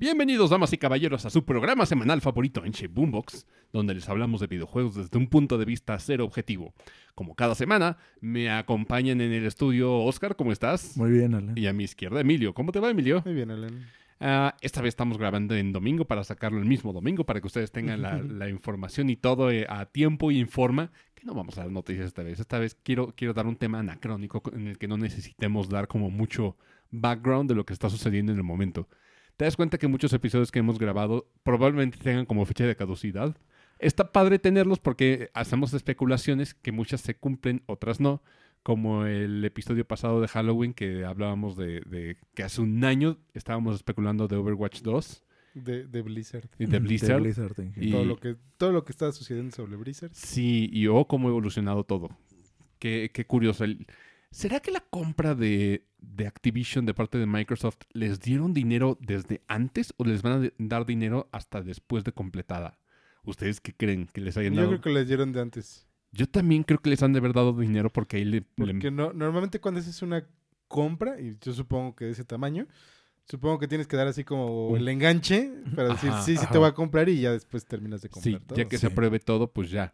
Bienvenidos, damas y caballeros, a su programa semanal favorito en Boombox, donde les hablamos de videojuegos desde un punto de vista cero objetivo. Como cada semana, me acompañan en el estudio Oscar, ¿cómo estás? Muy bien, Alan. Y a mi izquierda, Emilio. ¿Cómo te va, Emilio? Muy bien, Alan. Ah, esta vez estamos grabando en domingo para sacarlo el mismo domingo, para que ustedes tengan la, la información y todo eh, a tiempo y en forma. Que no vamos a dar noticias esta vez. Esta vez quiero, quiero dar un tema anacrónico en el que no necesitemos dar como mucho background de lo que está sucediendo en el momento. Te das cuenta que muchos episodios que hemos grabado probablemente tengan como fecha de caducidad. Está padre tenerlos porque hacemos especulaciones que muchas se cumplen, otras no. Como el episodio pasado de Halloween que hablábamos de, de que hace un año estábamos especulando de Overwatch 2 De, de Blizzard. y de Blizzard. Blizzard en Y- Todo, lo que, todo lo que está sucediendo sobre Blizzard. Sí, y oh, cómo ha evolucionado todo. Qué, qué curioso. El- ¿Será que la compra de, de Activision de parte de Microsoft les dieron dinero desde antes o les van a dar dinero hasta después de completada? ¿Ustedes qué creen que les hayan Yo dado? creo que les dieron de antes. Yo también creo que les han de haber dado dinero porque ahí le... le- Porque no, normalmente cuando haces una compra, y yo supongo que de ese tamaño, supongo que tienes que dar así como el enganche para decir, Ajá, sí, sí ajá. te voy a comprar y ya después terminas de comprar sí, todo. ya que se apruebe todo, pues ya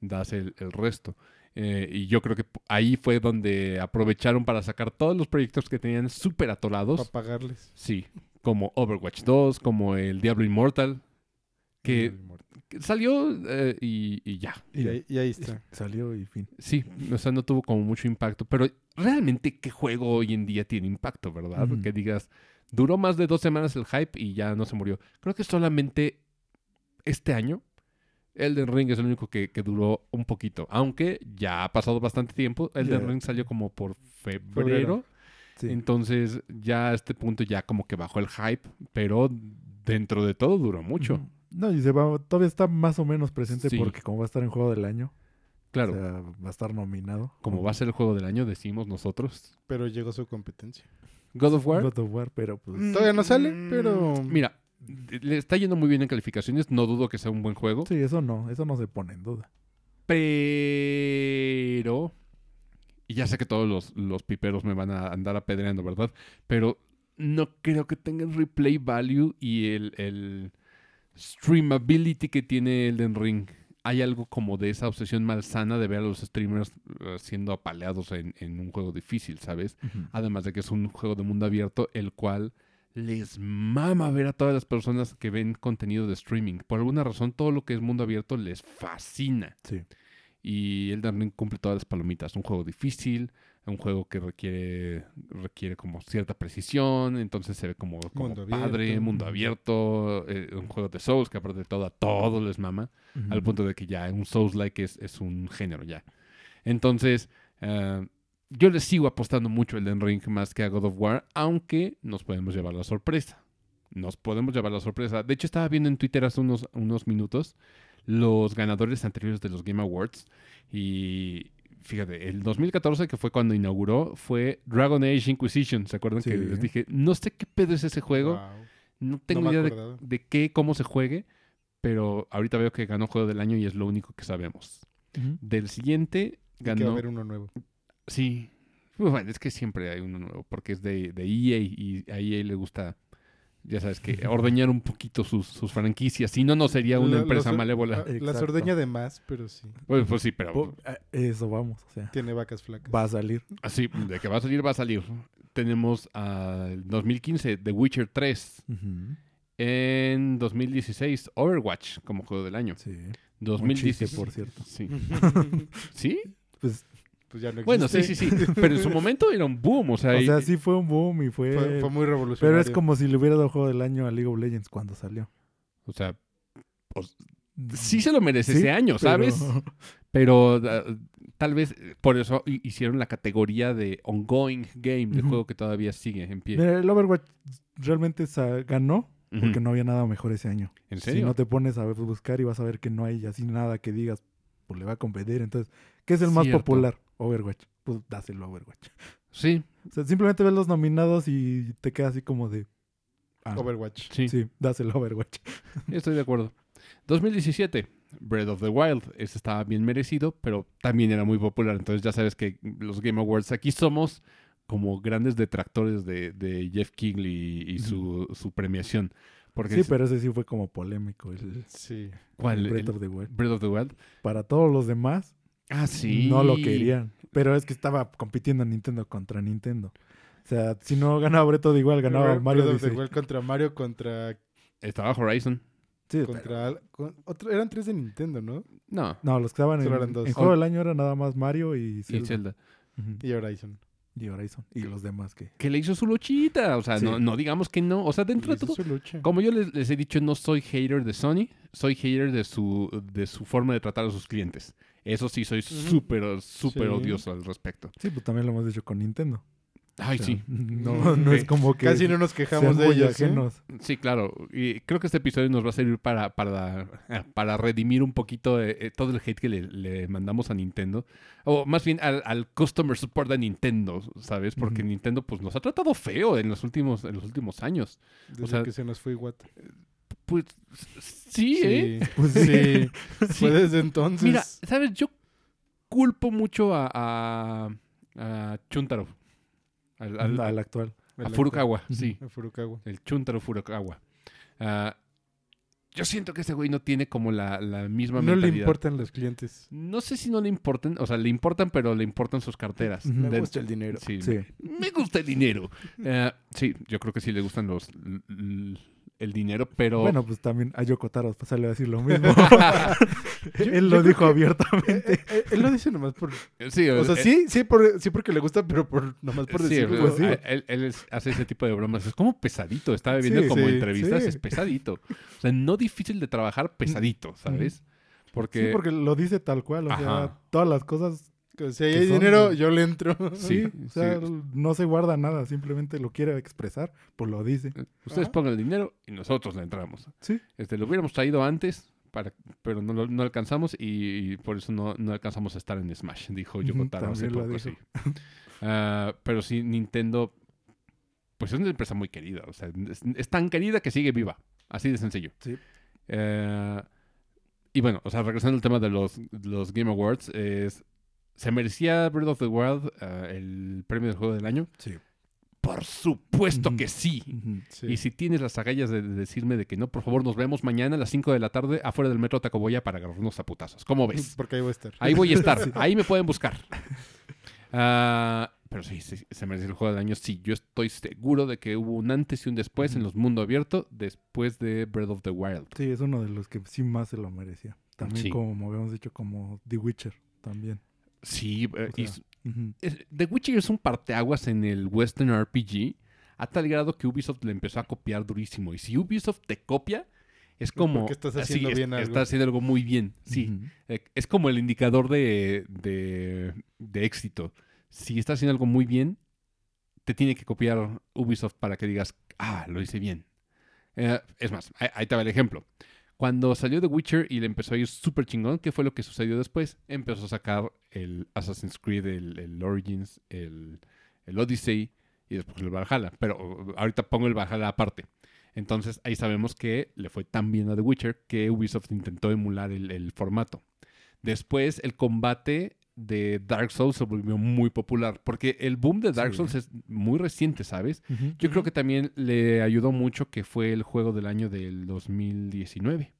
das el, el resto. Eh, y yo creo que ahí fue donde aprovecharon para sacar todos los proyectos que tenían súper atolados. Para pagarles. Sí, como Overwatch 2, como el Diablo Immortal, que, que salió eh, y, y ya. Y ahí, y ahí está. Salió y fin. Sí, o sea, no tuvo como mucho impacto, pero realmente qué juego hoy en día tiene impacto, ¿verdad? Que digas, duró más de dos semanas el hype y ya no se murió. Creo que solamente este año Elden Ring es el único que, que duró un poquito, aunque ya ha pasado bastante tiempo. Elden Ya. Ring salió como por febrero. Febrero. Sí. Entonces, ya a este punto ya como que bajó el hype, pero dentro de todo duró mucho. No, y se va, todavía está más o menos presente Sí. porque como va a estar en juego del año, Claro, o sea, va a estar nominado. como va a ser el juego del año, decimos nosotros. Pero llegó su competencia. God of War. God of War, pero pues... Todavía no sale, pero... Mira, le está yendo muy bien en calificaciones, no dudo que sea un buen juego, Sí, eso no, eso no se pone en duda. pero... Y ya sé que todos los, los piperos me van a andar apedreando, ¿verdad? Pero no creo que tenga el replay value y el, el streamability que tiene Elden Ring. Hay algo como de esa obsesión malsana de ver a los streamers eh, siendo apaleados en, en un juego difícil, ¿sabes? Además de que es un juego de mundo abierto, el cual les mama ver a todas las personas que ven contenido de streaming. Por alguna razón, todo lo que es mundo abierto les fascina. Sí. Y Elden Ring cumple todas las palomitas. Un juego difícil, un juego que requiere, requiere como cierta precisión, entonces se ve como, como Mundo padre, abierto. mundo abierto, eh, un juego de Souls que aparte de todo a todos les mama al punto de que ya un Souls-like es, es un género ya. Entonces, eh, yo le sigo apostando mucho al Elden Ring más que a God of War, aunque nos podemos llevar la sorpresa. Nos podemos llevar la sorpresa. De hecho, estaba viendo en Twitter hace unos, unos minutos los ganadores anteriores de los Game Awards y... Fíjate, el 2014, que fue cuando inauguró, fue Dragon Age Inquisition. ¿Se acuerdan que les dije? No sé qué pedo es ese juego. Wow. No tengo idea de, qué, cómo se juegue, pero ahorita veo que ganó Juego del Año y es lo único que sabemos. Del siguiente Y que va a ganó... haber uno nuevo. Sí. Bueno, es que siempre hay uno nuevo, porque es de, de EA y a EA le gusta, ya sabes, que ordeñar un poquito sus, sus franquicias. Si no, no sería una empresa los- malévola. La, la Exacto. sordeña de más, pero sí. Pues, pues sí, pero Po- a- Eso vamos, o sea, Tiene vacas flacas. va a salir. así, de que va a salir, va a salir. Tenemos al 2015 The Witcher 3. Ujú. En 2016 Overwatch como juego del año. Sí. Un 2016 chiste, por cierto. Sí. ¿Sí? Pues, pues ya no Bueno, sí, existe. sí, sí. Pero en su momento era un boom, o sea, o y- sea, sí fue un boom y fue... Fue, fue muy revolucionario. pero es como si le hubiera dado juego del año a League of Legends cuando salió. o sea, pues, sí se lo merece Sí, ese año, ¿sabes? Pero tal vez por eso hi- hicieron la categoría de ongoing game, de juego que todavía sigue en pie. Mira, el Overwatch realmente ganó porque no había nada mejor ese año. ¿En Si serio? no te pones a buscar y vas a ver que no hay así nada que digas, pues le va a competir. Entonces, ¿qué es el más popular? Overwatch. Pues dáselo a Overwatch. Sí, O sea, simplemente ves los nominados y te queda así como de... ah, Overwatch. sí, sí, dáselo a Overwatch. estoy de acuerdo. 2017, Breath of the Wild. Ese estaba bien merecido, pero también era muy popular. Entonces ya sabes que los Game Awards aquí somos como grandes detractores de, de Jeff Kigley y, y su, su premiación. Porque Sí, es- pero ese sí fue como polémico. El, Sí. ¿cuál? el Breath El of the Wild. Breath of the Wild. Para todos los demás, Ah, sí. no lo querían. Pero es que estaba compitiendo Nintendo contra Nintendo. O sea, si no ganaba Breath of the Wild, ganaba Breath Mario of the. Wild contra Mario, contra... Estaba Horizon. Sí, contra al- con- otro, eran tres de Nintendo, ¿no? No. No, los que estaban en, eran dos. en juego del año era nada más Mario y Y Zelda. Zelda. Ujú. Y Horizon. Y Horizon. Y los demás que... Que le hizo su luchita. O sea, Sí. no, no digamos que no. O sea, dentro de Hizo todo. su lucha. Como yo les, les he dicho, no soy hater de Sony. Soy hater de su, de su forma de tratar a sus clientes. Eso sí, soy súper, súper Sí. odioso al respecto. Sí, pues también lo hemos dicho con Nintendo. Ay, O sea, sí. No, no es como que Casi no nos quejamos de ellos, ¿eh? ajenos. Sí, claro. Y creo que este episodio nos va a servir para, para, para redimir un poquito eh, eh, todo el hate que le, le mandamos a Nintendo. O más bien al, al customer support de Nintendo, ¿sabes? Porque. Nintendo pues nos ha tratado feo en los últimos, en los últimos años. Desde sea, que se nos fue Iwata. Pues sí, ¿eh? Pues sí. sí. Sí. Fue desde entonces. Mira, ¿sabes? Yo culpo mucho a, a, a Chuntaro. Al, al- Al actual. a Furukawa, sí. A Furukawa. El Chuntaro Furukawa. Ah, yo siento que ese güey no tiene como la, la misma No le mentalidad. importan los clientes. No sé si no le importan, o sea, le importan, pero le importan sus carteras. Me De- gusta el dinero. Sí, Sí. me gusta el dinero. Eh, sí, yo creo que sí le gustan los el dinero, pero Bueno, pues también a Yoko Taro sale a decir lo mismo. Él lo dijo abiertamente. Eh, eh, Él lo dice nomás por... sí, O sea, eh, sí, sí, por- sí porque le gusta, pero por nomás por sí, decirlo. pues sí. eh, Él, él es- hace ese tipo de bromas. Es como pesadito. Estaba viendo Sí, como sí, entrevistas. sí. Es pesadito. O sea, no difícil de trabajar, pesadito, ¿sabes? Porque, Sí, porque lo dice tal cual. O Ajá. sea, todas las cosas. Que hay son- dinero, yo le entro. Sí, o sea, sí. no se guarda nada. Simplemente lo quiere expresar, pues lo dice. ustedes Ajá. pongan el dinero y nosotros le entramos. Sí. Este, lo hubiéramos traído antes, para, pero no, alcanzamos y, y por eso no, no alcanzamos a estar en Smash, dijo Yoko Taro hace poco, sí. Ah, pero sí, Nintendo, pues es una empresa muy querida. O sea, es, es tan querida que sigue viva. Así de sencillo. Sí. Eh, y bueno, o sea, regresando al tema de los, los Game Awards, es, ¿se merecía Breath of the Wild ah, el premio del juego del año? Sí. Por supuesto que sí. Sí. Y si tienes las agallas de, de decirme de que no, por favor, nos vemos mañana a las 5 de la tarde afuera del metro Tacoboya para agarrarnos a putazos. ¿Cómo ves? Porque ahí voy a estar. Ahí voy a estar. Ahí me pueden buscar. Ah, pero sí, sí, se merece el juego del año. Sí, yo estoy seguro de que hubo un antes y un después en los mundo abierto después de Breath of the Wild. Sí, es uno de los que sí más se lo merecía. También, Sí. como habíamos dicho, como The Witcher también. Sí, eh, y The Witcher es un parteaguas en el Western RPG a tal grado que Ubisoft le empezó a copiar durísimo. Y si Ubisoft te copia, es como... porque estás haciendo es- algo. Estás haciendo algo muy bien, sí. Eh, Es como el indicador de, de, de éxito. Si estás haciendo algo muy bien, te tiene que copiar Ubisoft para que digas, ah, lo hice bien. Eh, es más, ahí, ahí te va el ejemplo. Cuando salió The Witcher y le empezó a ir súper chingón, ¿qué fue lo que sucedió después? Empezó a sacar el Assassin's Creed, el, Origins, el, el Odyssey y después el Valhalla. Pero ahorita pongo el Valhalla aparte. Entonces ahí sabemos que le fue tan bien a The Witcher que Ubisoft intentó emular el formato. Después el combate de Dark Souls se volvió muy popular porque el boom de Dark Sí. Souls es muy reciente, ¿sabes? Yo creo que también le ayudó mucho que fue el juego del año del 2019,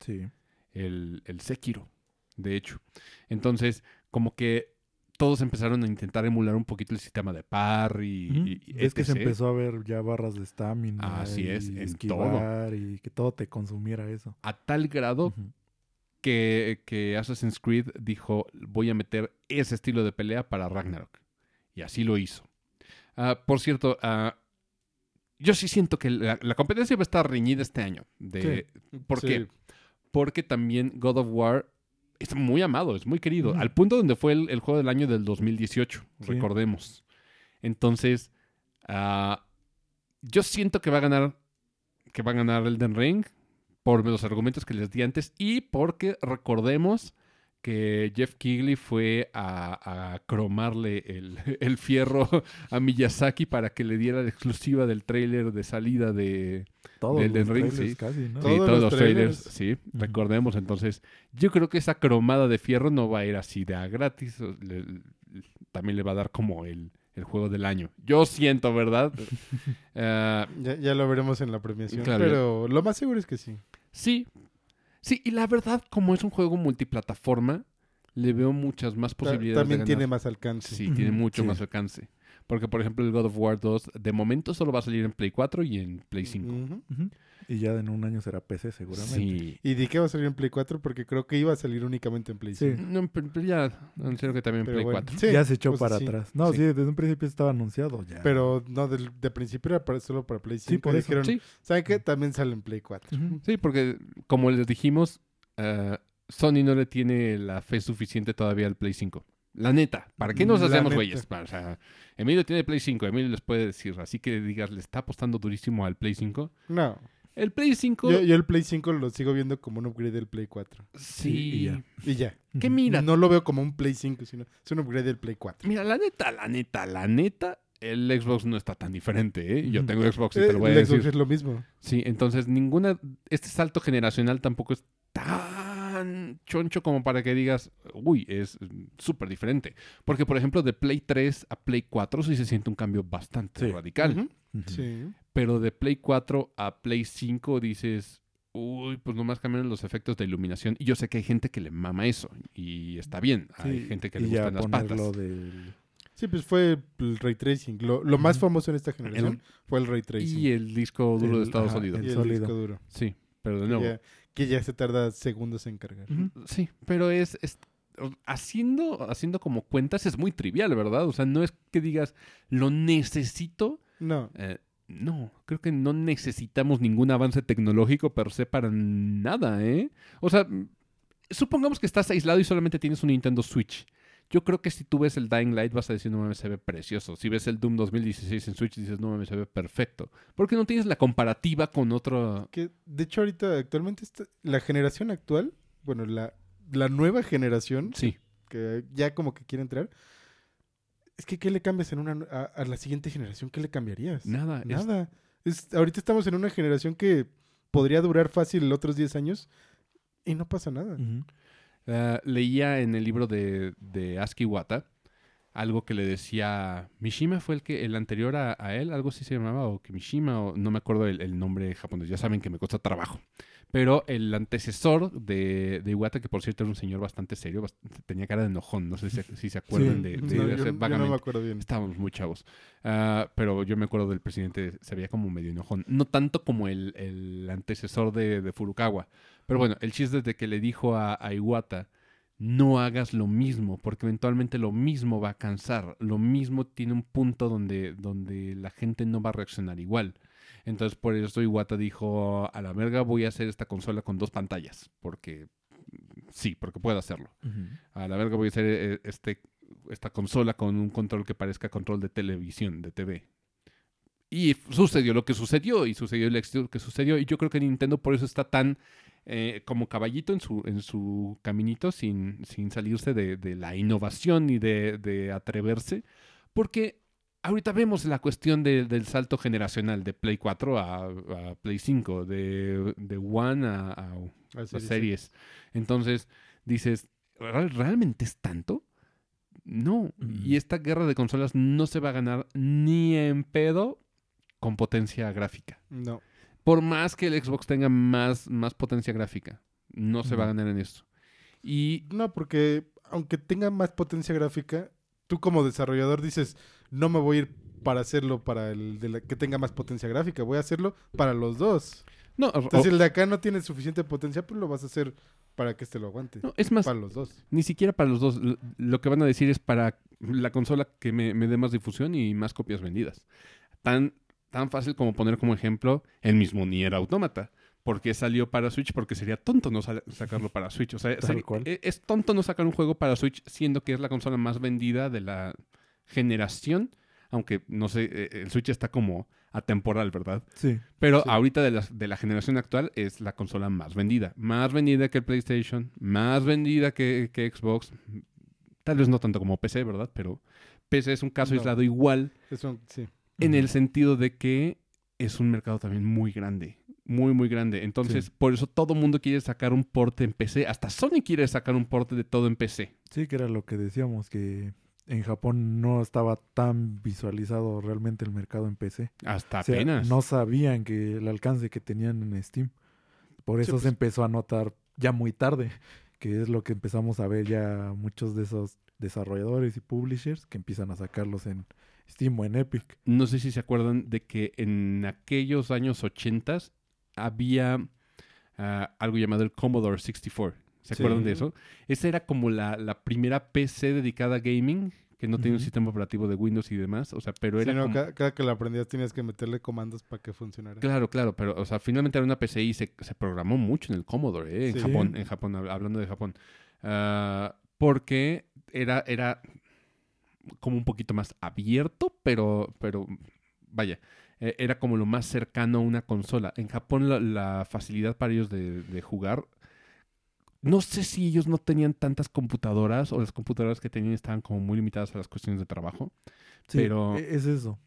Sí. el, el Sekiro, de hecho. Entonces, como que todos empezaron a intentar emular un poquito el sistema de parry. Ujú. y- y es que se empezó a ver ya barras de estamina. Así es, y en esquivar y que todo te consumiera eso. A tal grado. Que, que Assassin's Creed dijo, voy a meter ese estilo de pelea para Ragnarok. Y así lo hizo. Ah, por cierto, ah, yo sí siento que la, la competencia va a estar reñida este año. De, ¿Por Sí. qué? Porque también God of War es muy amado, es muy querido. Al punto donde fue el, el juego del año del 2018, Sí. recordemos. Entonces, ah, yo siento que va a ganar que va a ganar Elden Ring por los argumentos que les di antes y porque recordemos que Jeff Kigley fue a, a cromarle el, el fierro a Miyazaki para que le diera la exclusiva del tráiler de salida de, Todos Del los Elden Ring, trailers sí. casi, ¿no? Sí, Todos todos los trailers, trailers. sí, recordemos. Entonces, yo creo que esa cromada de fierro no va a ir así de a gratis. o le- le- también le va a dar como el, el juego del año. Yo siento, ¿verdad? Eh, Ya, ya lo veremos en la premiación. Claro. Pero lo más seguro es que sí. sí, sí, y la verdad, como es un juego multiplataforma, le veo muchas más Ta- posibilidades. También de tiene más alcance. Sí, tiene mucho sí. más alcance. Porque, por ejemplo, el God of War 2, de momento solo va a salir en Play 4 y en Play 5. Ujú. Ujú. Y ya en un año será PC seguramente. Sí. ¿Y de qué va a salir en Play 4? Porque creo que iba a salir únicamente en Play Sí. 5. No, pero, ya, serio que también en Pero Play bueno, 4. sí, ya se echó pues para sí. atrás. No, Sí. sí. desde un principio estaba anunciado ya. Pero no, de principio era para- solo para Play 5. Sí, por eso. Dijeron, Sí. ¿saben qué? También sale en Play 4. Ujú. Sí, porque como les dijimos, eh, Sony no le tiene la fe suficiente todavía al Play 5. La neta, ¿para qué nos La hacemos güeyes? O sea, Emilio tiene Play 5, Emilio les puede decir, así que digas, le está apostando durísimo al Play 5. No, El Play 5, yo, yo el Play 5 lo sigo viendo como un upgrade del Play 4. sí. y ya. Y ya. Ujú. mira, No lo veo como un Play 5, sino es un upgrade del Play 4. mira, la neta, la neta, la neta, el Xbox no está tan diferente, ¿eh? Yo tengo Xbox y Eh, te lo voy a el Xbox decir. es lo mismo. Sí, entonces ninguna, este salto generacional tampoco es tan choncho como para que digas, uy, es súper diferente. Porque, por ejemplo, de Play 3 a Play 4 sí se siente un cambio bastante Sí. radical. Sí. Pero de Play 4 a Play 5 dices, uy, pues nomás cambiaron los efectos de iluminación. Y yo sé que hay gente que le mama eso. Y está bien. Hay Sí, gente que y le ya gustan las patas. del... Sí, pues fue el ray tracing. Lo, lo más famoso en esta generación fue el ray tracing. Y el disco duro de El- estado ajá, sólido. el y el sólido. disco duro. Sí, pero de Que nuevo. ya, que ya se tarda segundos en cargar. Ujú. Sí, pero es, es- haciendo, haciendo como cuentas es muy trivial, ¿verdad? O sea, no es que digas, lo necesito. No. Eh, no, creo que no necesitamos ningún avance tecnológico per se para nada, ¿eh? O sea, mm, supongamos que estás aislado y solamente tienes un Nintendo Switch. Yo creo que si tú ves el Dying Light vas a decir, no mames, se ve precioso. Si ves el Doom 2016 en Switch dices, no mames, se ve perfecto. Porque no tienes la comparativa con otro... Que, de hecho, ahorita, actualmente, está- la generación actual, bueno, la, la nueva generación, Sí, que ya como que quiere entrar, es que ¿qué le cambias en una, a, a la siguiente generación? ¿Qué le cambiarías? nada. Nada. Es, ahorita estamos en una generación que podría durar fácil otros 10 años y no pasa nada. Ah, leía en el libro de, de Asuki Wata algo que le decía Mishima fue el que el anterior a, a él, algo así se llamaba, o que Mishima, o no me acuerdo el, el nombre japonés, ya saben que me cuesta trabajo. Pero el antecesor de, de Iwata, que por cierto era un señor bastante serio, tenía cara de enojón, no sé si, si se acuerdan Sí. de, No, de- yo- de- yo no vagamente. me acuerdo bien. Estábamos muy chavos. Ah, pero yo me acuerdo del presidente, se veía como medio enojón. No tanto como el, el antecesor de, de Furukawa. Pero bueno, el chiste es de que le dijo a, a Iwata, no hagas lo mismo, porque eventualmente lo mismo va a cansar. Lo mismo tiene un punto donde, donde la gente no va a reaccionar igual. Entonces por eso Iwata dijo, a la verga voy a hacer esta consola con dos pantallas, porque sí, porque puedo hacerlo Ujú. a la verga voy a hacer eh, este, esta consola con un control que parezca control de televisión, de TV. Y sucedió lo que sucedió, y sucedió el éxito que sucedió, y yo creo que Nintendo por eso está tan eh, como caballito en su, en su caminito, sin, sin salirse de, de la innovación y de, de atreverse, porque ahorita vemos la cuestión de- del salto generacional de Play 4 a, a Play 5, de, de One a- las series. Entonces dices, ¿real- ¿realmente es tanto? No. Mm. Y esta guerra de consolas no se va a ganar ni en pedo con potencia gráfica. No. Por más que el Xbox tenga más, más potencia gráfica, no se va a ganar en esto. Y No, porque aunque tenga más potencia gráfica, tú como desarrollador dices, no me voy a ir para hacerlo para el de la- que tenga más potencia gráfica, voy a hacerlo para los dos. no, o- Entonces, si el de acá no tiene suficiente potencia, pues lo vas a hacer para que este lo aguante. no, es más, Para los dos. ni siquiera para los dos. Lo que van a decir es para la consola que me, me dé más difusión y más copias vendidas. Tan, tan fácil como poner como ejemplo el mismo Nier Automata. ¿Por qué salió para Switch? Porque sería tonto no sacarlo para Switch. O sea, Tal seri- cual. e- es tonto no sacar un juego para Switch siendo que es la consola más vendida de la generación. Aunque, no sé, eh, el Switch está como atemporal, ¿verdad? Sí. Pero Sí. ahorita de la, de la generación actual es la consola más vendida. Más vendida que el PlayStation, más vendida que, que Xbox. Tal vez no tanto como PC, ¿verdad? Pero PC es un caso No. aislado igual Eso, sí. en el sentido de que es un mercado también muy grande. Muy, muy grande. Entonces, Sí. por eso todo mundo quiere sacar un porte en PC. Hasta Sony quiere sacar un porte de todo en PC. Sí, que era lo que decíamos, que en Japón no estaba tan visualizado realmente el mercado en PC. Hasta O sea, apenas. no sabían que el alcance que tenían en Steam. Por Sí, eso pues. se empezó a notar ya muy tarde, que es lo que empezamos a ver ya muchos de esos desarrolladores y publishers que empiezan a sacarlos en Steam o en Epic. No sé si se acuerdan de que en aquellos años 80 había ah, algo llamado el Commodore 64. ¿Se Sí. acuerdan de eso? Esa era como la, la primera PC dedicada a gaming, que no tenía un Ujú. sistema operativo de Windows y demás. O sea, pero Sí, era no, como- cada, cada que lo aprendías tenías que meterle comandos para que funcionara. Claro, claro, pero, o sea, finalmente era una PC y se, se programó mucho en el Commodore, ¿eh? en Sí. Japón, en Japón, hab- hablando de Japón. Ah, porque era, era como un poquito más abierto, pero, pero vaya, eh, era como lo más cercano a una consola. En Japón la, la facilidad para ellos de, de jugar, no sé si ellos no tenían tantas computadoras o las computadoras que tenían estaban como muy limitadas a las cuestiones de trabajo. Sí, Pero- e- es eso.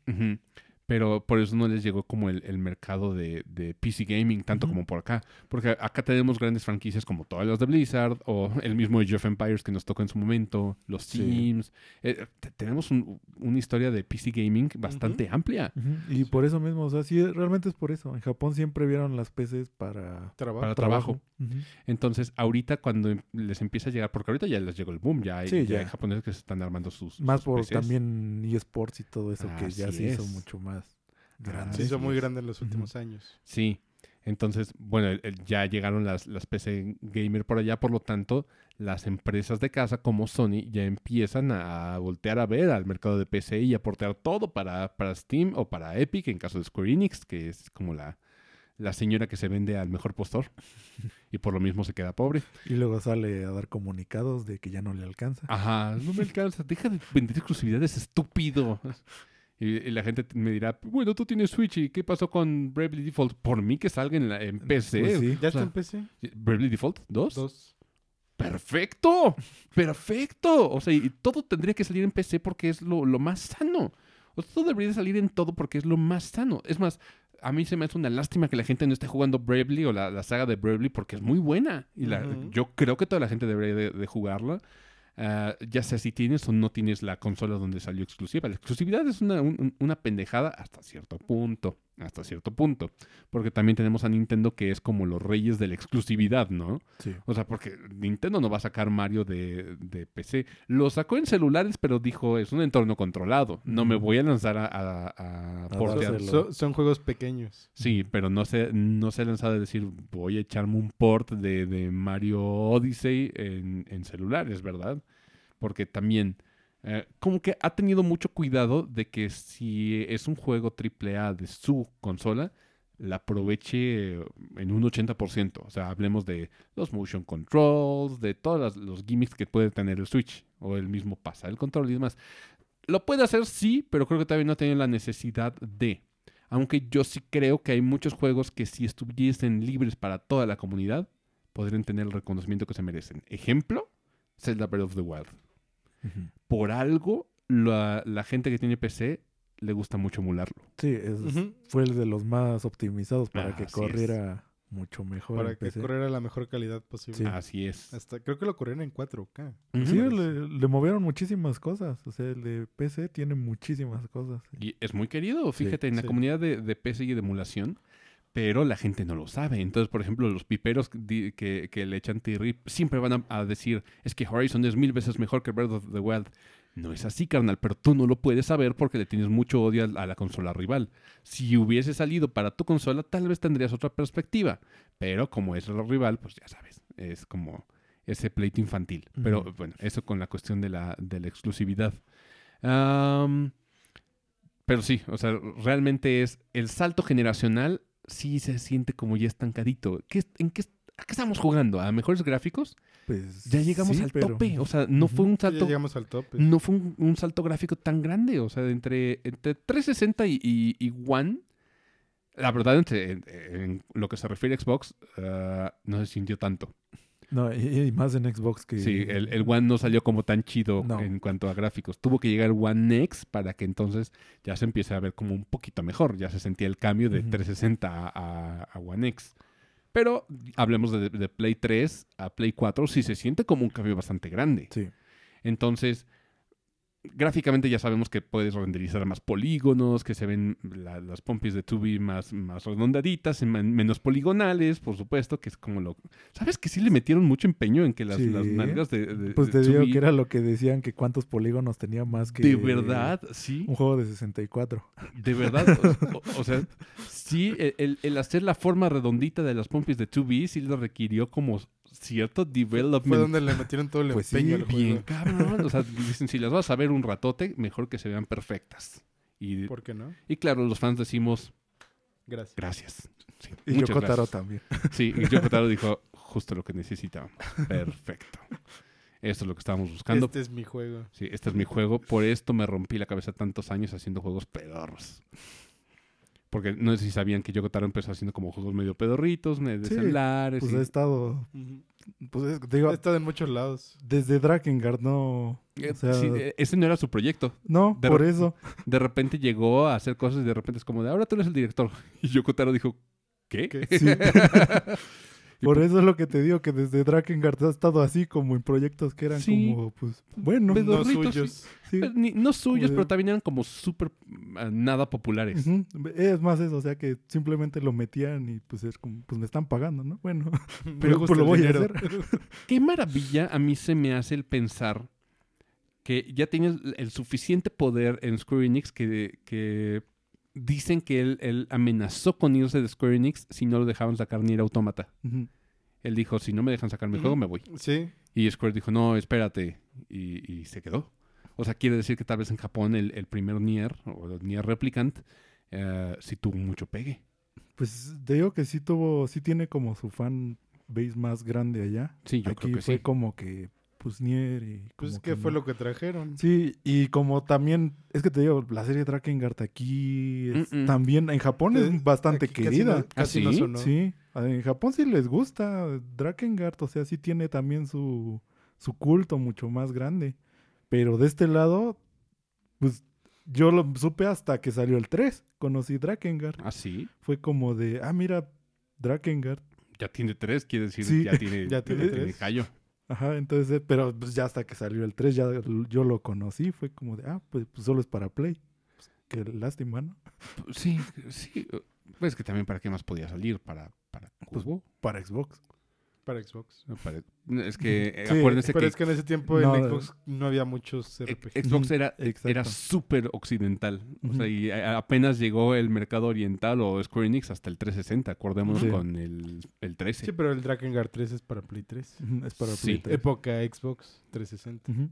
Pero por eso no les llegó como el, el mercado de, de PC Gaming, tanto como por acá. Porque acá tenemos grandes franquicias como todas las de Blizzard, o el mismo Age of Empires que nos tocó en su momento, los Sí. Sims. Eh, te- tenemos un- una historia de PC Gaming bastante amplia. Y por eso mismo, o sea, sí, realmente es por eso. En Japón siempre vieron las PCs para Trabajo. Para trabajo. Entonces, ahorita cuando em- les empieza a llegar, porque ahorita ya les llegó el boom, ya hay, Sí, ya ya. hay japoneses que se están armando sus. Más sus por PCs. también eSports y todo eso que ya se hizo mucho más Ah, grande. Se hizo muy grande en los últimos años. Sí. Entonces, bueno, ya llegaron las, las PC gamer por allá, por lo tanto, las empresas de casa como Sony ya empiezan a voltear a ver al mercado de PC y aportar todo para, para Steam o para Epic, en caso de Square Enix, que es como la, la señora que se vende al mejor postor y por lo mismo se queda pobre. Y luego sale a dar comunicados de que ya no le alcanza. Ajá, no me alcanza, deja de vender exclusividades, estúpido. Y, y la gente me dirá, bueno, tú tienes Switch y ¿qué pasó con Bravely Default? Por mí que salga en, la, en PC. Pues sí. ¿Ya O sea, está en PC? ¿Bravely Default 2? Dos. ¡Perfecto! ¡Perfecto! O sea, y todo tendría que salir en PC porque es lo, lo más sano. O sea, todo debería salir en todo porque es lo más sano. Es más, a mí se me hace una lástima que la gente no esté jugando Bravely o la, la saga de Bravely porque es muy buena. Y la- yo creo que toda la gente debería de, de jugarla. Ah, ya sea si tienes o no tienes la consola donde salió exclusiva. La exclusividad es una, un- una pendejada hasta cierto punto. Hasta cierto punto. Porque también tenemos a Nintendo que es como los reyes de la exclusividad, ¿no? Sí. O sea, porque Nintendo no va a sacar Mario de, de PC. Lo sacó en celulares, pero dijo, es un entorno controlado. No me voy a lanzar a, a- a A portear". dárselo. Son, son juegos pequeños. Sí, pero no se, no se ha lanzado a decir, voy a echarme un port de, de Mario Odyssey en, en celulares, ¿verdad? Porque también, eh, como que ha tenido mucho cuidado de que si es un juego AAA de su consola, la aproveche en un 80%. O sea, hablemos de los motion controls, de todos los gimmicks que puede tener el Switch, o el mismo pasa, el control y demás. Lo puede hacer, sí, pero creo que todavía no ha tenido la necesidad de. Aunque yo sí creo que hay muchos juegos que si estuviesen libres para toda la comunidad, podrían tener el reconocimiento que se merecen. Ejemplo, Zelda Breath of the Wild. Por algo, la, la gente que tiene PC le gusta mucho emularlo. Sí, es- fue el de los más optimizados para Ah, que corriera mucho mejor. Para que PC. corriera la mejor calidad posible. Sí. Así es. Hasta, creo que lo corrieron en 4K. Ujú. Sí, le, le movieron muchísimas cosas. O sea, el de PC tiene muchísimas cosas. Y es muy querido, fíjate, en la comunidad de, de PC y de emulación, pero la gente no lo sabe. Entonces, por ejemplo, los piperos que, que le echan tirri siempre van a, a decir, es que Horizon es mil veces mejor que Breath of the Wild. No es así, carnal, pero tú no lo puedes saber porque le tienes mucho odio a, a la consola rival. Si hubiese salido para tu consola, tal vez tendrías otra perspectiva. Pero como es la rival, pues ya sabes, es como ese pleito infantil. Pero bueno, eso con la cuestión de la, de la exclusividad. Am, pero sí, o sea, realmente es el salto generacional, sí se siente como ya estancadito. ¿Qué, ¿En qué, a qué estamos jugando? ¿A mejores gráficos? Pues Ya llegamos sí, al pero- tope. O sea, no fue un Ya salto. llegamos al tope. No fue un, un salto gráfico tan grande. O sea, entre, entre 360 y, y, y One. La verdad, entre, en, en lo que se refiere a Xbox, ah, no se sintió tanto. No, y, y más en Xbox que... Sí, el, el One no salió como tan chido No. en cuanto a gráficos. Tuvo que llegar el One X para que entonces ya se empiece a ver como un poquito mejor. Ya se sentía el cambio de Ujú. 360 a, a- a One X. Pero hablemos de, de Play 3 a Play 4, sí se siente como un cambio bastante grande. Sí. Entonces, gráficamente ya sabemos que puedes renderizar más polígonos, que se ven la- las pompis de 2B más, más redondaditas, en men- menos poligonales, por supuesto, que es como lo... ¿Sabes que sí le metieron mucho empeño en que las, Sí. las nalgas de, de- Pues de te digo 2B que era lo que decían que cuántos polígonos tenía más que... De verdad, sí. Un juego de 64. De verdad. O, sea, sí, el- el, el hacer la forma redondita de las pompis de 2B sí le requirió como cierto development. Fue donde le metieron todo el Pues sí, empeño al Bien, juego. cabrón. O sea, dicen, si las vas a ver un ratote, mejor que se vean perfectas. Y, ¿Por qué no? y claro, los fans decimos Gracias. gracias. Sí, Y muchas Yoko Taro gracias. también. Sí, y Yoko Taro dijo justo lo que necesitábamos. Perfecto. Esto es lo que estábamos buscando. Este es mi juego. Sí, este es mi juego. Por esto me rompí la cabeza tantos años haciendo juegos pedorros. Porque no sé si sabían que Yoko Taro empezó haciendo como juegos medio pedorritos, de Sí, celulares. Pues y- ha estado... Pues es- digo, He estado en muchos lados. desde Drakengard no... Eh, o sea, sí, eh, ese no era su proyecto. No, de por eso. De repente llegó a hacer cosas y de repente es como de ahora tú eres el director. Y Yoko Taro dijo, ¿qué? ¿Qué? Sí. por eso es lo que te digo, que desde Drakengard ha estado así como en proyectos que eran Sí. como, pues, bueno. Pedo- No suyos. sí. Pero ni- no suyos, de- pero también eran como súper ah, nada populares. Es más eso, o sea que simplemente lo metían y pues es como, pues me están pagando, ¿no? Bueno, pero pues lo voy dinero. a hacer. Qué maravilla a mí se me hace el pensar que ya tienes el, suficiente poder en Square Enix que, que dicen que él, él amenazó con irse de Square Enix si no lo dejaban sacar ni el automata. Ujú. Él dijo, si no me dejan sacar mi juego, me voy. Sí. Y Square dijo, no, espérate. Y, y se quedó. O sea, quiere decir que tal vez en Japón el, el primer Nier, o el Nier Replicant, eh, sí tuvo mucho pegue. Pues te digo que sí tuvo, sí tiene como su fan base más grande allá. Sí, yo Aquí creo que fue sí. como que, pues Nier y... Pues como que fue no. lo que trajeron. Sí, y como también, es que te digo, la serie Drakengard aquí es también, en Japón es bastante aquí casi querida. no- casi ¿Ah, no sí? sonó. Sí, en Japón sí les gusta Drakengard, o sea, sí tiene también su, su culto mucho más grande. Pero de este lado, pues yo lo supe hasta que salió el 3, conocí Drakengard. Ah, sí. Fue como de, ah, mira, Drakengard. Ya tiene tres, quiere decir, Sí. ya tiene, Ya tiene tres. callo. Ajá, entonces, eh, pero pues ya hasta que salió el 3, ya yo lo conocí, fue como de, ah, pues, pues solo es para Play. Pues, qué lástima, ¿no? Sí, sí. Pues que también para qué más podía salir, para, para Pues. Para Xbox. Para Xbox. No, para- Es que eh, Sí, acuérdense Pero que es que en ese tiempo No, en Xbox no había muchos eh, RPG. Xbox era, exacto. era súper occidental. O sea, y apenas llegó el mercado oriental o Square Enix hasta el 360. Acordémonos Sí. con el, el 13. Sí, pero el Drakengard 3 es para Play 3. Ujú, Es para Sí. Play 3. Época Xbox 360. Ujú.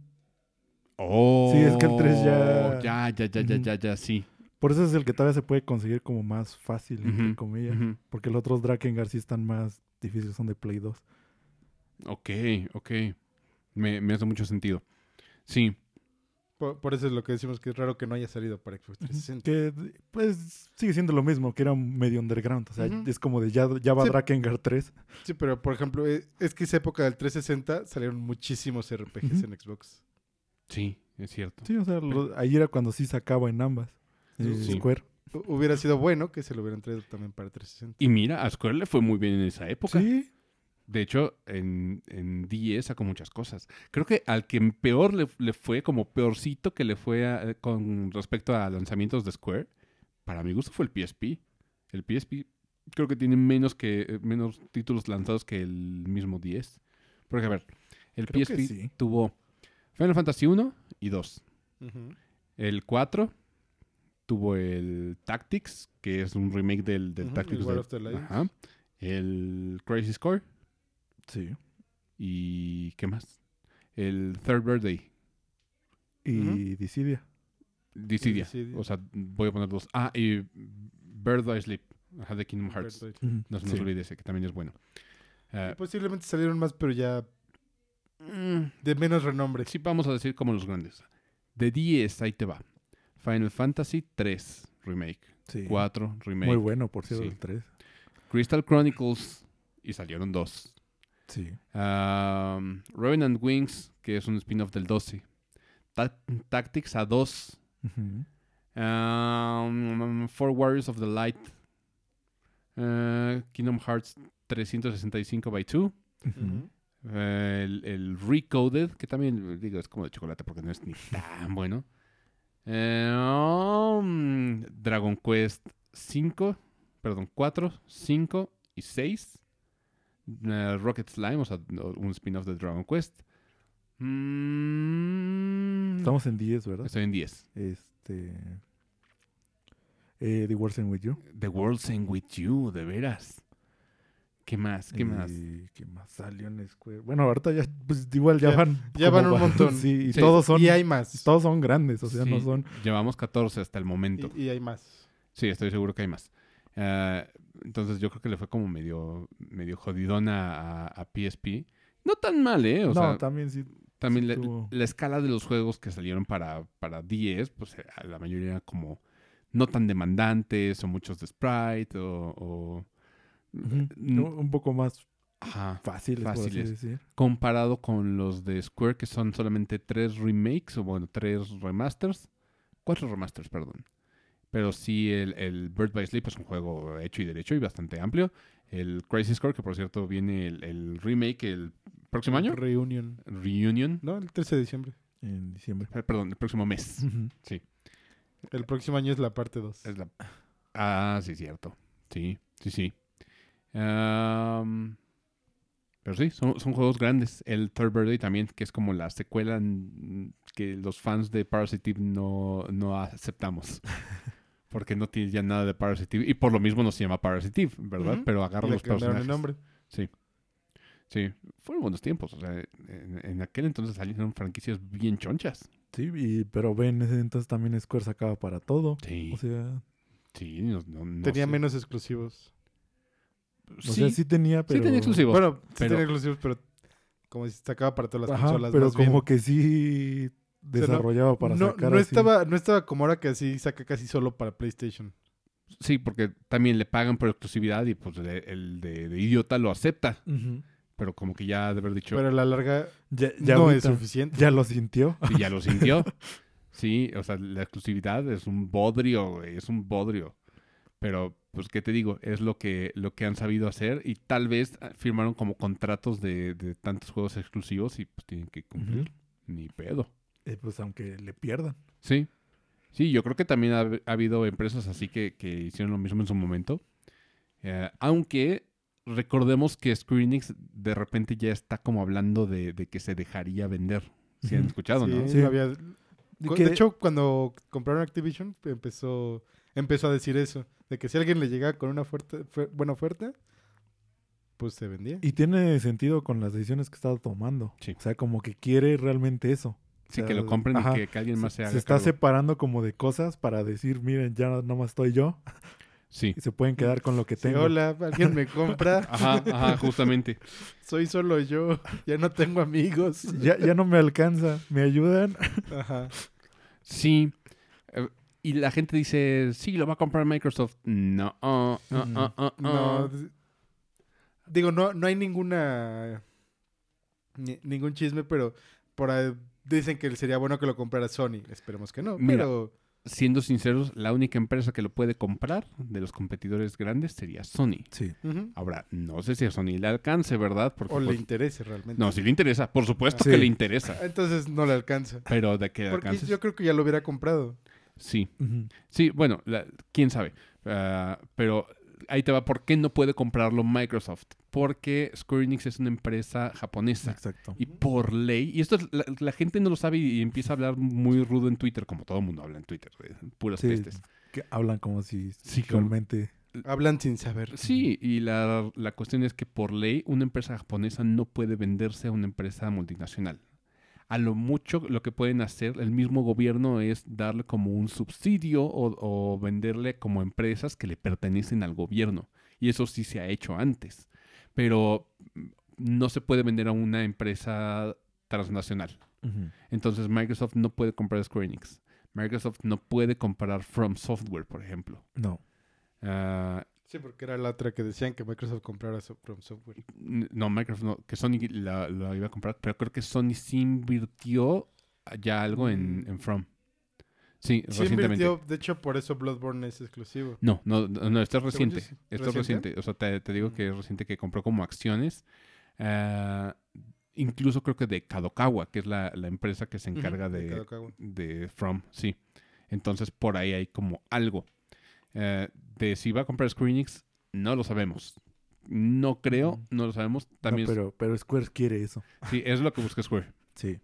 Oh, Sí, es que el 3 ya- Ya, ya, ya, ya, ya, ya, sí. Por eso es el que todavía se puede conseguir como más fácil, entre Ujú, comillas. Ujú. Porque los otros Drakengard sí están más difíciles, son de Play 2. Ok, ok. Me, me hace mucho sentido. Sí. Por, por eso es lo que decimos que es raro que no haya salido para Xbox 360. Que pues sigue siendo lo mismo, que era un medio underground. O sea, es como de ya, ya va Sí. Drakengard 3. Sí, pero por ejemplo, eh, es que esa época del 360 salieron muchísimos RPGs en Xbox. Sí, es cierto. Sí, o sea, lo- ahí era cuando sí sacaba en ambas. Sí. Square. Hu- Hubiera sido bueno que se lo hubieran traído también para 360. Y mira, a Square le fue muy bien en esa época. Sí, De hecho, en, en 10 sacó muchas cosas. Creo que al que peor le, le fue, como peorcito que le fue a- con respecto a lanzamientos de Square, para mi gusto fue el PSP. El PSP creo que tiene menos, que, eh, menos títulos lanzados que el mismo 10. Porque, a ver, el Creo PSP sí. tuvo Final Fantasy 1 y 2. Ujú. El 4 tuvo el Tactics, que es un remake del, del Tactics. el de- of the. Ajá. El Crisis Core. sí. ¿Y qué más? El Third Birthday. Y Ujú. Dissidia. Dissidia. Dissidia. O sea, voy a poner dos. Ah, y Bird by Sleep. Ajá, de Kingdom Hearts. No se nos Sí. olvide ese, que también es bueno. Ah, Posiblemente salieron más, pero ya mm, de menos renombre. sí, vamos a decir como los grandes. De 10, ahí te va. Final Fantasy 3 Remake. Sí. 4 Remake. Muy bueno, por cierto, Sí. el 3. Crystal Chronicles. Y salieron dos. Sí. Um, Revenant Wings, que es un spin-off del 12. Ta- Tactics a 2. Ujú. Um, Four Warriors of the Light. Uh, Kingdom Hearts 365 by 2. Ujú. Ujú. Eh, el, el Recoded, que también digo es como de chocolate porque no es ni tan bueno. Eh, um, Dragon Quest 5, perdón, 4, 5 y 6. Eh, Rocket Slime, o sea, un spin-off de Dragon Quest. Mm, Estamos en 10, ¿verdad? Estoy en 10. Este. Eh, The World's End With You. The World's End With You, de veras. ¿Qué más? ¿Qué más? Y ¿Qué más salió en Square? Bueno, ahorita ya, pues igual ya, Ya- van. ya van un montón. Sí, y Sí. todos son. Y hay más. Todos son grandes, o sea, no son. Llevamos 14 hasta el momento. Y, y hay más. Sí, estoy seguro que hay más. Ah, entonces yo creo que le fue como medio, medio jodidona a, a PSP. No tan mal, ¿eh? O no, sea, también sí. también sí la, tuvo- la escala de los juegos que salieron para, para 10, pues eh, la mayoría como no tan demandantes o muchos de sprite o... o- Ujú. mm, Un poco más ajá. fáciles, por así Fáciles. decir. comparado con los de Square, que son solamente tres remakes, o bueno, tres remasters. Cuatro remasters, perdón. Pero sí, el, el Bird by Sleep es un juego hecho y derecho y bastante amplio. El Crisis Core, que por cierto viene el, el remake el próximo año. Reunion. Reunion. No, el 13 de diciembre. En diciembre. Eh, Perdón, el próximo mes. Ujú. El próximo año es la parte 2. Es la- Ah, sí, cierto. Sí, sí, sí. Pero sí, son, son juegos grandes. El Third Birthday también, que es como la secuela que los fans de Parasitive no, no aceptamos. Porque no tiene ya nada de Parasitive. Y por lo mismo no se llama Parasitive, ¿verdad? Pero agarra le los personajes. el nombre. Sí, fueron buenos tiempos. O sea, en, en aquel entonces salieron franquicias bien chonchas. Sí, y, pero ven, ese entonces también Square sacaba para todo. Sí, O sea, sí. No, no- no Tenía sé. menos exclusivos. O sea, sí tenía, pero. sí tenía exclusivos. Bueno, sí pero- tenía exclusivos, pero como si sacaba para todas las Ajá, consolas. pero más bien. como que sí no- desarrollaba para no, sacar no así. estaba, no estaba como ahora que así saca casi solo para PlayStation. Sí, porque también le pagan por exclusividad y pues el, el de, de idiota lo acepta. Pero como que ya de haber dicho, Pero a la larga Ya, ya no ahorita- es suficiente. Ya lo sintió. sí, ya lo sintió. sí, o sea, la exclusividad es un bodrio, güey, es un bodrio. Pero, pues, ¿qué te digo? Es lo que, lo que han sabido hacer y tal vez ah, firmaron como contratos de, de tantos juegos exclusivos y pues tienen que cumplir. Ni pedo. Eh, pues aunque le pierdan. Sí. Sí, yo creo que también ha, ha habido empresas así que, que hicieron lo mismo en su momento. Eh, aunque recordemos que Square Enix de repente ya está como hablando de, de que se dejaría vender. Si han escuchado, Sí, ¿no? Sí. había- que- De hecho, cuando compraron Activision, empezó, empezó a decir eso. De que si alguien le llegaba con una fuerte, fue- buena oferta, pues se vendía. Y tiene sentido con las decisiones que está tomando. Sí. O sea, como que quiere realmente eso. Sí, O que lo compren ajá. y que, que alguien más se se, haga se está cargo. separando como de cosas para decir, miren, ya nomás estoy yo. Sí. Y se pueden quedar con lo que Sí, tengo. hola, alguien me compra. Ajá, ajá, justamente. Soy solo yo. Ya no tengo amigos. Ya, ya no me alcanza. ¿Me ayudan? Ajá. Sí. Y la gente dice, sí, lo va a comprar Microsoft. No. ah, ah, No. Digo, no, no hay ninguna. ni- ningún chisme, pero por ahí dicen que sería bueno que lo comprara Sony. Esperemos que no. Mira, pero. Siendo sinceros, la única empresa que lo puede comprar de los competidores grandes sería Sony. Sí. Ahora, no sé si a Sony le alcance, ¿verdad? Porque, O le pues, interese realmente. no, si le interesa, por supuesto que le interesa. Entonces no le alcanza. Pero de que le Porque alcance. yo creo que ya lo hubiera comprado. Sí, sí, bueno, la- quién sabe. Ah, pero ahí te va, ¿por qué no puede comprarlo Microsoft? Porque Square Enix es una empresa japonesa. Exacto. Y por ley, y esto es- la, la gente no lo sabe y, y empieza a hablar muy rudo en Twitter, como todo el mundo habla en Twitter, güey, puras Sí, pestes. que hablan como si Sí, como-. Hablan sin saber. Sí, y la, la cuestión es que por ley una empresa japonesa no puede venderse a una empresa multinacional. A lo mucho lo que pueden hacer el mismo gobierno es darle como un subsidio o, o venderle como empresas que le pertenecen al gobierno. Y eso sí se ha hecho antes. Pero mm, no se puede vender a una empresa transnacional. Entonces Microsoft no puede comprar Square Enix. Microsoft no puede comprar From Software, por ejemplo. No. Ah, Sí, porque era la otra que decían que Microsoft comprara From Software. No, Microsoft no, que Sony la, la iba a comprar, pero creo que Sony sí invirtió ya algo en, Mm. en From. Sí, Sí, recientemente. invirtió, de hecho, por eso Bloodborne es exclusivo. No, no, no, no, esto es reciente. Esto es ¿Reciente? O sea, te, te digo Mm. que es reciente que compró como acciones. Ah, incluso creo que de Kadokawa, que es la, la empresa que se encarga de de From, sí. Entonces por ahí hay como algo. Eh, de si va a comprar Square Enix, no lo sabemos. No creo, no lo sabemos. No, También, pero, pero Square quiere eso. sí, es lo que busca Square. Sí.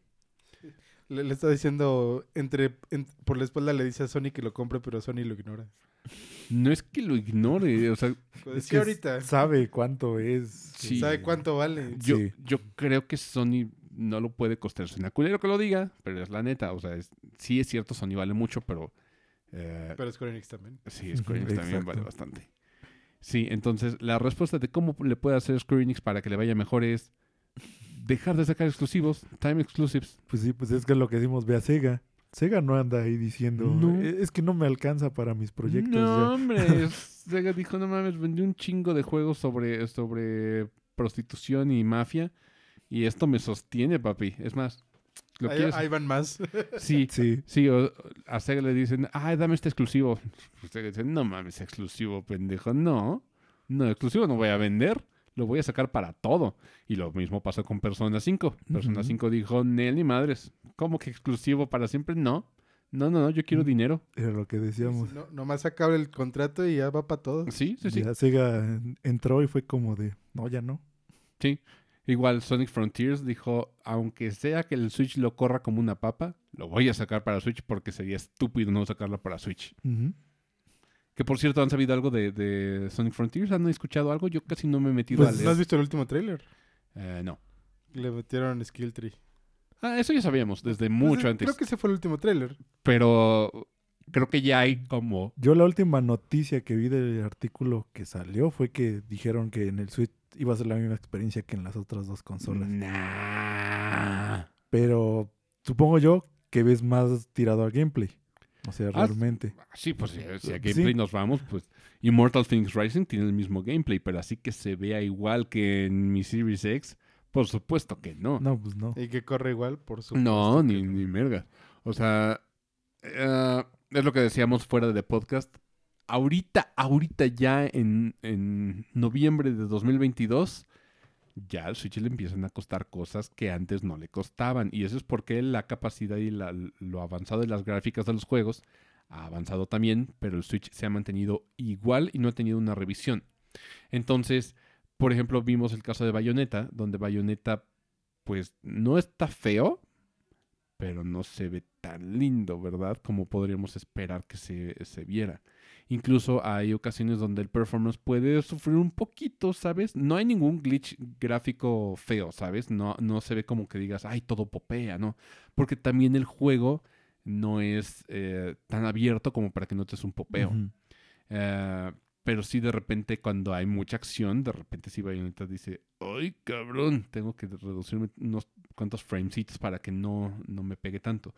Le, le está diciendo, entre, en- por la espalda le dice a Sony que lo compre, pero Sony lo ignora. No es que lo ignore, o sea, Pues Es que ahorita. sabe cuánto es. Sí. ¿Sabe cuánto vale? yo, Sí. yo creo que Sony no lo puede costear. Suena culero que lo diga, pero es la neta. O sea, es- sí es cierto, Sony vale mucho, pero... eh, Pero Square Enix también. Sí, Square Enix también vale bastante. Sí, entonces la respuesta de cómo le puede hacer Square Enix para que le vaya mejor es dejar de sacar exclusivos, time exclusives. Pues sí, pues es que es lo que decimos, ve a Sega. Sega no anda ahí diciendo, No. "Eh, es que no me alcanza para mis proyectos. no, ya". hombre, Sega dijo, no mames, vendí un chingo de juegos sobre, sobre prostitución y mafia y esto me sostiene, papi. Es más, lo Ahí, quieres... ahí van más. Sí, Sí, Sí, o- a Sega le dicen, ay, dame este exclusivo. Sega dice, no mames, exclusivo, pendejo. No, no, exclusivo no voy a vender, lo voy a sacar para todo. Y lo mismo pasó con Persona 5. Persona Ujú. 5 dijo, Nel ni madres, ¿cómo que exclusivo para siempre? No, no, no, no, yo quiero Mm. dinero. era lo que decíamos. No, nomás acaba el contrato y ya va para todos. Sí, sí, sí. Ya Sega en- entró y fue como de, no, ya no. sí. Igual Sonic Frontiers dijo, aunque sea que el Switch lo corra como una papa, lo voy a sacar para Switch porque sería estúpido no sacarlo para Switch. Que por cierto, ¿han sabido algo de, de Sonic Frontiers? ¿Han escuchado algo? Yo casi no me he metido Pues, a ¿No leer. has visto el último tráiler? Eh, no. Le metieron Skill Tree. Ah, eso ya sabíamos desde Pues, mucho eh, antes. Creo que ese fue el último tráiler. Pero creo que ya hay como... Yo la última noticia que vi del artículo que salió fue que dijeron que en el Switch iba a ser la misma experiencia que en las otras dos consolas. Nah. Pero supongo yo que ves más tirado al gameplay. O sea, Ah, realmente. Sí, pues si, si a Sí. gameplay nos vamos, pues Immortal Phoenix Rising tiene el mismo gameplay, pero así que se vea igual que en mi Series X, por supuesto que no. No, pues no. Y que corre igual, por supuesto. No, que ni, ni merga. O sea, eh, es lo que decíamos fuera de podcast. Ahorita, ahorita ya en, en noviembre de 2022, ya al Switch le empiezan a costar cosas que antes no le costaban. Y eso es porque la capacidad y la- lo avanzado de las gráficas de los juegos ha avanzado también, pero el Switch se ha mantenido igual y no ha tenido una revisión. Entonces, por ejemplo, vimos el caso de Bayonetta, donde Bayonetta, pues, no está feo, pero no se ve tan lindo, ¿verdad? Como podríamos esperar que se, se viera. Incluso hay ocasiones donde el performance puede sufrir un poquito, ¿sabes? No hay ningún glitch gráfico feo, ¿sabes? No, no se ve como que digas, ay, todo popea, ¿no? Porque también el juego no es eh, tan abierto como para que notes un popeo. Eh, pero sí, de repente, cuando hay mucha acción, de repente sí Bayonetta dice, ¡ay, cabrón! Tengo que reducirme unos cuantos framesitos para que no, no me pegue tanto.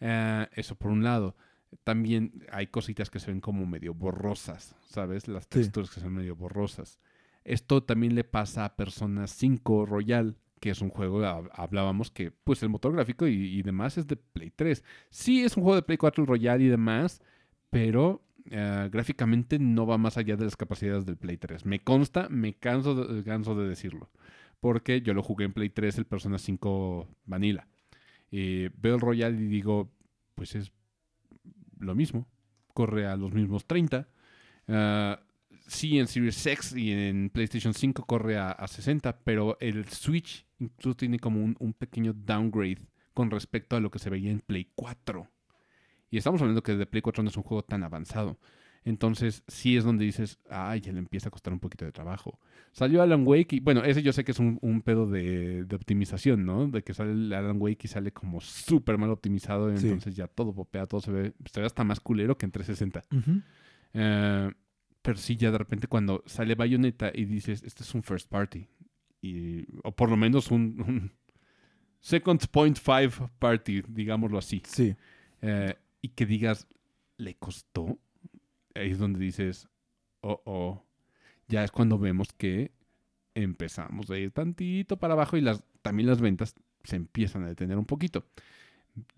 Eh, eso por un lado. También hay cositas que se ven como medio borrosas, ¿sabes? Las Sí. texturas que son medio borrosas. Esto también le pasa a Persona 5 Royal, que es un juego, hab- hablábamos que pues el motor gráfico y, y demás es de Play 3. Sí, es un juego de Play 4 el Royal y demás, pero eh, gráficamente no va más allá de las capacidades del Play 3. Me consta, me canso de, canso de decirlo, porque yo lo jugué en Play 3, el Persona 5 Vanilla. Veo el Royal y digo, pues es lo mismo, corre a los mismos 30. Ah, sí, en Series X y en PlayStation 5 corre a, a 60, pero el Switch incluso tiene como un pequeño downgrade con respecto a lo que se veía en Play 4. Y estamos hablando que de Play 4 no es un juego tan avanzado. Entonces, sí es donde dices, ay, ya le empieza a costar un poquito de trabajo. Salió Alan Wake y, bueno, ese yo sé que es un, un pedo de, de optimización, ¿no? De que sale Alan Wake y sale como súper mal optimizado, Sí. entonces ya todo popea, todo se ve, se ve hasta más culero que en 360. Ujú. Eh, pero sí, ya de repente cuando sale Bayonetta y dices, este es un first party. Y, o por lo menos un, un second point five party, digámoslo así. Sí. Eh, y que digas, ¿le costó? Ahí es donde dices, oh, oh. Ya es cuando vemos que empezamos a ir tantito para abajo y las, también las ventas se empiezan a detener un poquito.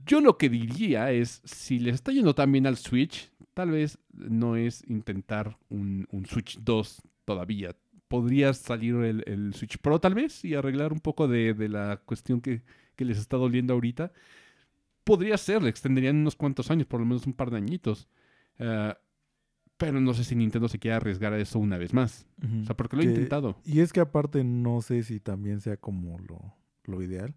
Yo lo que diría es, si les está yendo tan bien al Switch, tal vez no es intentar un, Switch 2 todavía. podría salir el, Switch Pro tal vez y arreglar un poco de, de la cuestión que, que les está doliendo ahorita. Podría ser, le extenderían unos cuantos años, por lo menos un par de añitos. Eh, pero no sé si Nintendo se quiere arriesgar a eso una vez más. O sea, porque lo he intentado. Y es que aparte no sé si también sea como lo, lo ideal,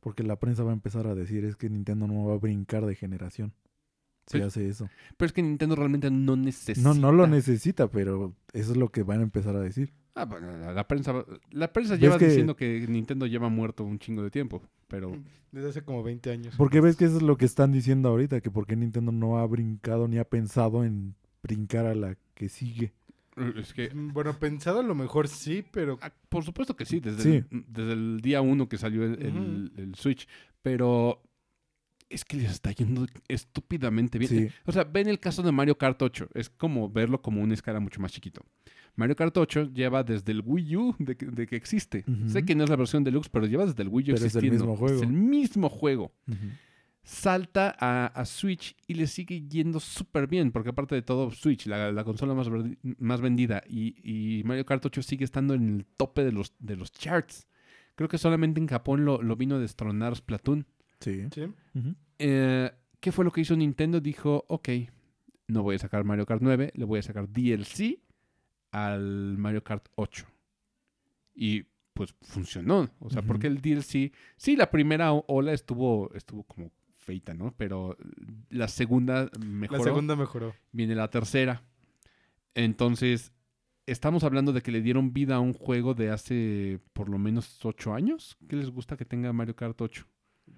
porque la prensa va a empezar a decir es que Nintendo no va a brincar de generación. Si Pero- hace eso. Pero es que Nintendo realmente no necesita. No, no lo necesita, pero eso es lo que van a empezar a decir. Ah, bueno, la, la prensa, la prensa ¿Ves lleva que- diciendo que Nintendo lleva muerto un chingo de tiempo. Pero Desde hace como 20 años. Porque ves que eso es lo que están diciendo ahorita, que porque Nintendo no ha brincado ni ha pensado en brincar a la que sigue. eh, es que Mm, Bueno, pensado a lo mejor sí, pero Ah, Por supuesto que sí, desde, Sí. El, desde el día uno que salió el, el- el Switch. Pero es que les está yendo estúpidamente bien. Sí. O sea, ven el caso de Mario Kart 8. Es como verlo como una escala mucho más chiquito. Mario Kart 8 lleva desde el Wii U de, que- de que existe. Sé que no es la versión deluxe, pero lleva desde el Wii U Pero es el existiendo. mismo juego. Es el mismo juego. Salta a, a Switch y le sigue yendo súper bien, porque aparte de todo, Switch, la, la consola más, vendida, y, y Mario Kart 8 sigue estando en el tope de los, de los charts. Creo que solamente en Japón lo, lo vino a destronar Splatoon. Sí. sí. Eh, ¿Qué fue lo que hizo Nintendo? Dijo, ok, no voy a sacar Mario Kart 9, le voy a sacar DLC al Mario Kart 8. Y pues funcionó. O sea, porque el DLC, sí, la primera ola estuvo, estuvo como feita, ¿no? Pero la segunda mejoró. La segunda mejoró. Viene la tercera. Entonces, estamos hablando de que le dieron vida a un juego de hace por lo menos 8 años. ¿Qué les gusta que tenga Mario Kart 8?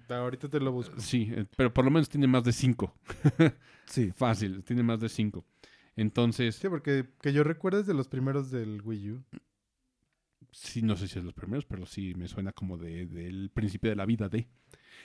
Ahorita te lo busco. Sí, eh, pero por lo menos tiene más de 5. Sí. Fácil, tiene más de 5. Entonces, Sí, porque que yo recuerdo es de los primeros del Wii U. sí, no sé si es los primeros, pero sí me suena como de- del principio de la vida de.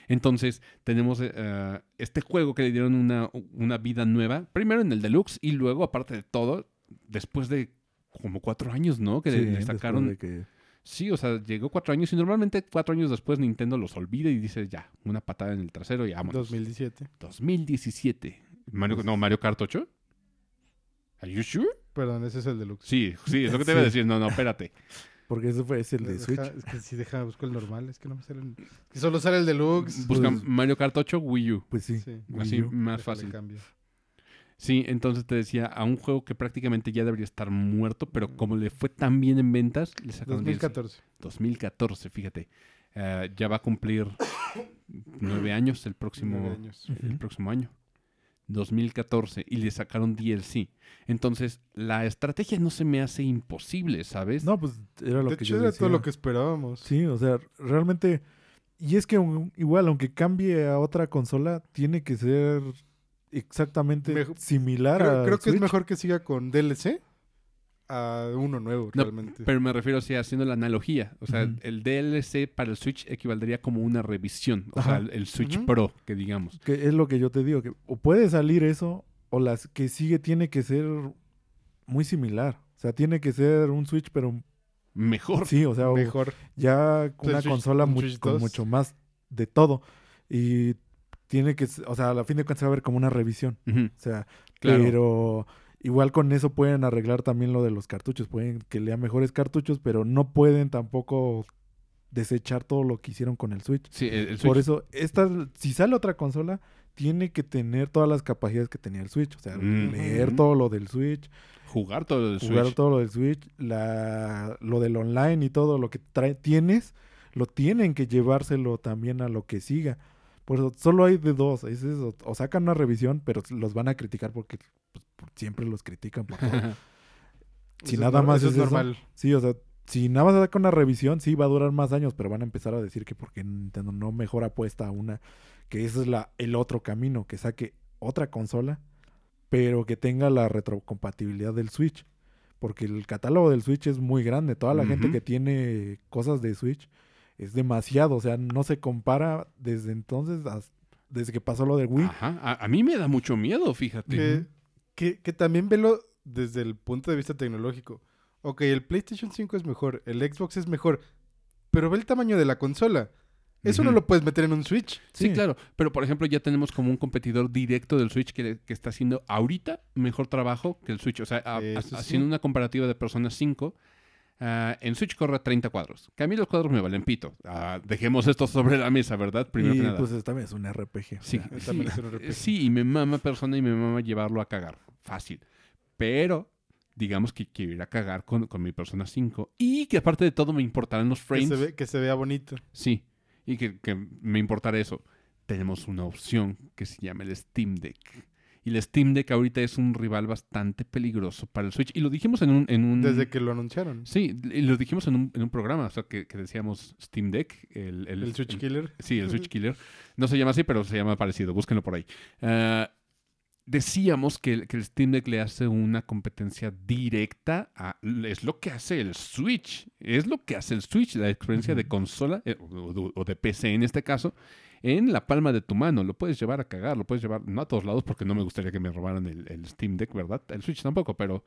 Entonces, tenemos eh, este juego que le dieron una, una vida nueva, primero en el deluxe y luego, aparte de todo, después de como cuatro años, ¿no? Que Sí, le después sacaron. de que- Sí, o sea, llegó cuatro años y normalmente cuatro años después Nintendo los olvida y dice ya, una patada en el trasero y vámonos. 2017. 2017. Mario, no, Mario Kart 8. ¿Are you sure? Perdón, ese es el deluxe. Sí, sí, es lo que te iba a decir. No, no, espérate. Porque ese fue es el de Deja- Switch. Es que si deja, busco el normal. Es que no me sale el... que solo sale el deluxe. Busca Pues- Mario Kart 8 Wii U. Pues sí. Sí. Así U. más fácil. cambio. Sí, entonces te decía, a un juego que prácticamente ya debería estar muerto, pero como le fue tan bien en ventas, le sacaron DLC. 2014. 2014, fíjate. Eh, ya va a cumplir nueve años el próximo, Nueve años. el próximo año. 2014 y le sacaron DLC. Entonces, la estrategia no se me hace imposible, ¿sabes? No, pues era lo de que hecho, yo era decía. todo lo que esperábamos. Sí, o sea, realmente. Y es que un- igual, aunque cambie a otra consola, tiene que ser exactamente Mejo- similar Creo, a creo que es mejor que siga con DLC a uno nuevo, No, realmente. Pero me refiero así, haciendo la analogía. O sea, el DLC para el Switch equivaldría como una revisión. O Ajá. sea, el, Switch. Pro, que digamos. Que es lo que yo te digo, que o puede salir eso, o las que sigue tiene que ser muy similar. O sea, tiene que ser un Switch, pero Mejor. sí, o sea, o- Mejor. ya una Switch- consola un con 2. mucho más de todo. Y tiene que, o sea, a la fin de cuentas va a ver como una revisión. O sea, Claro. pero igual con eso pueden arreglar también lo de los cartuchos. Pueden que lea mejores cartuchos, pero no pueden tampoco desechar todo lo que hicieron con el Switch. Sí, el, el Por eso, esta, si sale otra consola, tiene que tener todas las capacidades que tenía el Switch. O sea, Mm. leer todo lo del Switch, Jugar todo el jugar Switch. todo lo del Switch, la, lo del online y todo lo que trae, tienes, lo tienen que llevárselo también a lo que siga. Por eso, solo hay de dos. Es eso, o sacan una revisión, pero los van a criticar porque por- siempre los critican por todo. si Eso nada es, más eso es es eso. normal. Sí, o sea, si nada más saca una revisión, sí va a durar más años, pero van a empezar a decir que porque Nintendo no mejor apuesta a una, que ese es la, el otro camino, que saque otra consola, pero que tenga la retrocompatibilidad del Switch. Porque el catálogo del Switch es muy grande. Toda la gente que tiene cosas de Switch es demasiado. O sea, no se compara desde entonces, as- desde que pasó lo del Wii. Ajá. A, a mí me da mucho miedo, fíjate. Que, que, que también velo desde el punto de vista tecnológico. Ok, el PlayStation 5 es mejor, el Xbox es mejor, pero ve el tamaño de la consola. Eso no lo puedes meter en un Switch. Sí, Sí. claro. Pero, por ejemplo, ya tenemos como un competidor directo del Switch que, que está haciendo ahorita mejor trabajo que el Switch. O sea, a- sí. haciendo una comparativa de Persona 5, Ah, en Switch corre a 30 cuadros. Que a mí los cuadros me valen pito. Ah, dejemos esto sobre la mesa, ¿verdad? Primero y que nada. pues es- también es un RPG. o Sí, sea, sí, también es un RPG. sí, y me mama persona y me mama llevarlo a cagar. Fácil. Pero, digamos que quiero ir a cagar con, con mi persona 5. Y que aparte de todo me importarán los Que frames. se, ve- que se vea bonito. Sí, y que, que me importará eso. Tenemos una opción que se llama el Steam Deck. Y el Steam Deck ahorita es un rival bastante peligroso para el Switch. Y lo dijimos en un... En un Desde que lo anunciaron. Sí, y lo dijimos en un, en un programa, o sea, que, que decíamos Steam Deck. El, el, El Switch Killer. Sí, el Switch Killer. No se llama así, pero se llama parecido. Búsquenlo por ahí. Ah, decíamos que, el- que el Steam Deck le hace una competencia directa a... Es lo que hace el Switch. Es lo que hace el Switch, la experiencia de consola, eh, o, o de PC en este caso, en la palma de tu mano. Lo puedes llevar a cagar, lo puedes llevar, no a todos lados, porque no me gustaría que me robaran el, el Steam Deck, ¿verdad? El Switch tampoco, pero,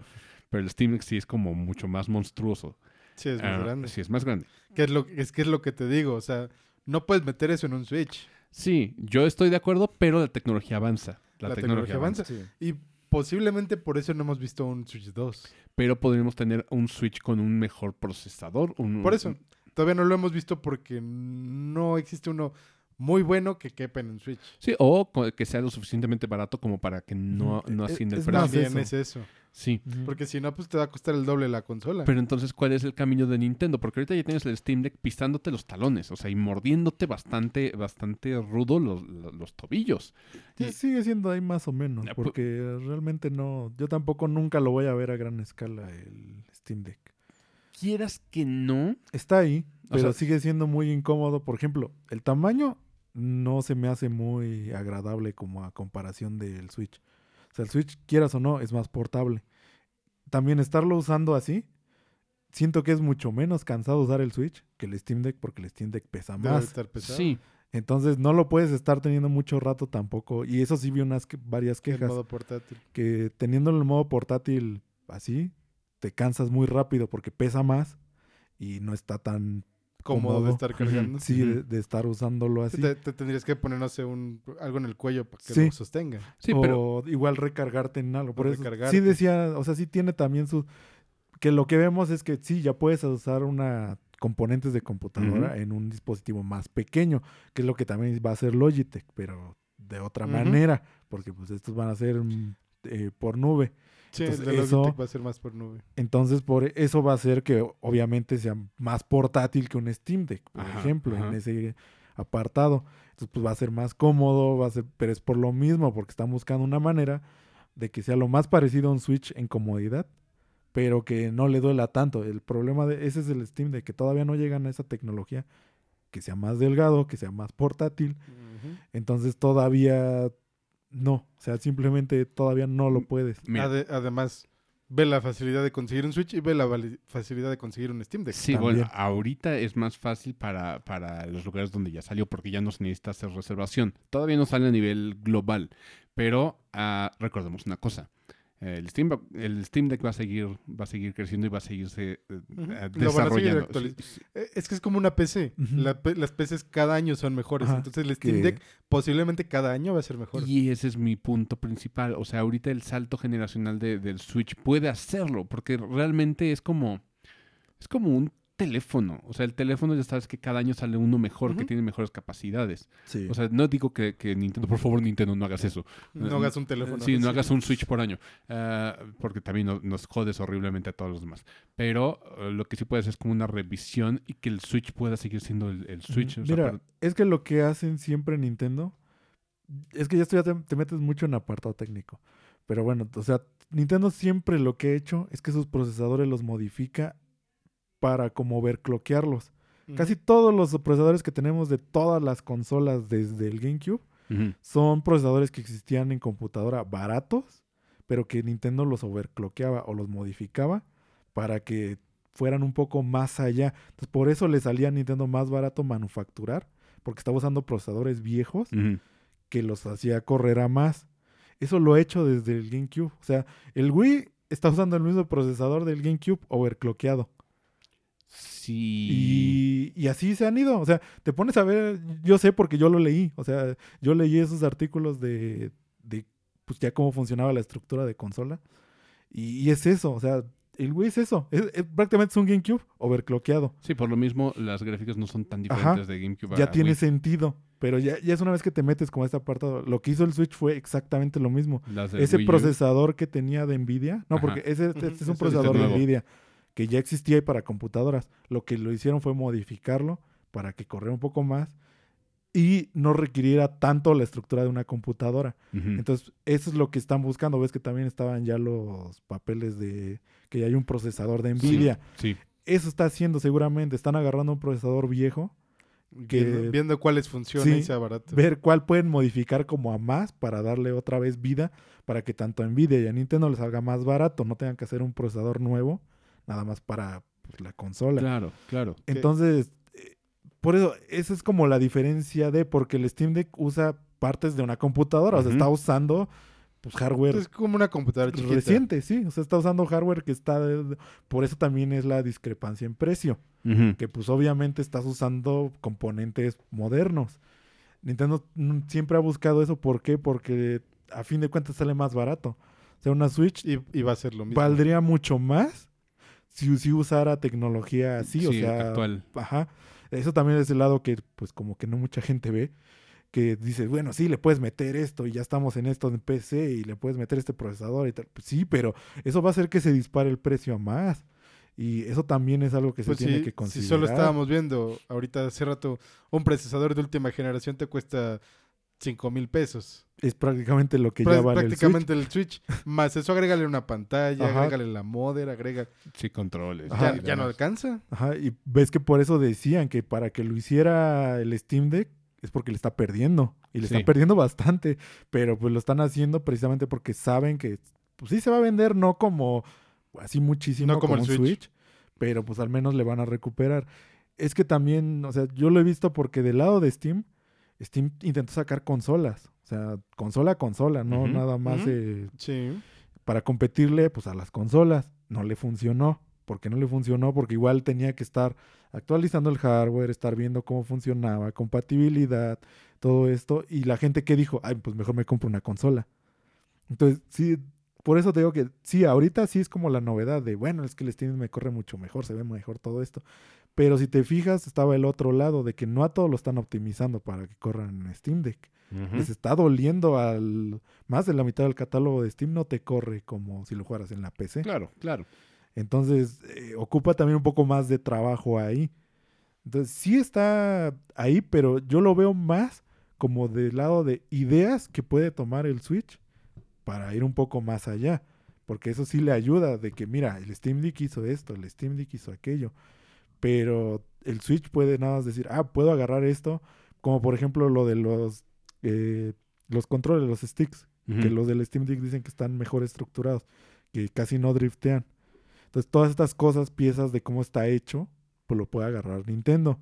pero el Steam Deck sí es como mucho más monstruoso. Sí, es más Ah, grande. Sí, es más grande. Que es, lo, es que es lo que te digo. O sea, no puedes meter eso en un Switch. Sí, yo estoy de acuerdo, pero la tecnología avanza. La, La tecnología, tecnología avanza. avanza. Y posiblemente por eso no hemos visto un Switch 2. Pero podríamos tener un Switch con un mejor procesador. un- Por eso, todavía no lo hemos visto porque no existe uno muy bueno que quepa en un Switch. Sí, o que sea lo suficientemente barato como para que no, no Es- ascienda el es precio. más es eso. Sí. Porque si no, pues te va a costar el doble la consola. Pero entonces, ¿cuál es el camino de Nintendo? Porque ahorita ya tienes el Steam Deck pisándote los talones, o sea, y mordiéndote bastante, bastante rudo los, los- los tobillos. Sí, Y- sigue siendo ahí más o menos, Ah, pu- porque realmente no, yo tampoco nunca lo voy a ver a gran escala el Steam Deck. Quieras que no. Está ahí, O pero sea- sigue siendo muy incómodo. Por ejemplo, el tamaño no se me hace muy agradable como a comparación del Switch. O sea, el Switch, quieras o no, es más portable. También estarlo usando así, siento que es mucho menos cansado usar el Switch que el Steam Deck, porque el Steam Deck pesa Debe más. estar pesado. Sí. Entonces no lo puedes estar teniendo mucho rato tampoco. Y eso sí vi unas que- varias En quejas. modo portátil. Que teniendo el modo portátil así, te cansas muy rápido porque pesa más y no está tan Cómodo de estar cargando. sí de, de estar usándolo así. Te, te tendrías que poner, no sé, un, algo en el cuello para que Sí. lo sostenga. Sí, o pero. igual recargarte en algo. Por O eso recargarte. sí decía, o sea, sí tiene también su... Que lo que vemos es que sí, ya puedes usar una componentes de computadora en un dispositivo más pequeño, que es lo que también va a hacer Logitech, pero de otra manera, porque pues estos van a ser mm, eh, por nube. Sí, Entonces, el de eso- Logitech va a ser más por nube. Entonces, por eso va a hacer que obviamente sea más portátil que un Steam Deck, por Ajá, ejemplo, ajá. en ese apartado. Entonces, pues va a ser más cómodo, va a ser, pero es por lo mismo, porque están buscando una manera de que sea lo más parecido a un Switch en comodidad, pero que no le duela tanto. El problema de ese es el Steam Deck, que todavía no llegan a esa tecnología que sea más delgado, que sea más portátil. Entonces, todavía no, o sea, simplemente todavía no lo puedes. Ade- además, ve la facilidad de conseguir un Switch y ve la facilidad de conseguir un Steam Deck. Sí, bueno, ahorita es más fácil para, para los lugares donde ya salió porque ya no se necesita hacer reservación. Todavía no sale a nivel global, pero ah, recordemos una cosa. El Steam, va- el Steam Deck va a seguir va a seguir creciendo y va a seguirse Ujú. eh, Lo van a seguir desarrollando. sí. Eh, Es que es como una PC. La las PCs cada año son mejores. Ajá, Entonces el Steam que- Deck posiblemente cada año va a ser mejor. Y ese es mi punto principal. O sea, ahorita el salto generacional de- del Switch puede hacerlo, porque realmente es como, es como un teléfono. O sea, el teléfono ya sabes que cada año sale uno mejor, que tiene mejores capacidades. Sí. O sea, no digo que, que Nintendo, por favor, Nintendo, no hagas eso. No hagas un teléfono. Sí, no hagas un Switch por año, ah, porque también no- nos jodes horriblemente a todos los demás. Pero eh, lo que sí puedes es como una revisión y que el Switch pueda seguir siendo el, el Switch. o sea, Mira, para- es que lo que hacen siempre Nintendo, es que ya esto ya te, te metes mucho en apartado técnico. Pero bueno, o sea, Nintendo siempre lo que ha hecho es que sus procesadores los modifica para como overclockearlos. Ujú. Casi todos los procesadores que tenemos de todas las consolas desde el GameCube son procesadores que existían en computadora baratos, pero que Nintendo los overclockeaba o los modificaba para que fueran un poco más allá. Entonces, por eso le salía a Nintendo más barato manufacturar, porque estaba usando procesadores viejos que los hacía correr a más. Eso lo he hecho desde el GameCube. O sea, el Wii está usando el mismo procesador del GameCube overclockeado. Sí. Y, y así se han ido. O sea, te pones a ver, yo sé porque yo lo leí. O sea, yo leí esos artículos de, de pues ya cómo funcionaba la estructura de consola. Y, y es eso, o sea, el güey es eso. Es, es- prácticamente es un GameCube overclockeado. Sí, por lo mismo, las gráficas no son tan diferentes de GameCube a Ya tiene Wii. sentido. Pero ya, ya es una vez que te metes como a este apartado. Lo que hizo el Switch fue exactamente lo mismo. Ese Wii procesador que tenía de Nvidia. No, Ajá. porque ese, este este es un procesador de. Nvidia que ya existía ahí para computadoras. Lo que lo hicieron fue modificarlo para que corriera un poco más y no requiriera tanto la estructura de una computadora. Entonces, eso es lo que están buscando. Ves que también estaban ya los papeles de que ya hay un procesador de Nvidia. Sí. Eso está haciendo seguramente. Están agarrando un procesador viejo, Que- Viendo, viendo cuáles funcionan Sí, y sea barato. ver cuál pueden modificar como a más para darle otra vez vida, para que tanto a Nvidia y a Nintendo les salga más barato, no tengan que hacer un procesador nuevo, nada más para pues, la consola. Claro, claro. Entonces, eh, por eso, esa es como la diferencia de, porque el Steam Deck usa partes de una computadora, o sea, está usando pues, hardware Es como una computadora chiquita. reciente, sí, o sea, está usando hardware que está, de- por eso también es la discrepancia en precio, que pues obviamente estás usando componentes modernos. Nintendo siempre ha buscado eso, ¿por qué? Porque a fin de cuentas sale más barato. O sea, una Switch Y, y va a ser lo mismo. valdría mucho más si, si usara tecnología así, o sea, actual. Ajá. Eso también es el lado que, pues, como que no mucha gente ve. Que dice, bueno, sí, le puedes meter esto y ya estamos en esto en PC y le puedes meter este procesador y tal. Pues sí, pero eso va a hacer que se dispare el precio a más. Y eso también es algo que Pues se tiene sí, que si considerar. solo estábamos viendo ahorita hace rato, un procesador de última generación te cuesta 5 mil pesos. Es prácticamente lo que Prá- ya vale el Switch. prácticamente el Switch. Más eso, agrégale una pantalla, Ajá. agrégale la modder, agrega. Sí, controles. Ajá. ya, ya no alcanza. Ajá, y ves que por eso decían que para que lo hiciera el Steam Deck es porque le está perdiendo. Y le Sí. está perdiendo bastante. Pero pues lo están haciendo precisamente porque saben que pues sí se va a vender, no como así muchísimo No como como, el un Switch. Switch. pero pues al menos le van a recuperar. Es que también, o sea, yo lo he visto porque del lado de Steam, Steam intentó sacar consolas. O sea, consola a consola, no nada más eh, Sí. para competirle pues a las consolas. No le funcionó. ¿Por qué no le funcionó? Porque igual tenía que estar actualizando el hardware, estar viendo cómo funcionaba, compatibilidad, todo esto. Y la gente que dijo, ay, pues mejor me compro una consola. Entonces, sí, por eso te digo que sí, ahorita sí es como la novedad de, bueno, es que el Steam me corre mucho mejor, se ve mejor todo esto. Pero si te fijas, estaba el otro lado de que no a todos lo están optimizando para que corran en Steam Deck. Ujú. Les está doliendo al... Más de la mitad del catálogo de Steam no te corre como si lo jugaras en la PC. Claro, claro. Entonces, eh, ocupa también un poco más de trabajo ahí. Entonces, sí está ahí, pero yo lo veo más como del lado de ideas que puede tomar el Switch para ir un poco más allá. Porque eso sí le ayuda de que, mira, el Steam Deck hizo esto, el Steam Deck hizo aquello. Pero el Switch puede nada más decir, ah, puedo agarrar esto. Como por ejemplo lo de los, eh, los controles, los sticks que los del Steam Deck dicen que están mejor estructurados, que casi no driftean. Entonces, todas estas cosas, piezas de cómo está hecho, pues lo puede agarrar Nintendo.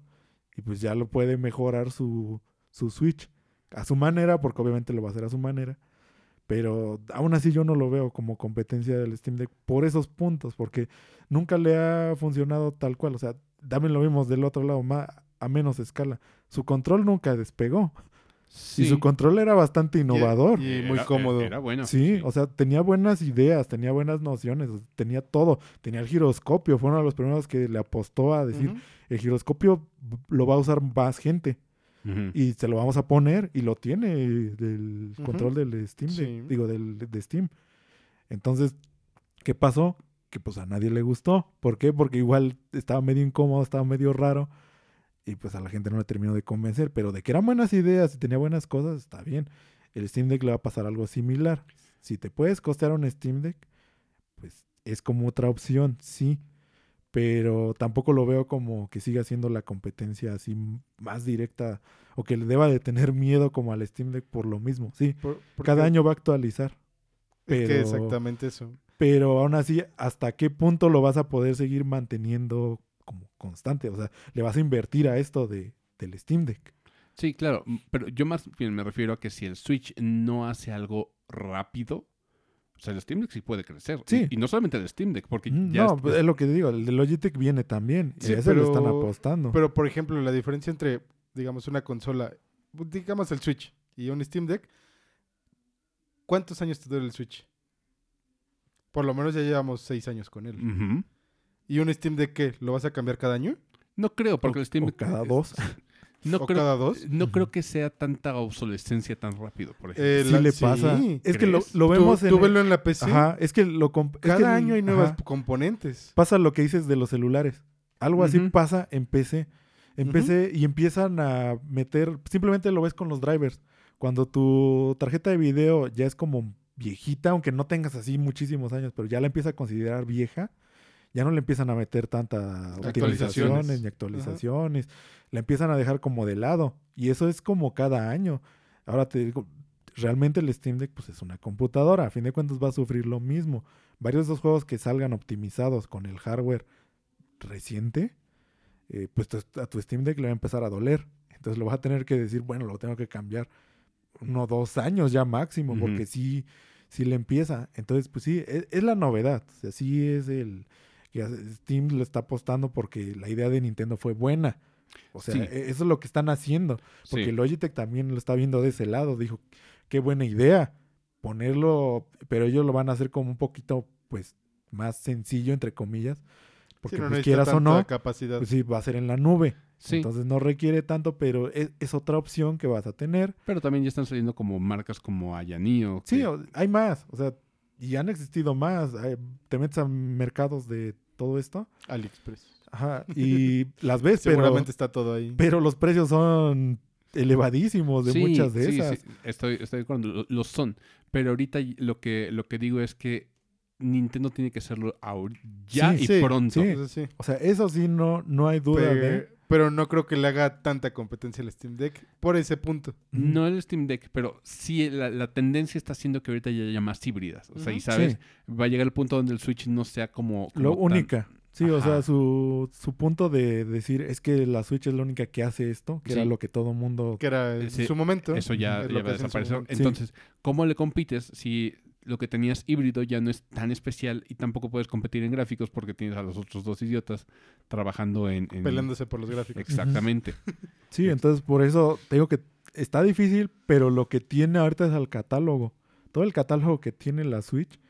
Y pues ya lo puede mejorar su, su Switch a su manera, porque obviamente lo va a hacer a su manera. Pero aún así yo no lo veo como competencia del Steam Deck por esos puntos, porque nunca le ha funcionado tal cual. O sea, también lo vimos del otro lado, ma- a menos escala. Su control nunca despegó. Sí. Y su control era bastante innovador. Y, muy Era- cómodo. Era bueno. Sí, o sea, tenía buenas ideas, tenía buenas nociones, tenía todo. Tenía el giroscopio, fue uno de los primeros que le apostó a decir, el giroscopio lo va a usar más gente Y se lo vamos a poner y lo tiene del control del Steam, de- Sí. digo, del, de Steam. Entonces, ¿qué pasó? Que pues a nadie le gustó. ¿Por qué? Porque igual estaba medio incómodo, estaba medio raro y pues a la gente no le terminó de convencer, pero de que eran buenas ideas y tenía buenas cosas, está bien. El Steam Deck le va a pasar algo similar. Si te puedes costear un Steam Deck, pues es como otra opción, sí. Pero tampoco lo veo como que siga siendo la competencia así más directa o que le deba de tener miedo como al Steam Deck por lo mismo. Sí, Por- porque cada año va a actualizar. Es que exactamente eso. Pero aún así, ¿hasta qué punto lo vas a poder seguir manteniendo como constante? O sea, le vas a invertir a esto de, del Steam Deck. Sí, claro, pero yo más bien me refiero a que si el Switch no hace algo rápido, o sea, el Steam Deck sí puede crecer. Sí. Y, y no solamente el Steam Deck, porque Mm, ya no, es- es lo que digo, el de Logitech viene también. Sí, y a ese le están apostando. Pero, por ejemplo, la diferencia entre, digamos, una consola, digamos el Switch y un Steam Deck, ¿cuántos años te dura el Switch? Por lo menos ya llevamos seis años con él. ¿Y un Steam Deck qué? ¿Lo vas a cambiar cada año? No creo, porque O- el Steam o cada dos. No ¿O creo, cada dos? no creo que sea tanta obsolescencia tan rápido, por ejemplo. Eh, Sí la- le pasa. Es que lo, vemos tú, en... tú velo en la PC. Ajá, es que lo... comp- es Cada que- año hay nuevas ajá. componentes. pasa lo que dices de los celulares. Algo así pasa en PC. En. PC y empiezan a meter, simplemente lo ves con los drivers. Cuando tu tarjeta de video ya es como viejita, aunque no tengas así muchísimos años, pero ya la empieza a considerar vieja, ya no le empiezan a meter tanta optimizaciones ni actualizaciones. La empiezan a dejar como de lado. Y eso es como cada año. Ahora te digo, realmente el Steam Deck pues es una computadora. A fin de cuentas va a sufrir lo mismo. Varios de esos juegos que salgan optimizados con el hardware reciente, eh, pues a tu Steam Deck le va a empezar a doler. Entonces lo vas a tener que decir, bueno, lo tengo que cambiar uno o dos años ya máximo, porque sí, sí le empieza. Entonces, pues sí, es, es la novedad. O sea, sí es el que Steam lo está apostando porque la idea de Nintendo fue buena. O sea, Sí. e- eso es lo que están haciendo. Porque Sí. Logitech también lo está viendo de ese lado. Dijo, qué buena idea ponerlo, pero ellos lo van a hacer como un poquito, pues, más sencillo, entre comillas. Porque Sí, no pues, quieras o no, capacidad. pues sí, va a ser en la nube. Sí, Entonces no requiere tanto, pero es, es otra opción que vas a tener. pero también ya están saliendo como marcas como Ayanio. Sí, que- hay más. O sea, y han existido más. Te metes a mercados de todo esto. AliExpress. Ajá, y las ves, pero, Seguramente está todo ahí. pero los precios son elevadísimos de Sí, muchas de sí, esas. sí, estoy, estoy de acuerdo, lo, lo son. Pero ahorita lo que, lo que digo es que Nintendo tiene que hacerlo ahor- ya Sí, y sí, pronto. sí. O sea, eso sí, no, no hay duda Pe- de... Pero no creo que le haga tanta competencia al Steam Deck por ese punto. No el Steam Deck, pero sí la, la tendencia está haciendo que ahorita ya haya más híbridas. O sea, y sabes, Sí. va a llegar el punto donde el Switch no sea como... como Lo tan- única. Sí, o sea, su, su punto de decir es que la Switch es la única que hace esto, que era lo que todo mundo... Que era en Ese- su momento. Eso ya, Es ya lo va a desaparecer. Sí. Entonces, ¿cómo le compites si lo que tenías híbrido ya no es tan especial y tampoco puedes competir en gráficos porque tienes a los otros dos idiotas trabajando en... en- Peleándose por los gráficos. Exactamente. Sí, entonces por eso te digo que está difícil, pero lo que tiene ahorita es el catálogo. Todo el catálogo que tiene la Switch,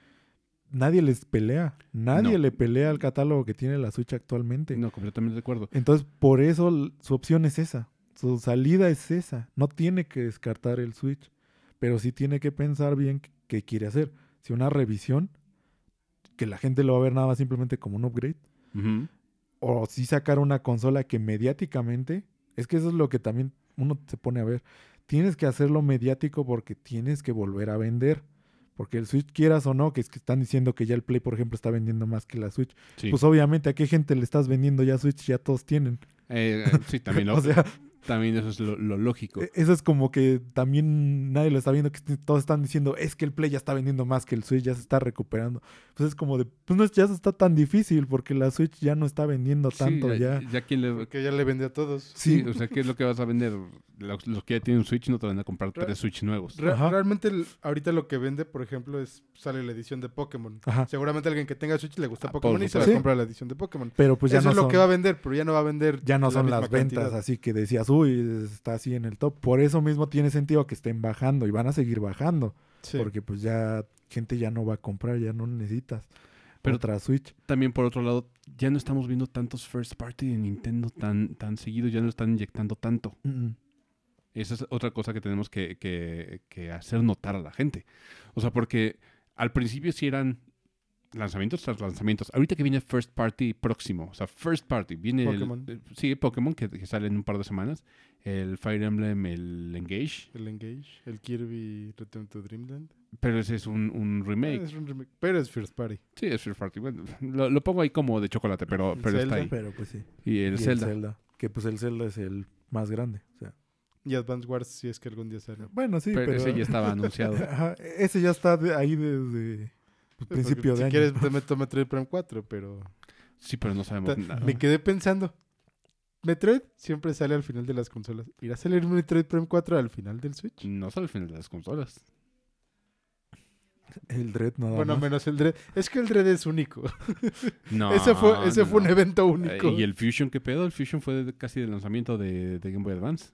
nadie les pelea. Nadie No. le pelea al catálogo que tiene la Switch actualmente. No, completamente de acuerdo. Entonces, por eso su opción es esa. Su salida es esa. No tiene que descartar el Switch, pero sí tiene que pensar bien qué- quiere hacer. Si una revisión, que la gente lo va a ver nada más simplemente como un upgrade, o si sacar una consola que mediáticamente, es que eso es lo que también uno se pone a ver. Tienes que hacerlo mediático porque tienes que volver a vender. Porque el Switch, quieras o no, que es que están diciendo que ya el Play, por ejemplo, está vendiendo más que la Switch. Sí. Pues obviamente, ¿a qué gente le estás vendiendo ya Switch? Ya todos tienen. Eh, sí, también, lo- o sea, también eso es lo, lo lógico. e- eso es como que también nadie lo está viendo, que todos están diciendo, es que el Play ya está vendiendo más que el Switch, ya se está recuperando. Pues es como de, pues no es- ya está tan difícil porque la Switch ya no está vendiendo Sí, tanto ya. ya quien le... Porque ya le vendí a todos. Sí, Sí. o sea, ¿qué es lo que vas a vender? Los, los que ya tienen un Switch no te van a comprar Re- tres Switch nuevos. Re- Ajá. realmente el- ahorita lo que vende, por ejemplo, es sale la edición de Pokémon. Ajá. Seguramente alguien que tenga Switch le gusta Ah, Pokémon y se va a comprar la edición de Pokémon. Pero pues ya Eso no es lo que va a vender, pero ya no va a vender ya no la son las ventas cantidad. así que decías, uy, está así en el top. Por eso mismo tiene sentido que estén bajando y van a seguir bajando. Sí. Porque pues ya gente ya no va a comprar, ya no necesitas Pero- otra Switch. También, por otro lado, ya no estamos viendo tantos first party de Nintendo tan, tan seguidos, ya no están inyectando tanto. Mm, mm. Esa es otra cosa que tenemos que, que- que hacer notar a la gente. O sea, porque al principio sí eran lanzamientos tras lanzamientos. Ahorita que viene First Party próximo, o sea, First Party, viene el- Pokémon. el- sí, Pokémon, que, que sale en un par de semanas, el Fire Emblem, el Engage, El Engage, el Kirby Return to Dreamland. pero ese es un, un remake. Es un remake, pero es First Party. Sí, es First Party. Bueno, lo, lo pongo ahí como de chocolate, pero, El pero está Zelda. ahí. Pero pues sí. Y el Y Zelda. Que pues el Zelda es el más grande. O sea, Y Advance Wars, si es que algún día sale. bueno, sí, pero, pero... ese ya estaba anunciado. Ajá, ese ya está de- ahí desde pues, Porque principio si de año. quieres te meto Metroid Prime 4, pero Sí, pero no sabemos Ta- nada. me quedé pensando. Metroid siempre sale al final de las consolas. ¿Irá a salir Metroid Prime 4 al final del Switch? No sale al final de las consolas. El Dread nada bueno, más. menos el Dread. Es que el Dread es único. No. ese fue, ese no, fue un no. evento Eh, único. ¿Y el Fusion qué pedo? El Fusion fue de- casi del lanzamiento de, de Game Boy Advance.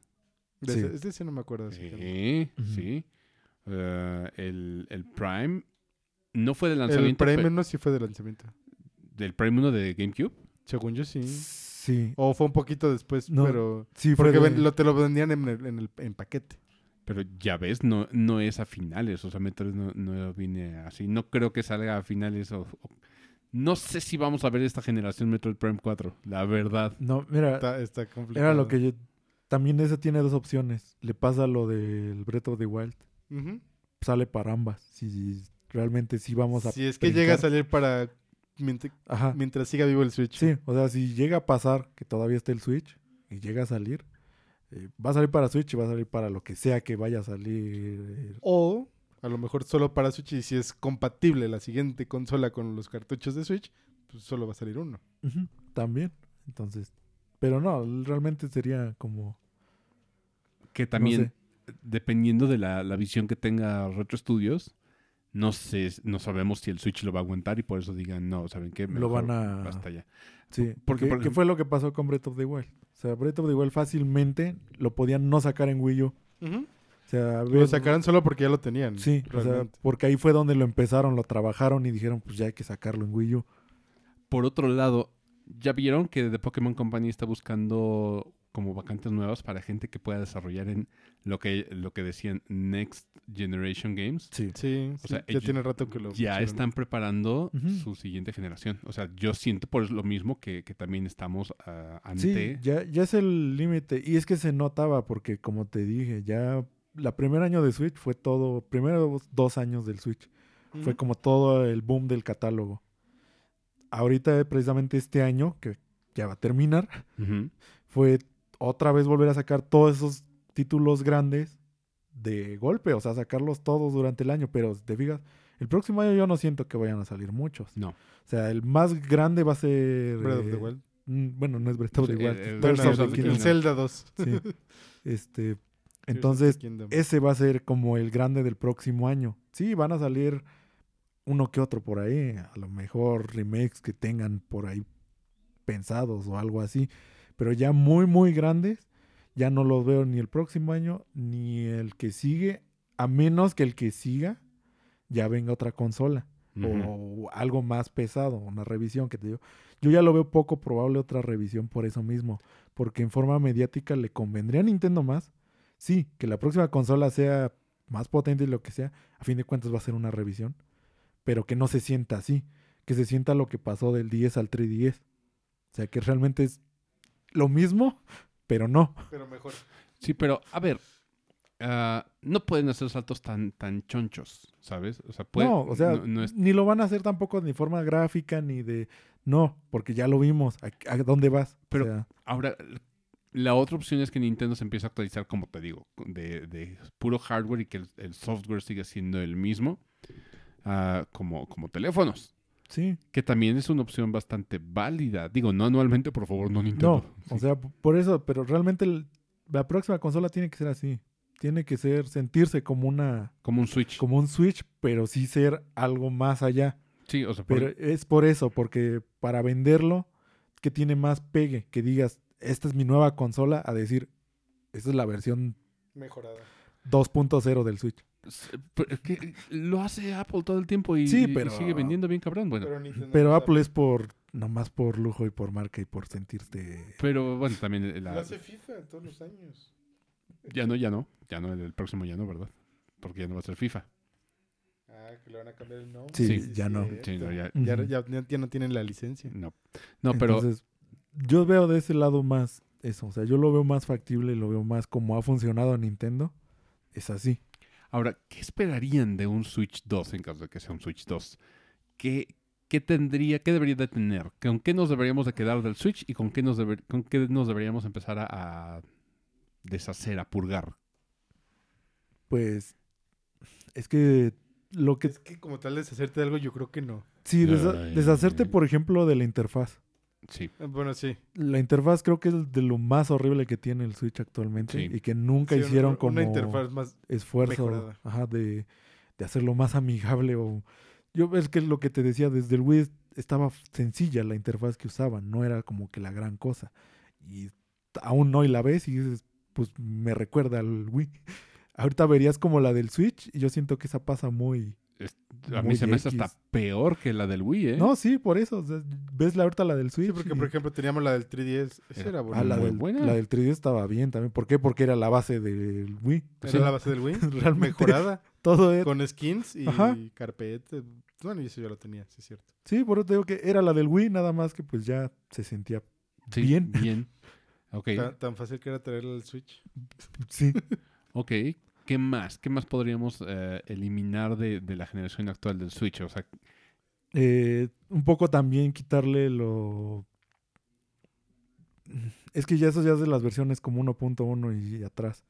De Sí. ese, de ese no me acuerdo. Sí, sí. Eh, el, el Prime no fue de El lanzamiento Prime pe- 1 sí fue de lanzamiento. del Prime 1 de GameCube. Según yo sí. Sí, O fue un poquito después, No, pero... sí fue Porque de- ven- lo, te lo vendían en, el, en, el, en paquete. Pero ya ves, no, no es a finales. O sea, Metroid no, no viene así. No creo que salga a finales. O, o- No sé si vamos a ver esta generación Metroid Prime 4. La verdad. No, mira, Está, está complicado. era lo que yo... También ese tiene dos opciones. Le pasa lo del Breath of the Wild. Sale para ambas. Si realmente sí vamos a Si es que llega a salir para... Mientras, Ajá. mientras siga vivo el Switch. Sí, o sea, si llega a pasar que todavía esté el Switch y llega a salir, eh, va a salir para Switch y va a salir para lo que sea que vaya a salir. eh, O a lo mejor solo para Switch y si es compatible la siguiente consola con los cartuchos de Switch, pues solo va a salir uno. también. Entonces, pero no, realmente sería como... Que no también, sé. dependiendo de la, la visión que tenga Retro Studios, no sé, no sabemos si el Switch lo va a aguantar y por eso digan, no, ¿saben qué? Lo Mejor van a- Basta ya. Sí, Porque, porque por ¿qué fue lo que pasó con Breath of the Wild? O sea, Breath of the Wild fácilmente lo podían no sacar en Wii U. O sea, Lo sacaron solo porque ya lo tenían. Sí, o sea, realmente. porque ahí fue donde lo empezaron, lo trabajaron y dijeron, pues ya hay que sacarlo en Wii U. Por otro lado, ¿ya vieron que The Pokémon Company está buscando como vacantes nuevas para gente que pueda desarrollar en lo que, lo que decían Next Generation Games? Sí. Sí, O sí, sea, ya tiene rato que lo Ya están preparando su siguiente generación. O sea, yo siento por lo mismo que, que también estamos ah, Sí, ante... ya, ya es el límite. Y es que se notaba porque, como te dije, ya la primer año de Switch fue todo, primeros dos años del Switch, fue como todo el boom del catálogo. Ahorita, precisamente este año, que ya va a terminar, fue otra vez volver a sacar todos esos títulos grandes de golpe, o sea, sacarlos todos durante el año. Pero te fijas, el próximo año yo no siento que vayan a salir muchos. No. O sea, el más grande va a ser... Breath of the eh, Wild. mm, Bueno, no es Breath of the Eh, Wild. eh, of the el Kingdom. Zelda 2. Sí. Este, entonces, ese va a ser como el grande del próximo año. Sí, van a salir uno que otro por ahí. A lo mejor remakes que tengan por ahí pensados o algo así. Pero ya muy, muy grandes, ya no los veo ni el próximo año ni el que sigue. A menos que el que siga ya venga otra consola Ujú. o algo más pesado, una revisión que te digo. Yo ya lo veo poco probable otra revisión por eso mismo, porque en forma mediática le convendría a Nintendo más. Sí, que la próxima consola sea más potente y lo que sea, a fin de cuentas va a ser una revisión, pero que no se sienta así, que se sienta lo que pasó del 10 al 3DS. O sea, que realmente es lo mismo, pero no. Pero mejor. Sí, pero a ver, ah, no pueden hacer saltos tan, tan chonchos, ¿sabes? O sea, puede- no, o sea, no- no es- ni lo van a hacer tampoco de forma gráfica ni de... No, porque ya lo vimos. ¿A, a dónde vas? O Pero- sea, Ahora, la otra opción es que Nintendo se empiece a actualizar, como te digo, de, de puro hardware y que el, el software siga siendo el mismo, ah, como, como teléfonos. Sí, Que también es una opción bastante válida. Digo, no anualmente, por favor, no Nintendo. No, o sea, por eso, pero realmente el- la próxima consola tiene que ser así. Tiene que ser, sentirse como una, como un Switch. como un Switch, pero sí ser algo más allá. Sí, o sea, por- Pero es por eso, porque para venderlo, que tiene más pegue, que digas, esta es mi nueva consola, a decir, esta es la versión Mejorada. 2.0 del Switch. S- pero es que lo hace Apple todo el tiempo y, Sí, y sigue vendiendo bien cabrón. Bueno, Pero, Apple es por, nomás por lujo y por marca y por sentirte... pero bueno, también la- Lo hace FIFA todos los años. ya no, ya no, ya no, el, el próximo ya no, ¿verdad? Porque ya no va a ser FIFA. Ah, que le van a cambiar el nombre. Sí, ya no. cierto. Sí, no, ya- ya- ya no tienen la licencia. No, no, pero Entonces, yo veo de ese lado más eso. O sea, yo lo veo más factible, lo veo más como ha funcionado Nintendo. Es así. Ahora, ¿qué esperarían de un Switch 2 en caso de que sea un Switch 2? ¿Qué, qué tendría, qué debería de tener? ¿Con qué nos deberíamos de quedar del Switch y con qué nos, deber- con qué nos deberíamos empezar a, a deshacer, a purgar? Pues es que lo que... Es que como tal deshacerte de algo, yo creo que no. Sí, deshacerte, por ejemplo, de la interfaz. Sí, Eh, Bueno, sí. La interfaz creo que es de lo más horrible que tiene el Switch actualmente Sí. y que nunca Sí, hicieron una, como una interfaz más. esfuerzo ajá, de, de hacerlo más amigable o yo es que lo que te decía desde el Wii estaba sencilla la interfaz que usaban, no era como que la gran cosa y aún hoy la ves y dices, pues me recuerda al Wii. Ahorita verías como la del Switch y yo siento que esa pasa muy es- a mí se me hace hasta peor que la del Wii, ¿eh? No, sí, por eso. o sea, ves la ahorita la del Switch. Sí, porque por ejemplo teníamos la del 3DS. Esa Era- era Ah, bonita. la muy del, buena. la del 3D estaba bien también. ¿Por qué? Porque era la base del Wii. Era Sí. la base del Wii. Realmente. Mejorada. Todo era- con skins y Ajá. carpeta. Bueno, y eso yo lo tenía, sí es cierto. Sí, por eso te digo que era la del Wii, nada más que pues ya se sentía Sí, bien. Bien. Ok, Tan, tan fácil que era traerla al Switch. Sí. ok. ¿Qué más? ¿Qué más podríamos eh, eliminar de, de la generación actual del Switch? O sea, Eh, un poco también quitarle lo... Es que ya eso ya es de las versiones como 1.1 y atrás.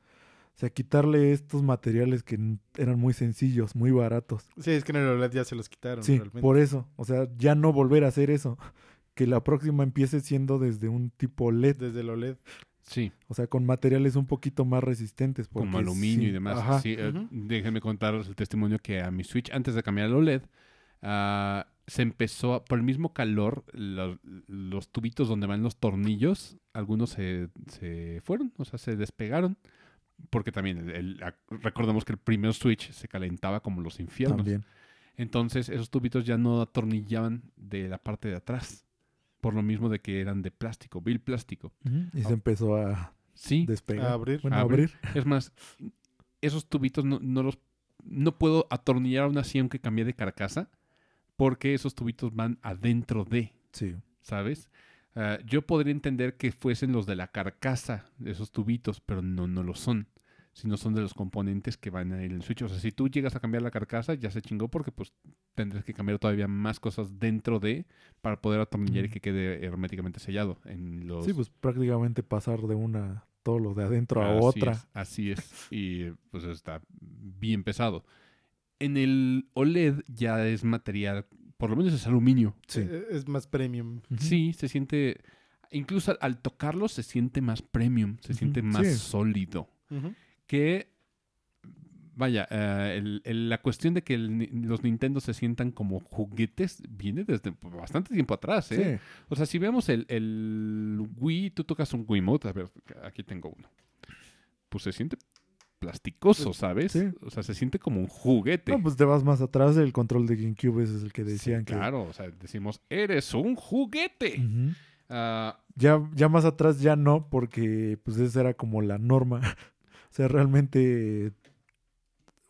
O sea, quitarle estos materiales que eran muy sencillos, muy baratos. Sí, es que en el OLED ya se los quitaron. Sí, realmente. por eso. O sea, ya no volver a hacer eso. Que la próxima empiece siendo desde un tipo LED. Desde el OLED. Sí, O sea, con materiales un poquito más resistentes. como aluminio sí, y demás. Ajá. Sí, eh, déjenme contaros el testimonio que a mi Switch, antes de cambiar al OLED, ah, se empezó, a- por el mismo calor, lo- los tubitos donde van los tornillos, algunos se, se fueron, o sea, se despegaron. Porque también, el- el- a- recordemos que el primer Switch se calentaba como los infiernos. También. Entonces, esos tubitos ya no atornillaban de la parte de atrás. Por lo mismo de que eran de plástico, vil plástico. Y se empezó a Sí, despegar. A abrir. Bueno, A abrir. Es más, esos tubitos no, no los no puedo atornillar aún así aunque cambie de carcasa, porque esos tubitos van adentro de, Sí. ¿sabes? Ah, yo podría entender que fuesen los de la carcasa, esos tubitos, pero no, no lo son. Sino son de los componentes que van en el Switch. O sea, si tú llegas a cambiar la carcasa, ya se chingó porque pues tendrás que cambiar todavía más cosas dentro de para poder atornillar y que quede herméticamente sellado en los Sí, pues prácticamente pasar de una, todo lo de adentro a Así otra. es, así es. Y pues está bien pesado. En el OLED ya es material, por lo menos es aluminio. Sí. Eh, Es más premium. Sí, se siente, incluso al, al tocarlo se siente más premium, se siente más sí. sólido. Ujú. Que, vaya, eh, el- el- la cuestión de que el los Nintendo se sientan como juguetes viene desde bastante tiempo atrás, ¿eh? Sí. O sea, si vemos el, Wii, tú tocas un Wiimote, a ver, aquí tengo uno. Pues se siente plasticoso, ¿sabes? Sí. O sea, se siente como un juguete. No, pues te vas más atrás, el control de GameCube ese es el que Sí, decían que... Claro, o sea, decimos, eres un juguete. Ujú. Ah, Ya, ya más atrás ya no, porque pues esa era como la norma. Sea, realmente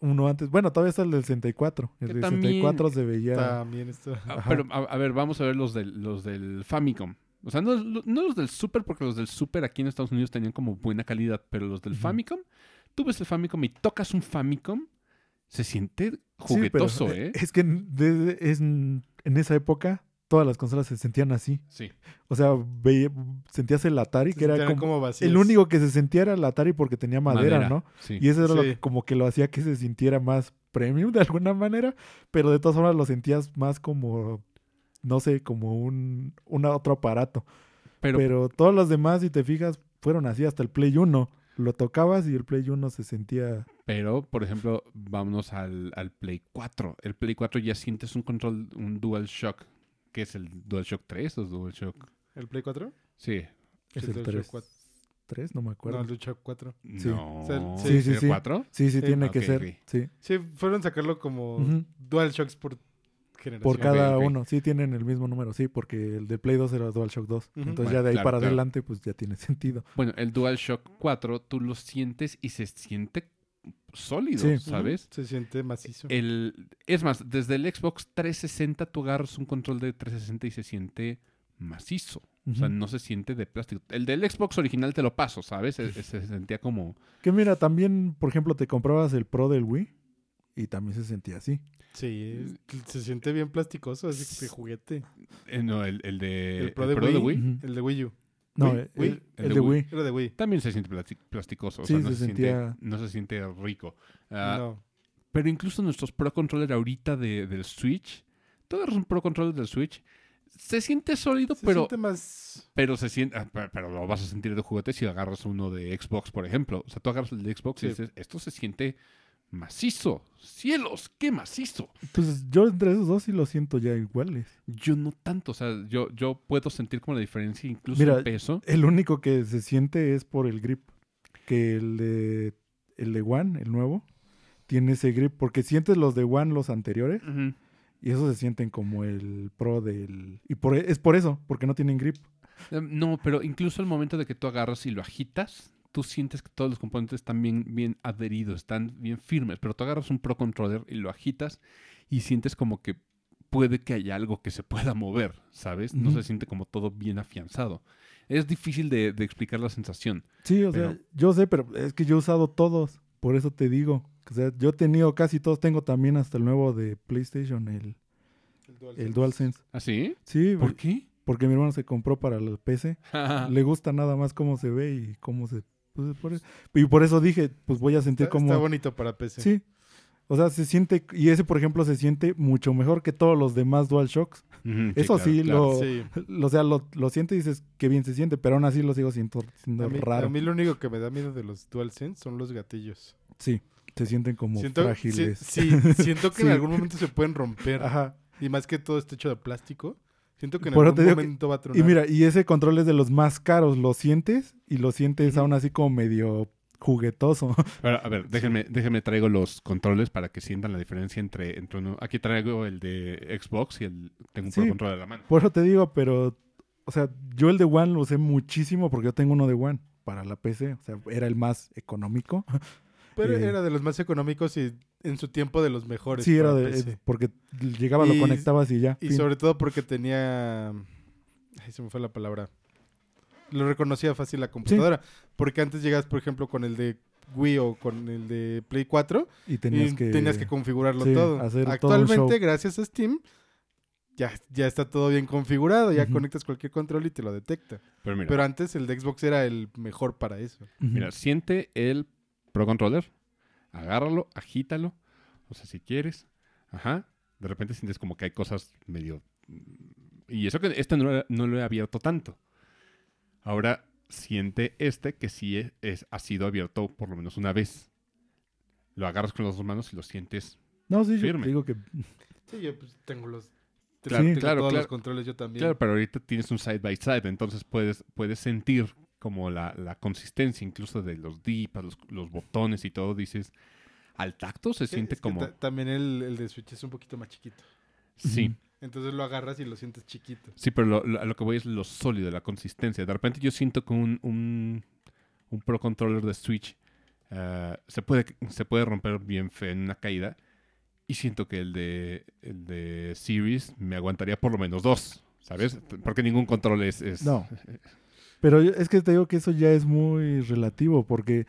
uno antes, bueno, todavía está el del 64. El del también 64 se veía... También está. ah, pero, a, a ver, vamos a ver los del, los del Famicom. O sea, no, no los del Super, porque los del Super aquí en Estados Unidos tenían como buena calidad, pero los del. Famicom, tú ves el Famicom y tocas un Famicom, se siente Sí, pero, juguetoso, eh, ¿eh? Es que en- de- es en esa época todas las consolas se sentían así. Sí. O sea, veía- sentías el Atari, que era como... vacíos. El único que se sentía era el Atari porque tenía madera, ¿no? Sí. Y eso era lo que como que lo hacía que se sintiera más premium de alguna manera, pero de todas formas lo sentías más como, no sé, como un, un otro aparato. pero, Pero, todos los demás, si te fijas, fueron así hasta el Play 1. Lo tocabas y el Play 1 se sentía... Pero, por ejemplo, vámonos al, al Play 4. El Play 4 ya sientes un control, un DualShock. ¿Qué es el DualShock 3 o DualShock? ¿El Play 4? Sí. Es Sí, el DualShock 3. 4. 3, no me No, acuerdo. el DualShock 4. Sí. No. O sea, el- sí, sí, ¿El sí. 4? Sí, sí, Sí. tiene Ok, que ser. Sí, Sí, fueron a sacarlo como Ujú. DualShocks por generación. por cada ok. uno. Sí, tienen el mismo número. Sí, porque el de Play 2 era DualShock 2. Ujú. Entonces Bueno, ya de ahí claro, para claro. adelante, pues ya tiene sentido. Bueno, el DualShock 4 tú lo sientes y se siente sólido, Sí. ¿sabes? Se siente macizo. El, es más, desde el Xbox 360 tú agarras un control de 360 y se siente macizo. O sea, no se siente de plástico. El del Xbox original te lo paso, ¿sabes? Se, se sentía como... Que mira, también, por ejemplo, te comprabas el Pro del Wii y también se sentía así. Sí, se siente bien plasticoso, así de juguete. eh, no, el, el de, El Pro de Wii. Ujú. El de Wii U. No, Wii, el, Wii, el el de de Wii. Era de Wii. También se siente plasti- plasticoso. O sea, no se se, sentía- siente, no se siente rico. Ah, no. Pero incluso nuestros Pro Controller ahorita de, del Switch, tú agarras un Pro Controller del Switch, se siente sólido, Se pero, siente más... pero se siente, ah, pe- pero lo vas a sentir de juguete si agarras uno de Xbox, por ejemplo. O sea, tú agarras el de Xbox y dices, esto se siente macizo. ¡Cielos! ¡Qué macizo! Entonces, yo entre esos dos sí lo siento ya iguales. Yo no tanto, o sea, yo, yo puedo sentir como la diferencia incluso Mira, en peso. El único que se siente es por el grip. Que el de, el de One, el nuevo, tiene ese grip, porque sientes los de One, los anteriores, y esos se sienten como el Pro del... Y por, es por eso, porque no tienen grip. Eh, No, pero incluso al momento de que tú agarras y lo agitas, tú sientes que todos los componentes están bien, bien adheridos, están bien firmes, pero tú agarras un Pro Controller y lo agitas y sientes como que puede que haya algo que se pueda mover, ¿sabes? No se siente como todo bien afianzado. Es difícil de, de explicar la sensación. Sí, o sea, yo sé, pero es que yo he usado todos, por eso te digo. O sea, yo he tenido casi todos, tengo también hasta el nuevo de PlayStation, el, el DualSense. ¿Ah, sí? Sí, ¿Por qué? porque mi hermano se compró para el PC. Le gusta nada más cómo se ve y cómo se... pues, por eso- y por eso dije, pues voy a sentir Está, como... está bonito para PC. Sí. O sea, se siente... Y ese, por ejemplo, se siente mucho mejor que todos los demás DualShocks. Ujú, Eso claro, sí, claro. lo- Sí. O sea, lo, lo sientes y dices, qué bien se siente, pero aún así lo sigo siento, siendo A mí, raro. a mí lo único que me da miedo de los DualSense son los gatillos. Sí, se sienten como Siento, frágiles. sí, siento que en algún momento se pueden romper. Ajá. Y más que todo está hecho de plástico. Siento que en Por algún digo que- momento va a tronar. Y mira, y ese control es de los más caros, lo sientes y lo sientes aún así como medio juguetoso. Pero, a ver, déjenme, déjenme traigo los controles para que sientan la diferencia entre, entre uno. Aquí traigo el de Xbox y el tengo un Sí. Controller a la mano. Por eso te digo, pero, o sea, yo el de One lo usé muchísimo porque yo tengo uno de One para la PC, o sea, era el más económico. Pero eh, era de los más económicos y en su tiempo de los mejores. Sí, era de, PC. eh, porque llegaba, lo conectabas y ya. Y fin. sobre todo porque tenía... Ay, se me fue la palabra. Lo reconocía fácil la computadora. Porque antes llegabas, por ejemplo, con el de Wii o con el de Play 4 y tenías y que... tenías que configurarlo sí, todo. hacer todo un Actualmente, gracias a Steam, ya, ya está todo bien configurado. Ya conectas cualquier control y te lo detecta. Pero mira, Pero antes el de Xbox era el mejor para eso. Mira, siente el Pro Controller, agárralo, agítalo, o sea, si quieres, ajá, de repente sientes como que hay cosas medio... Y eso que este no, lo- no lo he abierto tanto. Ahora siente este que sí es, es- ha sido abierto por lo menos una vez. Lo agarras con las dos manos y lo sientes. No, sí, yo firme. te digo que... Sí, yo pues tengo los... Claro, tengo claro, todos claro. los controles yo también. Claro, pero ahorita tienes un side by side, entonces puedes, puedes sentir como la, la consistencia incluso de los dipas, los, los botones y todo. Dices, al tacto se Sí, siente es que como... ta- también el, el de Switch es un poquito más chiquito. Sí. Entonces lo agarras y lo sientes chiquito. Sí, pero lo, lo- a lo que voy es lo sólido, la consistencia. De repente yo siento que un, un, un Pro Controller de Switch ah, se, puede, se puede romper bien feo en una caída. Y siento que el de, el de Series me aguantaría por lo menos dos, ¿sabes? Porque ningún control es... es- No. Pero es que te digo que eso ya es muy relativo, porque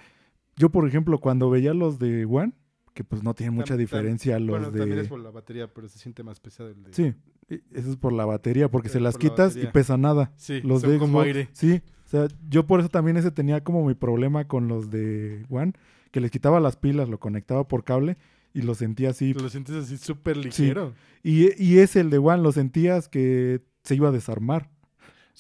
yo, por ejemplo, cuando veía los de One, que pues no tienen mucha Tam- tam- diferencia a los bueno, también de... es por la batería, pero se siente más pesado el de... Sí, eso es por la batería, porque Sí, se las por la quitas y pesa nada. Sí, Los son de como Xbox, aire. Sí, o sea, yo por eso también ese tenía como mi problema con los de One, que les quitaba las pilas, lo conectaba por cable y lo sentía así. Lo sientes así súper ligero. Y, y ese, el de One, lo sentías que se iba a desarmar.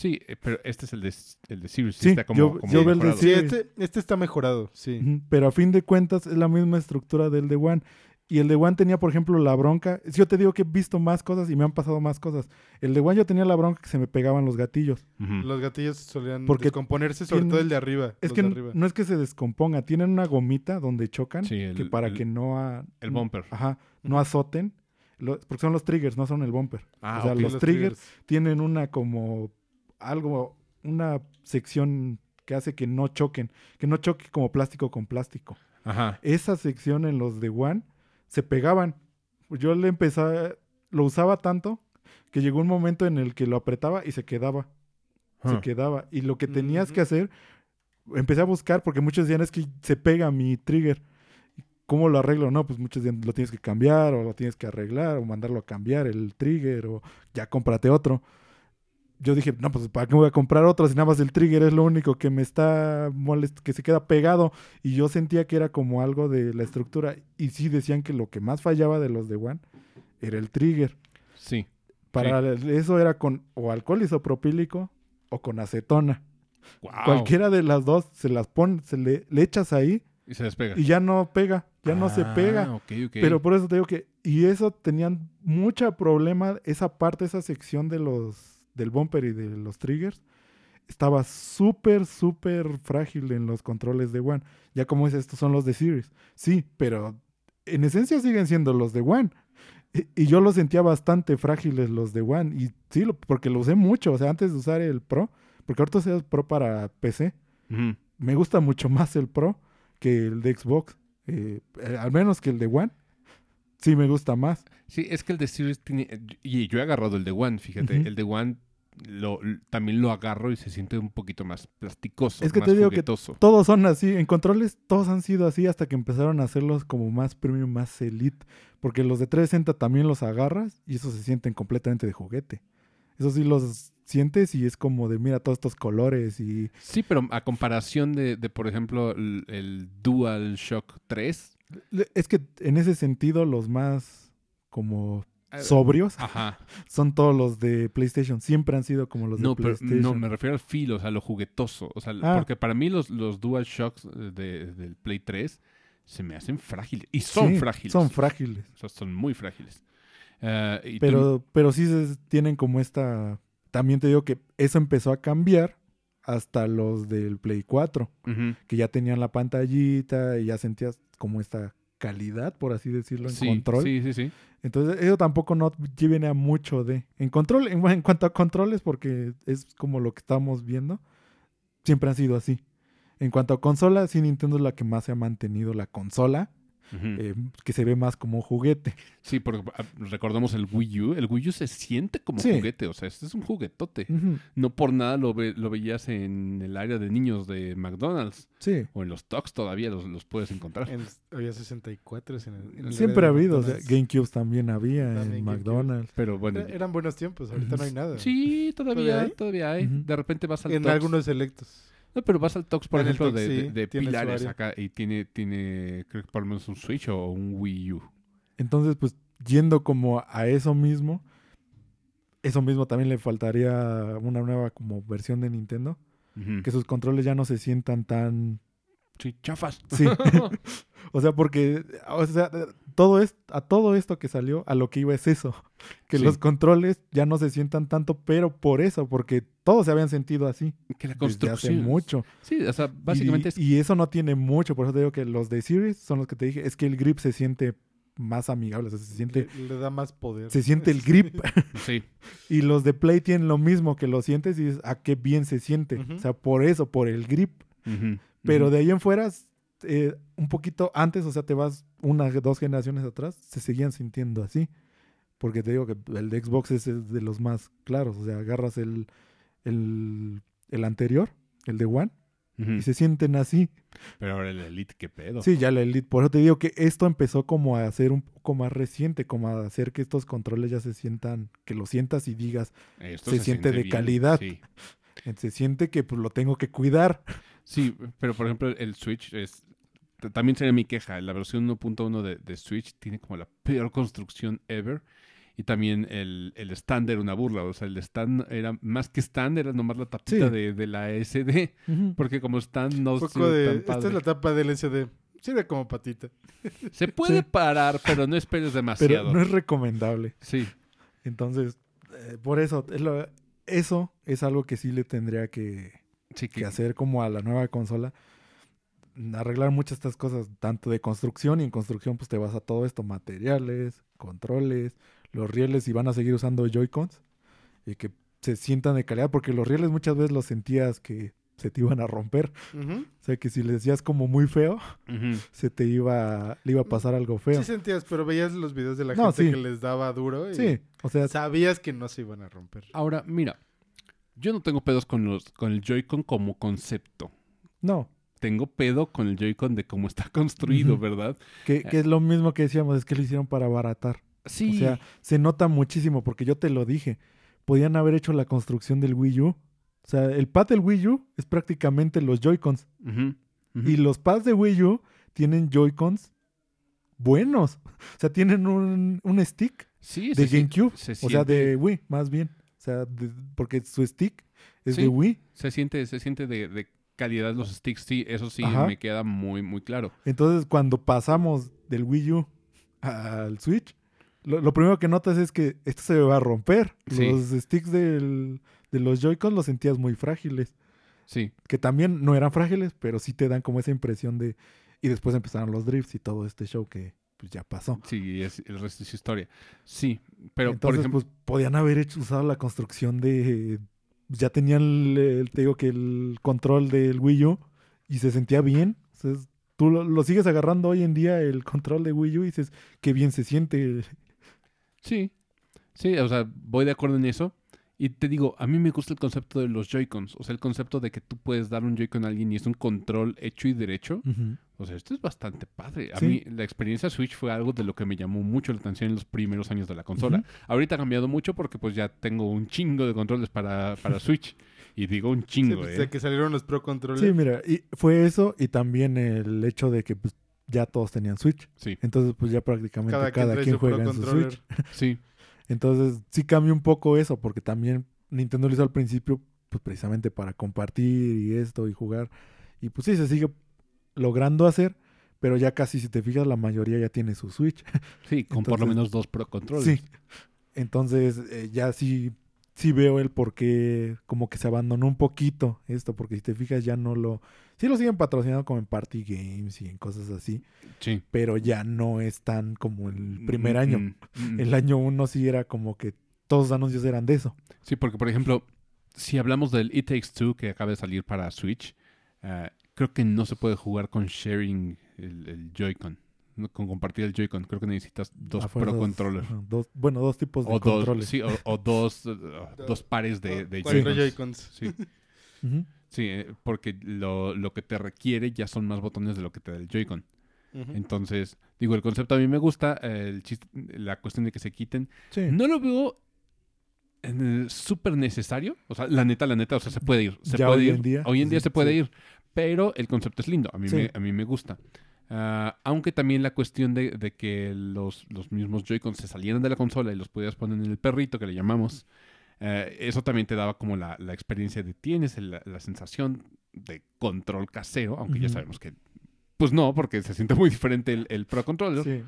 Sí, eh, pero este es el de, el de Series. Sí, está como, yo- como yo veo el de. Sí, este, este está mejorado, sí. Pero a fin de cuentas es la misma estructura del de One. Y el de One tenía, por ejemplo, la bronca. Si yo te digo que he visto más cosas y me han pasado más cosas. El de One yo tenía la bronca que se me pegaban los gatillos. Los gatillos solían Porque descomponerse, sobre tienen- todo el de arriba. Es los que de n- arriba. no es que se descomponga, tienen una gomita donde chocan Sí, el- que para el- que no a- El bumper. ajá, no azoten, lo- porque son los triggers, no son el bumper. Ah, o sea, los triggers tienen una como algo, una sección que hace que no choquen, que no choque como plástico con plástico. Ajá. Esa sección en los de One se pegaban. Yo le empecé, lo usaba tanto que llegó un momento en el que lo apretaba y se quedaba. Se quedaba. Y lo que tenías que hacer, empecé a buscar porque muchos decían es que se pega mi trigger. ¿Cómo lo arreglo? No, pues muchos decían lo tienes que cambiar o lo tienes que arreglar o mandarlo a cambiar el trigger o ya cómprate otro. Yo dije, no, pues ¿para qué voy a comprar otro si nada más el trigger es lo único que me está molest que se queda pegado? Y yo sentía que era como algo de la estructura. Y sí decían que lo que más fallaba de los de One era el trigger. Sí. Para eso era con o alcohol isopropílico o con acetona. Wow. Cualquiera de las dos se las pone, se le, le echas ahí Y se despega. y ya no pega, ya no se Ah, pega. ok. Pero por eso te digo que, y eso tenían mucho problema, esa parte, esa sección de los, del bumper y de los triggers, estaba súper, súper frágil en los controles de One. Ya como es, estos son los de Series. Sí, pero en esencia siguen siendo los de One. Y, y yo los sentía bastante frágiles los de One. Y sí, lo- porque lo usé mucho. O sea, antes de usar el Pro, porque ahorita usé el Pro para PC, me gusta mucho más el Pro que el de Xbox. Eh, al menos que el de One. Sí, me gusta más. Sí, es que el de Series tiene. Y yo he agarrado el de One, fíjate. El de One lo, también lo agarro y se siente un poquito más plasticoso. Es que más te digo que. Todos son así. En controles, todos han sido así hasta que empezaron a hacerlos como más premium, más elite. Porque los de 360 también los agarras y esos se sienten completamente de juguete. Eso sí los sientes y es como de, mira, todos estos colores y... Sí, pero a comparación de, de, por ejemplo, el, el Dual Shock 3. Es que en ese sentido los más como eh, sobrios Ajá. son todos los de PlayStation. Siempre han sido como los No, de pero PlayStation. no, me refiero al feel, o sea, lo juguetoso. O sea, Ah. porque para mí los, los Dual Shocks de, del Play 3 se me hacen frágiles. Y son Sí, frágiles. Son frágiles. O sea, son muy frágiles. Eh, y tú- Pero, pero sí se- tienen como esta... También te digo que eso empezó a cambiar hasta los del Play 4, Ujú. que ya tenían la pantallita y ya sentías como esta calidad, por así decirlo, en Sí, control. sí, sí, sí. Entonces, eso tampoco no viene a mucho de... En control, en, en cuanto a controles, porque es como lo que estamos viendo, siempre han sido así. En cuanto a consola, sí Nintendo es la que más se ha mantenido la consola, Eh, que se ve más como un juguete. Sí, porque ah, recordemos el Wii U. El Wii U se siente como Sí. juguete. O sea, este es un juguetote. No por nada lo, ve- lo veías en el área de niños de McDonald's. Sí. O en los Talks todavía los, los puedes encontrar. En- había 64 en el, en el Siempre ha habido, o sea. GameCubes también había También en GameCube. McDonald's. Pero bueno. Era- Eran buenos tiempos, ahorita no hay nada. Sí, todavía, ¿Todavía hay? todavía hay. Ujú. De repente vas al En algunos selectos. No, pero vas al Talks, por En ejemplo, de, sí, pilares acá y tiene, tiene, creo que por lo menos un Switch o un Wii U. Entonces, pues, yendo como a eso mismo, eso mismo también le faltaría una nueva como versión de Nintendo, que sus controles ya no se sientan tan... Sí, chafas. Sí. o sea, porque, o sea, todo es, a todo esto que salió, a lo que iba es eso, que Sí. los controles ya no se sientan tanto, pero por eso, porque todos se habían sentido así que la desde hace construcción. mucho. Sí, o sea, básicamente y, es. y eso no tiene mucho, por eso te digo que los de Series son los que te dije, es que el grip se siente más amigable, o sea, se siente, Le, le da más poder. se siente el grip. Sí. y los de Play tienen lo mismo, que lo sientes y dices, ah, qué bien se siente. O sea, por eso, por el grip. Ujú, Pero de ahí en fuera, eh, un poquito antes, o sea, te vas una, dos generaciones atrás, se seguían sintiendo así. Porque te digo que el de Xbox es el de los más claros. O sea, agarras el, el, el anterior, el de One, y se sienten así. Pero ahora el Elite, qué pedo. Sí, ya la Elite. Por eso te digo que esto empezó como a ser un poco más reciente, como a hacer que estos controles ya se sientan, que lo sientas y digas, se siente de calidad. Sí. se siente que pues, lo tengo que cuidar. Sí, pero por ejemplo, el Switch es. También sería mi queja. La versión 1.1 de, de Switch tiene como la peor construcción ever. Y también el, el stand era una burla. O sea, el stand era más que stand, era nomás la tapita Sí. de, de la SD. Porque como stand no se esta es la tapa del SD. Sirve como patita. Se puede Sí. parar, pero no esperes demasiado. Pero no es recomendable. Sí. Entonces, eh, por eso, es lo- eso es algo que sí le tendría que, Sí, que que, hacer como a la nueva consola. Arreglar muchas de estas cosas, tanto de construcción y en construcción pues te vas a todo esto, materiales, controles, los rieles y van a seguir usando Joy-Cons y que se sientan de calidad porque los rieles muchas veces los sentías que se te iban a romper. Ujú. O sea que si le decías como muy feo, Ujú. se te iba, le iba a pasar algo feo. Sí sentías, pero veías los videos de la No, gente sí. que les daba duro y Sí, o sea, sabías que no se iban a romper. Ahora, mira. Yo no tengo pedos con, los, con el Joy-Con como concepto. no, Tengo pedo con el Joy-Con de cómo está construido. ¿verdad? que, que es lo mismo que decíamos, es que lo hicieron para abaratar. Sí. O sea, se nota muchísimo porque yo te lo dije. Podían haber hecho la construcción del Wii U. O sea, el pad del Wii U es prácticamente los Joy-Cons. Ujú. Y los pads de Wii U tienen Joy-Cons buenos. O sea, tienen un, un stick sí, de se GameCube. se O sea, de Wii, más bien. O sea, de- porque su stick es Sí. de Wii. Se siente, se siente de, de calidad los sticks, sí, eso sí Ajá. me queda muy, muy claro. Entonces, cuando pasamos del Wii U al Switch, lo, lo primero que notas es que esto se va a romper. Sí. Los sticks del- de los Joy-Cons los sentías muy frágiles. Sí, Que también no eran frágiles, pero sí te dan como esa impresión de... Y después empezaron los drifts y todo este show que pues ya pasó. Sí, es, el resto es historia. Sí, pero por Entonces, ejemplo, pues podían haber hecho, usado la construcción de. Ya tenían, el, el- te digo que el control del Wii U y se sentía bien. O sea, es- tú lo, lo sigues agarrando hoy en día, el control de Wii U, y dices, qué bien se siente. sí, sí, o sea, voy de acuerdo en eso. Y te digo, a mí me gusta el concepto de los Joy-Cons. O sea, el concepto de que tú puedes dar un Joy-Con a alguien y es un control hecho y derecho. O sea, esto es bastante padre. A Sí. mí la experiencia Switch fue algo de lo que me llamó mucho la atención en los primeros años de la consola. Ahorita ha cambiado mucho porque pues ya tengo un chingo de controles para, para Switch. Y digo un Sí, chingo, pues, ¿eh? de que salieron los Pro Controllers. Sí, mira, y fue eso y también el hecho de que pues, ya todos tenían Switch. Sí, Entonces, pues ya prácticamente cada cada, quien trae quien juega en su. Switch. sí. Entonces, sí cambia un poco eso, porque también Nintendo lo hizo al principio, pues precisamente para compartir y esto y jugar. Y pues sí, se sigue logrando hacer, pero ya casi, si te fijas, la mayoría ya tiene su Switch. Sí, con por lo menos dos Pro Controllers. Sí. Entonces, eh, ya sí, sí veo el por qué como que se abandonó un poquito esto, porque si te fijas, ya no lo. Sí lo siguen patrocinando como en Party Games y en cosas así, Sí. pero ya no es tan como el primer año. Mm, mm, mm. El año uno sí era como que todos los anuncios eran de eso. Sí, porque por ejemplo, si hablamos del It Takes Two que acaba de salir para Switch, eh, creo que no se puede jugar con sharing el, el Joy-Con. no, Con compartir el Joy-Con. Creo que necesitas dos Pro Controllers. dos, bueno, dos tipos de O dos, controles. sí, o, o dos, dos pares de, de Cuatro Joy-Cons. Sí, Ujú. Sí, eh, porque lo, lo que te requiere ya son más botones de lo que te da el Joy-Con. Entonces, digo, el concepto a mí me gusta, el chiste- la cuestión de que se quiten. Sí. No lo veo súper necesario. O sea, la neta, la neta, o sea, se puede ir. Se Ya puede hoy ir. en día, Hoy en día se puede sí. ir. Pero el concepto es lindo. A mí, Sí. me, a mí me gusta. Ah, aunque también la cuestión de, de que los, los mismos Joy-Cons se salieran de la consola y los podías poner en el perrito que le llamamos, eh, eso también te daba como la, la experiencia de tienes la, la sensación de control casero, aunque ya sabemos que, pues no, porque se siente muy diferente el, el Pro Controller. Sí.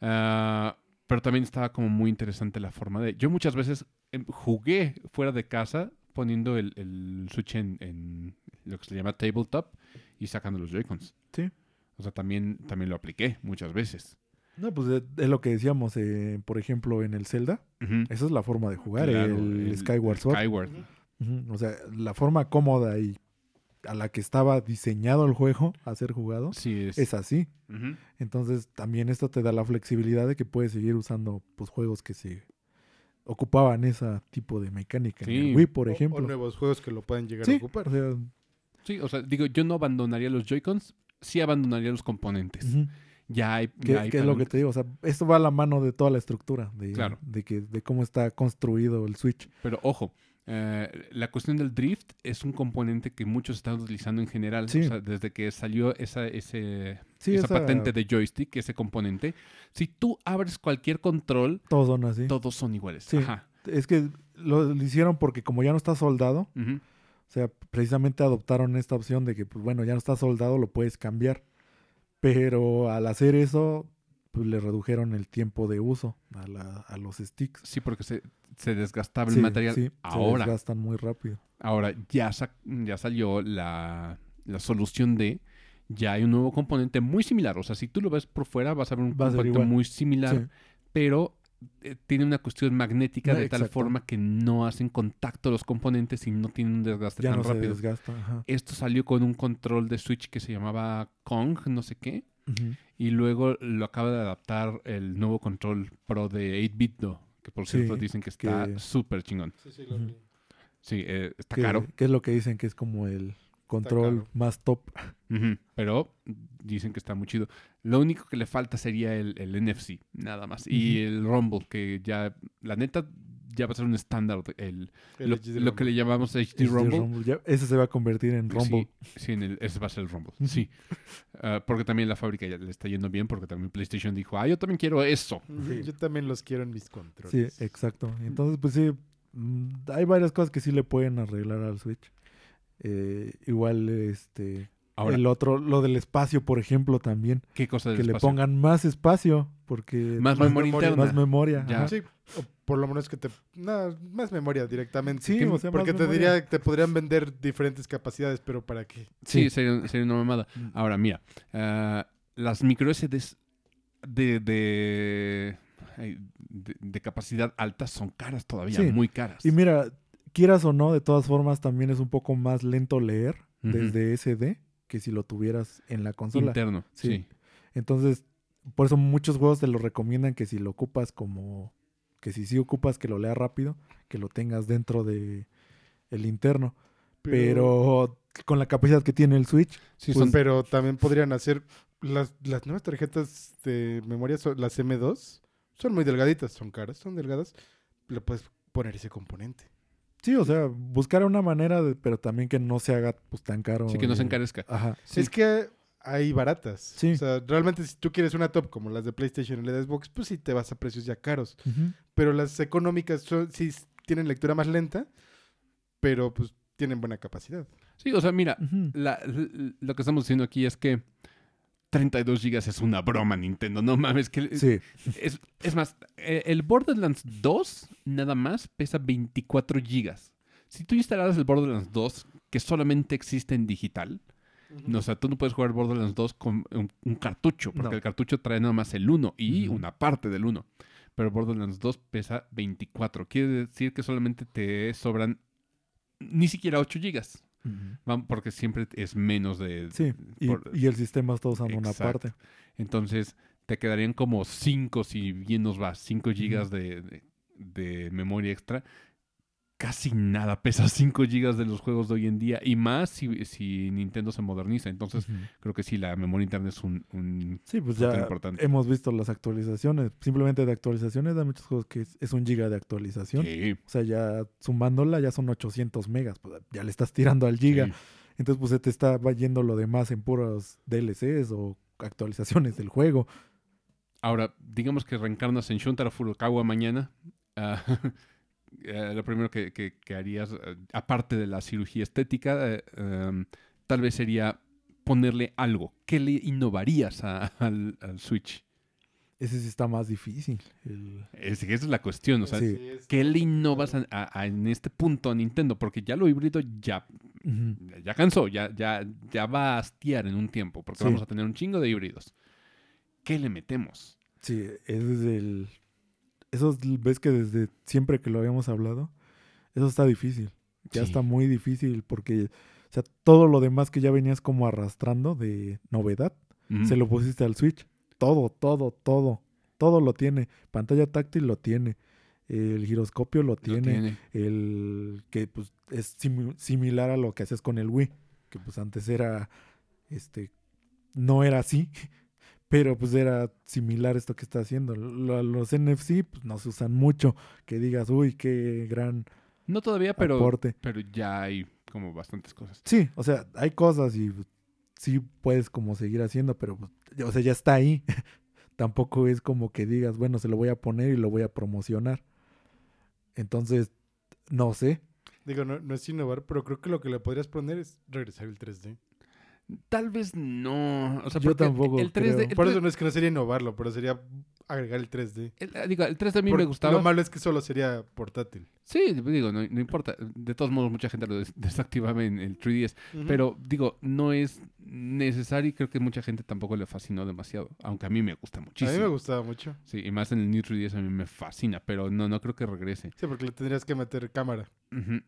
Ah, pero también estaba como muy interesante la forma de... Yo muchas veces em, jugué fuera de casa poniendo el, el Switch en, en lo que se llama tabletop y sacando los Joy-Cons. Sí. O sea, también, también lo apliqué muchas veces. No, pues es, es lo que decíamos, eh, por ejemplo, en el Zelda. Esa es la forma de jugar, Claro, el, Skyward Sword. Skyward. O sea, la forma cómoda y a la que estaba diseñado el juego a ser jugado Sí, es. es así. Entonces, también esto te da la flexibilidad de que puedes seguir usando pues, juegos que se ocupaban ese tipo de mecánica. En Sí. el Wii, por O- ejemplo. O, nuevos juegos que lo pueden llegar sí, a ocupar. o sea, Sí, o sea, digo, yo no abandonaría los Joy-Cons, sí abandonaría los componentes. Ya hay... ¿Qué, ya hay qué es lo que te digo? O sea, esto va a la mano de toda la estructura, de, Claro. de, que, de cómo está construido el Switch. Pero ojo, eh, la cuestión del drift es un componente que muchos están utilizando en general. Sí. O sea, desde que salió esa, ese, Sí, esa esa- patente de joystick, ese componente, si tú abres cualquier control, Todos son así. todos son iguales. Sí. Ajá. Es que lo, lo hicieron porque como ya no está soldado, o sea, precisamente adoptaron esta opción de que, pues bueno, ya no está soldado, lo puedes cambiar. Pero al hacer eso, pues le redujeron el tiempo de uso a, la- a los sticks. Sí, porque se, se desgastaba Sí, el material. sí, se ahora, desgastan muy rápido. ahora ya, sa- ya salió la, la solución de... Ya hay un nuevo componente muy similar. O sea, si tú lo ves por fuera, vas a ver un Va componente muy similar. Sí. pero eh, tiene una cuestión magnética de tal forma que no hacen contacto los componentes y no tienen un desgaste Ya tan no se rápido. desgasta. ajá. Esto salió con un control de Switch que se llamaba Kong, no sé qué, y luego lo acaba de adaptar el nuevo control Pro de 8-bit, Do, que por cierto Sí, dicen que está que- súper chingón. Sí, sí, lo vi. Sí, eh, está que, caro, que es lo que dicen que es como el control más top. pero dicen que está muy chido. Lo único que le falta sería el, el NFC, nada más. Y el Rumble, que ya, la neta, ya va a ser un estándar. El, El lo, que le llamamos HD HD Rumble. Rumble, ya- ese se va a convertir en Rumble. Sí, sí, en el- ese va a ser el Rumble. Sí. Ah, porque también la fábrica ya le está yendo bien, porque también PlayStation dijo, ah, yo también quiero eso. Yo también los quiero en mis Sí, controles. exacto. Entonces, pues sí, mm, hay varias cosas que sí le pueden arreglar al Switch. Eh, igual, este, Ahora, el otro, lo del espacio, por ejemplo, también. ¿qué cosa del que le pongan más espacio, porque Más, más memoria interna. más memoria. Ya. Sí, o por lo menos que te... No, más memoria directamente. Sí, Que- o sea, más porque te memoria. diría que te podrían vender diferentes capacidades, pero ¿para qué? Sí, Sí. sería, sería una mamada. Mm. Ahora, mira, ah, las micro SDs de, de- de capacidad alta son caras todavía, Sí. muy caras. Y mira, quieras o no, de todas formas también es un poco más lento leer Ujú. desde SD que si lo tuvieras en la consola. Interno, Sí. sí. Entonces, por eso muchos juegos te lo recomiendan que si lo ocupas como que si sí ocupas que lo lea rápido, que lo tengas dentro de el interno, pero, con la capacidad que tiene el Switch, Sí, Pues, son- pero también podrían hacer las, las nuevas tarjetas de memoria, son- las M2, son muy delgaditas, son caras, son delgadas. Le puedes poner ese componente. Sí, o sea, buscar una manera de, pero también que no se haga pues tan caro. sí que no se encarezca. Ajá. Sí. Es que hay baratas. Sí. O sea, realmente si tú quieres una top como las de PlayStation y la de Xbox, pues sí te vas a precios ya caros. Pero las económicas son, sí tienen lectura más lenta, pero pues tienen buena capacidad. Sí, o sea, mira, la- lo que estamos diciendo aquí es que 32 gigas es una broma, Nintendo. No mames, que Sí, es, es más, eh, el Borderlands 2 nada más pesa 24 gigas. Si tú instalaras el Borderlands 2, que solamente existe en digital, no, o sea, tú no puedes jugar Borderlands 2 con un, un cartucho, porque No. el cartucho trae nada más el 1 y Ujú. una parte del 1. Pero Borderlands 2 pesa 24. Quiere decir que solamente te sobran ni siquiera 8 gigas. Porque siempre es menos de... sí. Y, por- y el sistema está usando una parte. Entonces, te quedarían como 5, si bien nos va, 5 gigas de, de- de memoria extra. Casi nada pesa 5 gigas de los juegos de hoy en día. Y más si, si Nintendo se moderniza. Entonces, creo que sí, la memoria interna es un... un- Sí, pues ya importante. hemos visto las actualizaciones. Simplemente de actualizaciones, hay muchos juegos que es, es un giga de actualización. Sí, O sea, ya sumándola ya son 800 megas. Pues ya le estás tirando al giga. sí. Entonces, pues se te está yendo lo demás en puros DLCs o actualizaciones del juego. Ahora, digamos que reencarnas en Shuntaro Furukawa mañana. ah, eh, lo primero que, que- que harías, eh, aparte de la cirugía estética, eh, em, tal vez sería ponerle algo. ¿Qué le innovarías a- al, al Switch? Ese sí está más difícil. el- Es, esa es la cuestión. O sea, Sí. ¿qué le innovas a- en este punto a Nintendo? Porque ya lo híbrido ya, ya cansó, ya, ya, ya va a hastiar en un tiempo, porque Sí. vamos a tener un chingo de híbridos. ¿Qué le metemos? Sí, ese es el... Eso es- ves que desde siempre que lo habíamos hablado, eso está difícil. Ya Sí. está muy difícil porque, o sea, todo lo demás que ya venías como arrastrando de novedad, se lo pusiste al Switch. Todo, todo, todo. Todo lo tiene. Pantalla táctil lo tiene. El giroscopio lo Lo tiene. tiene. El que pues es simi- similar a lo que hacías con el Wii. Que pues antes era, este, no era así. Pero pues era similar esto que está haciendo. Lo- los NFC pues no se usan mucho. Que digas, uy, qué gran No todavía, pero, aporte. pero ya hay como bastantes cosas. Sí, o sea, hay cosas y pues, sí puedes como seguir haciendo, pero pues, o sea, ya está ahí. Tampoco es como que digas, bueno, se lo voy a poner y lo voy a promocionar. Entonces, no sé. Digo, no, no es innovar, pero creo que lo que le podrías poner es regresar el 3D. Tal vez no. O sea, Yo tampoco el 3D, creo. el Por 3D eso no es que no sería innovarlo, pero sería agregar el 3D. el- eh, digo, el 3D a mí Por- me gustaba. Lo malo es que solo sería portátil. Sí, digo, no, no importa. De todos modos, mucha gente lo des- desactivaba en el 3DS. Pero digo, no es necesario y creo que mucha gente tampoco le fascinó demasiado. Aunque a mí me gusta a muchísimo. mí me gustaba mucho. Sí, y más en el New 3DS a mí me fascina, pero no, no creo que regrese. Sí, porque le tendrías que meter cámara. Ujú.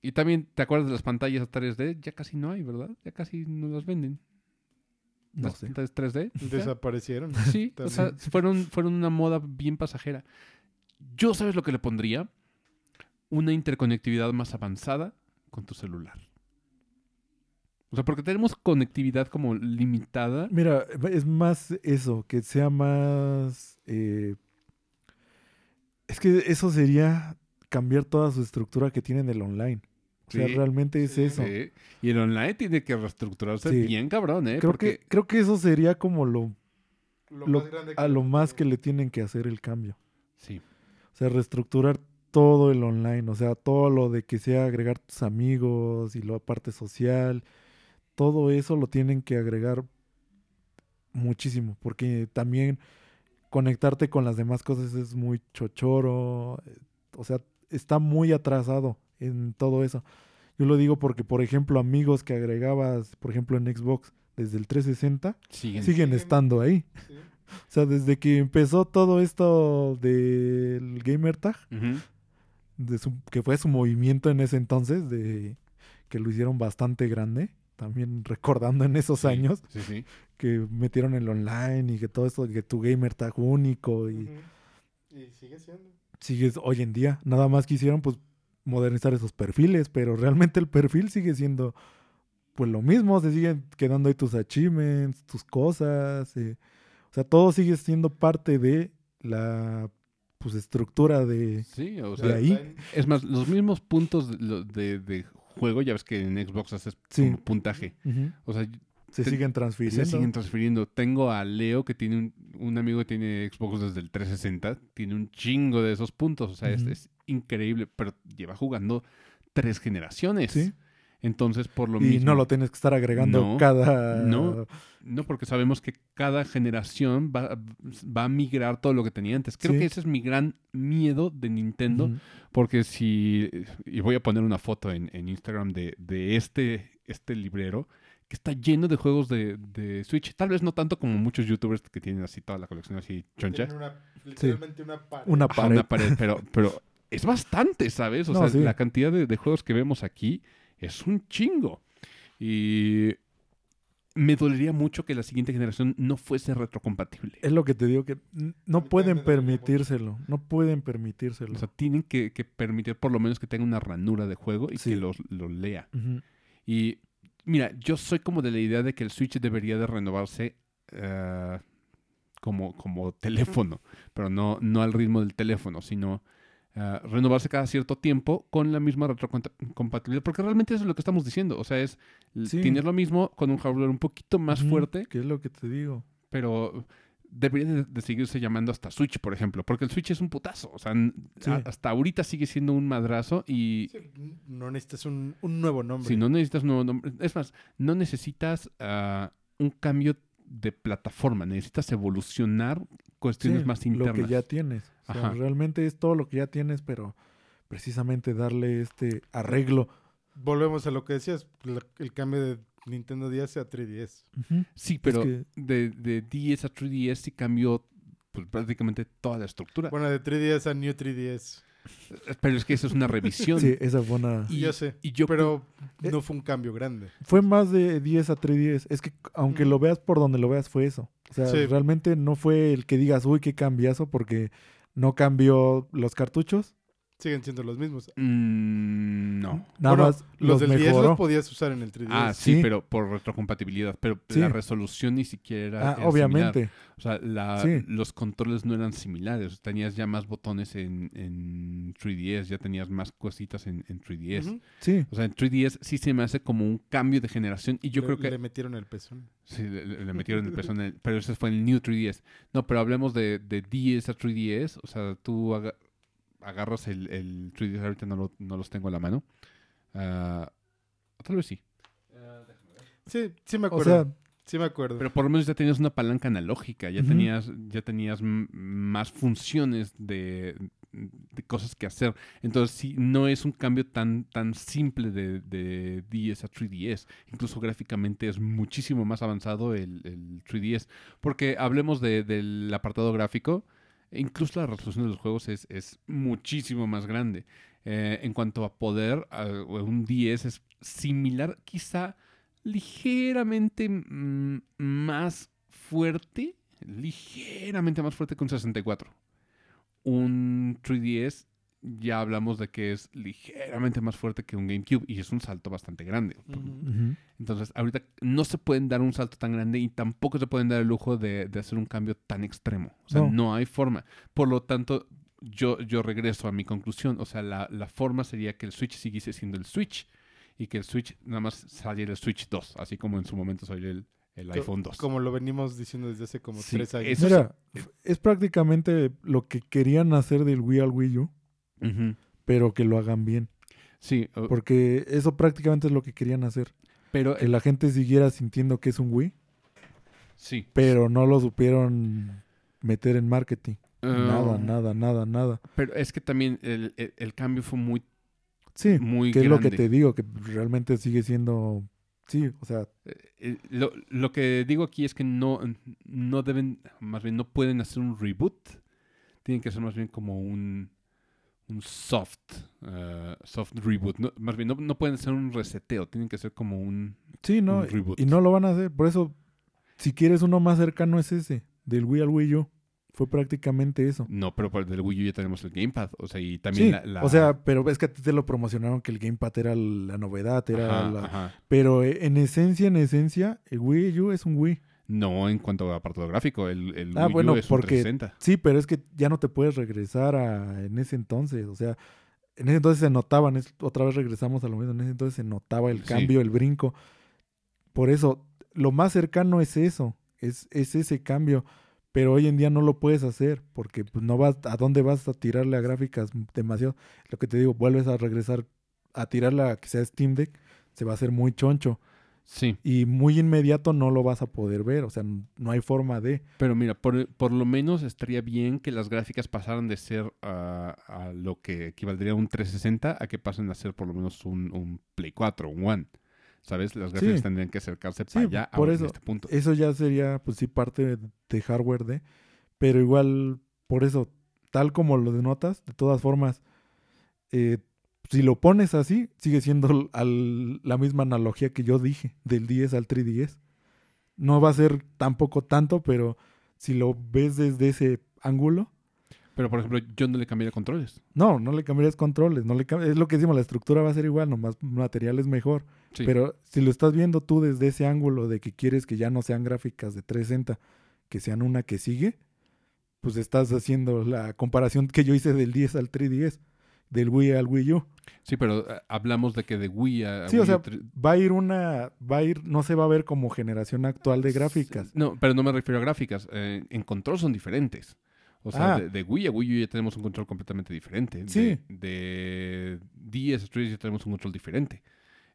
Y también, ¿te acuerdas de las pantallas 3D? Ya casi no hay, ¿verdad? Ya casi no las venden. No las sé. pantallas 3D. ya. Desaparecieron. Sí, o sea, fueron, fueron una moda bien pasajera. Yo, ¿sabes lo que le pondría? Una interconectividad más avanzada con tu celular. O sea, porque tenemos conectividad como limitada. Mira, es más eso, que sea más... eh, es que eso sería cambiar toda su estructura que tienen del online. O sea, Sí, realmente es sí, eso. Sí. Y el online tiene que reestructurarse Sí. bien cabrón, ¿eh? Creo, porque que, creo que eso sería como lo, Lo Lo- más grande a lo más que le tienen que hacer el cambio. Sí. O sea, reestructurar todo el online, o sea, todo lo de que sea agregar tus amigos y la parte social, todo eso lo tienen que agregar muchísimo, porque también conectarte con las demás cosas es muy chochoro, eh, o sea, está muy atrasado en todo eso. Yo lo digo porque, por ejemplo, amigos que agregabas, por ejemplo, en Xbox desde el 360, Siguen. estando ahí. Sí. O sea, desde que empezó todo esto del gamer tag, Ujú. de su- que fue su movimiento en ese entonces, de que lo hicieron bastante grande, también recordando en esos Sí, años Sí, sí. que metieron el online y que todo esto, que tu gamer tag único y Y sigue siendo. sigues hoy en día. Nada más quisieron pues modernizar esos perfiles, pero realmente el perfil sigue siendo pues lo mismo, se siguen quedando ahí tus achievements, tus cosas, eh, o sea, todo sigue siendo parte de la pues estructura de Sí, o de sea, ahí. es más, los mismos puntos de, lo- de- de juego, ya ves que en Xbox haces Sí. como puntaje. O sea, se Te- siguen se transfiriendo. siguen transfiriendo. Tengo a Leo que tiene un, un amigo que tiene Xbox desde el 360, tiene un chingo de esos puntos, o sea, es- increíble, pero lleva jugando tres generaciones. Sí. Entonces, por lo y mismo. no lo tienes que estar agregando No, cada no. No, porque sabemos que cada generación va, va a migrar todo lo que tenía antes. Creo Sí. que ese es mi gran miedo de Nintendo. Porque si. Y voy a poner una foto en, en Instagram de, de este, este librero que está lleno de juegos de, de Switch. Tal vez no tanto como muchos youtubers que tienen así toda la colección así choncha. Tienen una, literalmente una pared. Una Ajá, pared. una pared, pero, pero es bastante, ¿sabes? O No, sea, sí. la cantidad de, de juegos que vemos aquí es un chingo. Y me dolería mucho que la siguiente generación no fuese retrocompatible. Es lo que te digo que no pueden permitírselo, no pueden permitírselo. O sea, tienen que, que permitir por lo menos que tenga una ranura de juego y Sí. que los, lo lea. Ujú. Y mira, yo soy como de la idea de que el Switch debería de renovarse eh, como, como teléfono, pero no, no al ritmo del teléfono, sino eh, renovarse cada cierto tiempo con la misma retrocompatibilidad, porque realmente eso es lo que estamos diciendo, o sea, es Sí. tienes lo mismo con un hardware un poquito más fuerte, Que es lo que te digo. pero debería de, de seguirse llamando hasta Switch, por ejemplo, porque el Switch es un putazo, o sea, Sí. a- hasta ahorita sigue siendo un madrazo y Sí, No necesitas un, un nuevo nombre. Si no necesitas un nuevo nombre. Es más, no necesitas ah, un cambio de plataforma. Necesitas evolucionar cuestiones Sí, más lo internas. que ya tienes. O sea, Ajá. realmente es todo lo que ya tienes, pero precisamente darle este arreglo. Volvemos a lo que decías, el cambio de Nintendo 10 a 3DS. Ujú. Sí, pero que- de, de 10 a 3DS sí cambió pues, prácticamente toda la estructura. Bueno, de 3DS a New 3DS. Pero es que eso es una revisión. Sí, esa fue una... Y- yo sé. y yo pero Eh, no fue un cambio grande. Fue más de 10 a 310. Es que aunque Mm. lo veas por donde lo veas, fue eso. O sea, Sí. realmente no fue el que digas, uy, qué cambiazo, porque no cambió los cartuchos. Siguen siendo los mismos. Mm, no. Nada Bueno, más Los, los, del 10 mejoró. los podías usar en el 3DS. Ah, sí, Sí. pero por retrocompatibilidad. Pero Sí. la resolución ni siquiera era, Ah, era similar. obviamente. O sea, la- Sí. los controles no eran similares. Tenías ya más botones en, en 3DS, ya tenías más cositas en, en 3DS. Ujú. Sí. O sea, en 3DS sí se me hace como un cambio de generación y yo Le- creo que Le metieron el pezón. sí, le, le- metieron el peso en el... Pero ese fue en el New 3DS. No, pero hablemos de, de 10 a 3DS. O sea, tú aga- agarras el, el 3DS, ahorita no, lo- no los tengo a la mano. Ah, tal vez sí. Sí, sí me O acuerdo. sea, sí me acuerdo. Pero por lo menos ya tenías una palanca analógica, ya tenías, ya tenías más funciones de, de cosas que hacer. Entonces sí, no es un cambio tan, tan simple de, de 10 a 3DS. Incluso gráficamente es muchísimo más avanzado el, el 3DS. Porque hablemos de- del apartado gráfico, incluso la resolución de los juegos es, es muchísimo más grande. Eh, en cuanto a poder, un 10 es similar, quizá ligeramente mm, más fuerte, ligeramente más fuerte que un 64. Un 3DS ya hablamos de que es ligeramente más fuerte que un GameCube y es un salto bastante grande. Ujú. ujú. Entonces, ahorita no se pueden dar un salto tan grande y tampoco se pueden dar el lujo de, de hacer un cambio tan extremo. O sea, No. no, hay forma. Por lo tanto, yo, yo regreso a mi conclusión. O sea, la, la forma sería que el Switch siguiese siendo el Switch y que el Switch nada más saliera el Switch 2, así como en su momento salió el, el iPhone 2. Como lo venimos diciendo desde hace como Sí, tres años. Mira, f- es prácticamente lo que querían hacer del Wii al Wii U, Pero que lo hagan bien. Sí, Porque eso prácticamente es lo que querían hacer. pero Que la gente siguiera sintiendo que es un Wii, sí. pero no lo supieron meter en marketing. Nada, Ah, nada, nada, nada. Pero es que también el, el- el cambio fue muy, Sí, muy que es lo que te digo, que realmente sigue siendo Sí, o sea, Eh, lo, lo que digo aquí es que no, no deben, más bien no pueden hacer un reboot. Tienen que ser más bien como un, un soft, eh, soft reboot. No, más bien, no, no pueden hacer un reseteo. Tienen que ser como un, sí, ¿no? un reboot. Y no lo van a hacer. Por eso, si quieres uno más cercano es ese, del Wii al Wii U. Fue prácticamente eso. No, pero por el del Wii U ya tenemos el Gamepad. O sea, y también Sí, la, la- o sea, pero es que a ti te lo promocionaron que el Gamepad era la novedad, era Ajá, la- ajá. Pero eh, en esencia, en esencia, el Wii U es un Wii. No en cuanto a apartado gráfico. El, el Ah, Wii bueno, U es porque- 360. Sí, pero es que ya no te puedes regresar a en ese entonces. O sea, en ese entonces se notaban, es- otra vez regresamos a lo mismo, en ese entonces se notaba el Sí. cambio, el brinco. Por eso, lo más cercano es eso, es, es ese cambio. Pero hoy en día no lo puedes hacer porque pues, no vas a dónde vas a tirarle a gráficas demasiado. Lo que te digo, vuelves a regresar a tirarle a que sea Steam Deck, se va a hacer muy choncho Sí. y muy inmediato no lo vas a poder ver. O sea, no hay forma de. Pero mira, por, por lo menos estaría bien que las gráficas pasaran de ser ah, a lo que equivaldría a un 360 a que pasen a ser por lo menos un, un Play 4, un One. ¿Sabes? Las gráficas Sí. tendrían que acercarse Sí, para allá por eso. en este punto. Eso ya sería, pues sí, parte de, de hardware de. Pero igual, por eso, tal como lo denotas, de todas formas, eh, si lo pones así, sigue siendo al- la misma analogía que yo dije, del 10 al 3DS. No va a ser tampoco tanto, pero si lo ves desde ese ángulo, Pero, por ejemplo, yo no le cambiaría controles. no, no le cambiarías controles. No le es lo que decimos, la estructura va a ser igual, nomás material es mejor. Sí. Pero si lo estás viendo tú desde ese ángulo de que quieres que ya no sean gráficas de 360, que sean una que sigue, pues estás haciendo la comparación que yo hice del 10 al 3DS, del Wii al Wii U. Sí, pero ah, hablamos de que de Wii a, Sí, o Wii sea, U tre- va a ir una, va a ir, no se va a ver como generación actual de gráficas. No, pero no me refiero a gráficas. eh, en control son diferentes. O sea, Ah. de, de Wii a Wii U ya tenemos un control completamente diferente. Sí. De, de 10 a 3 ya tenemos un control diferente.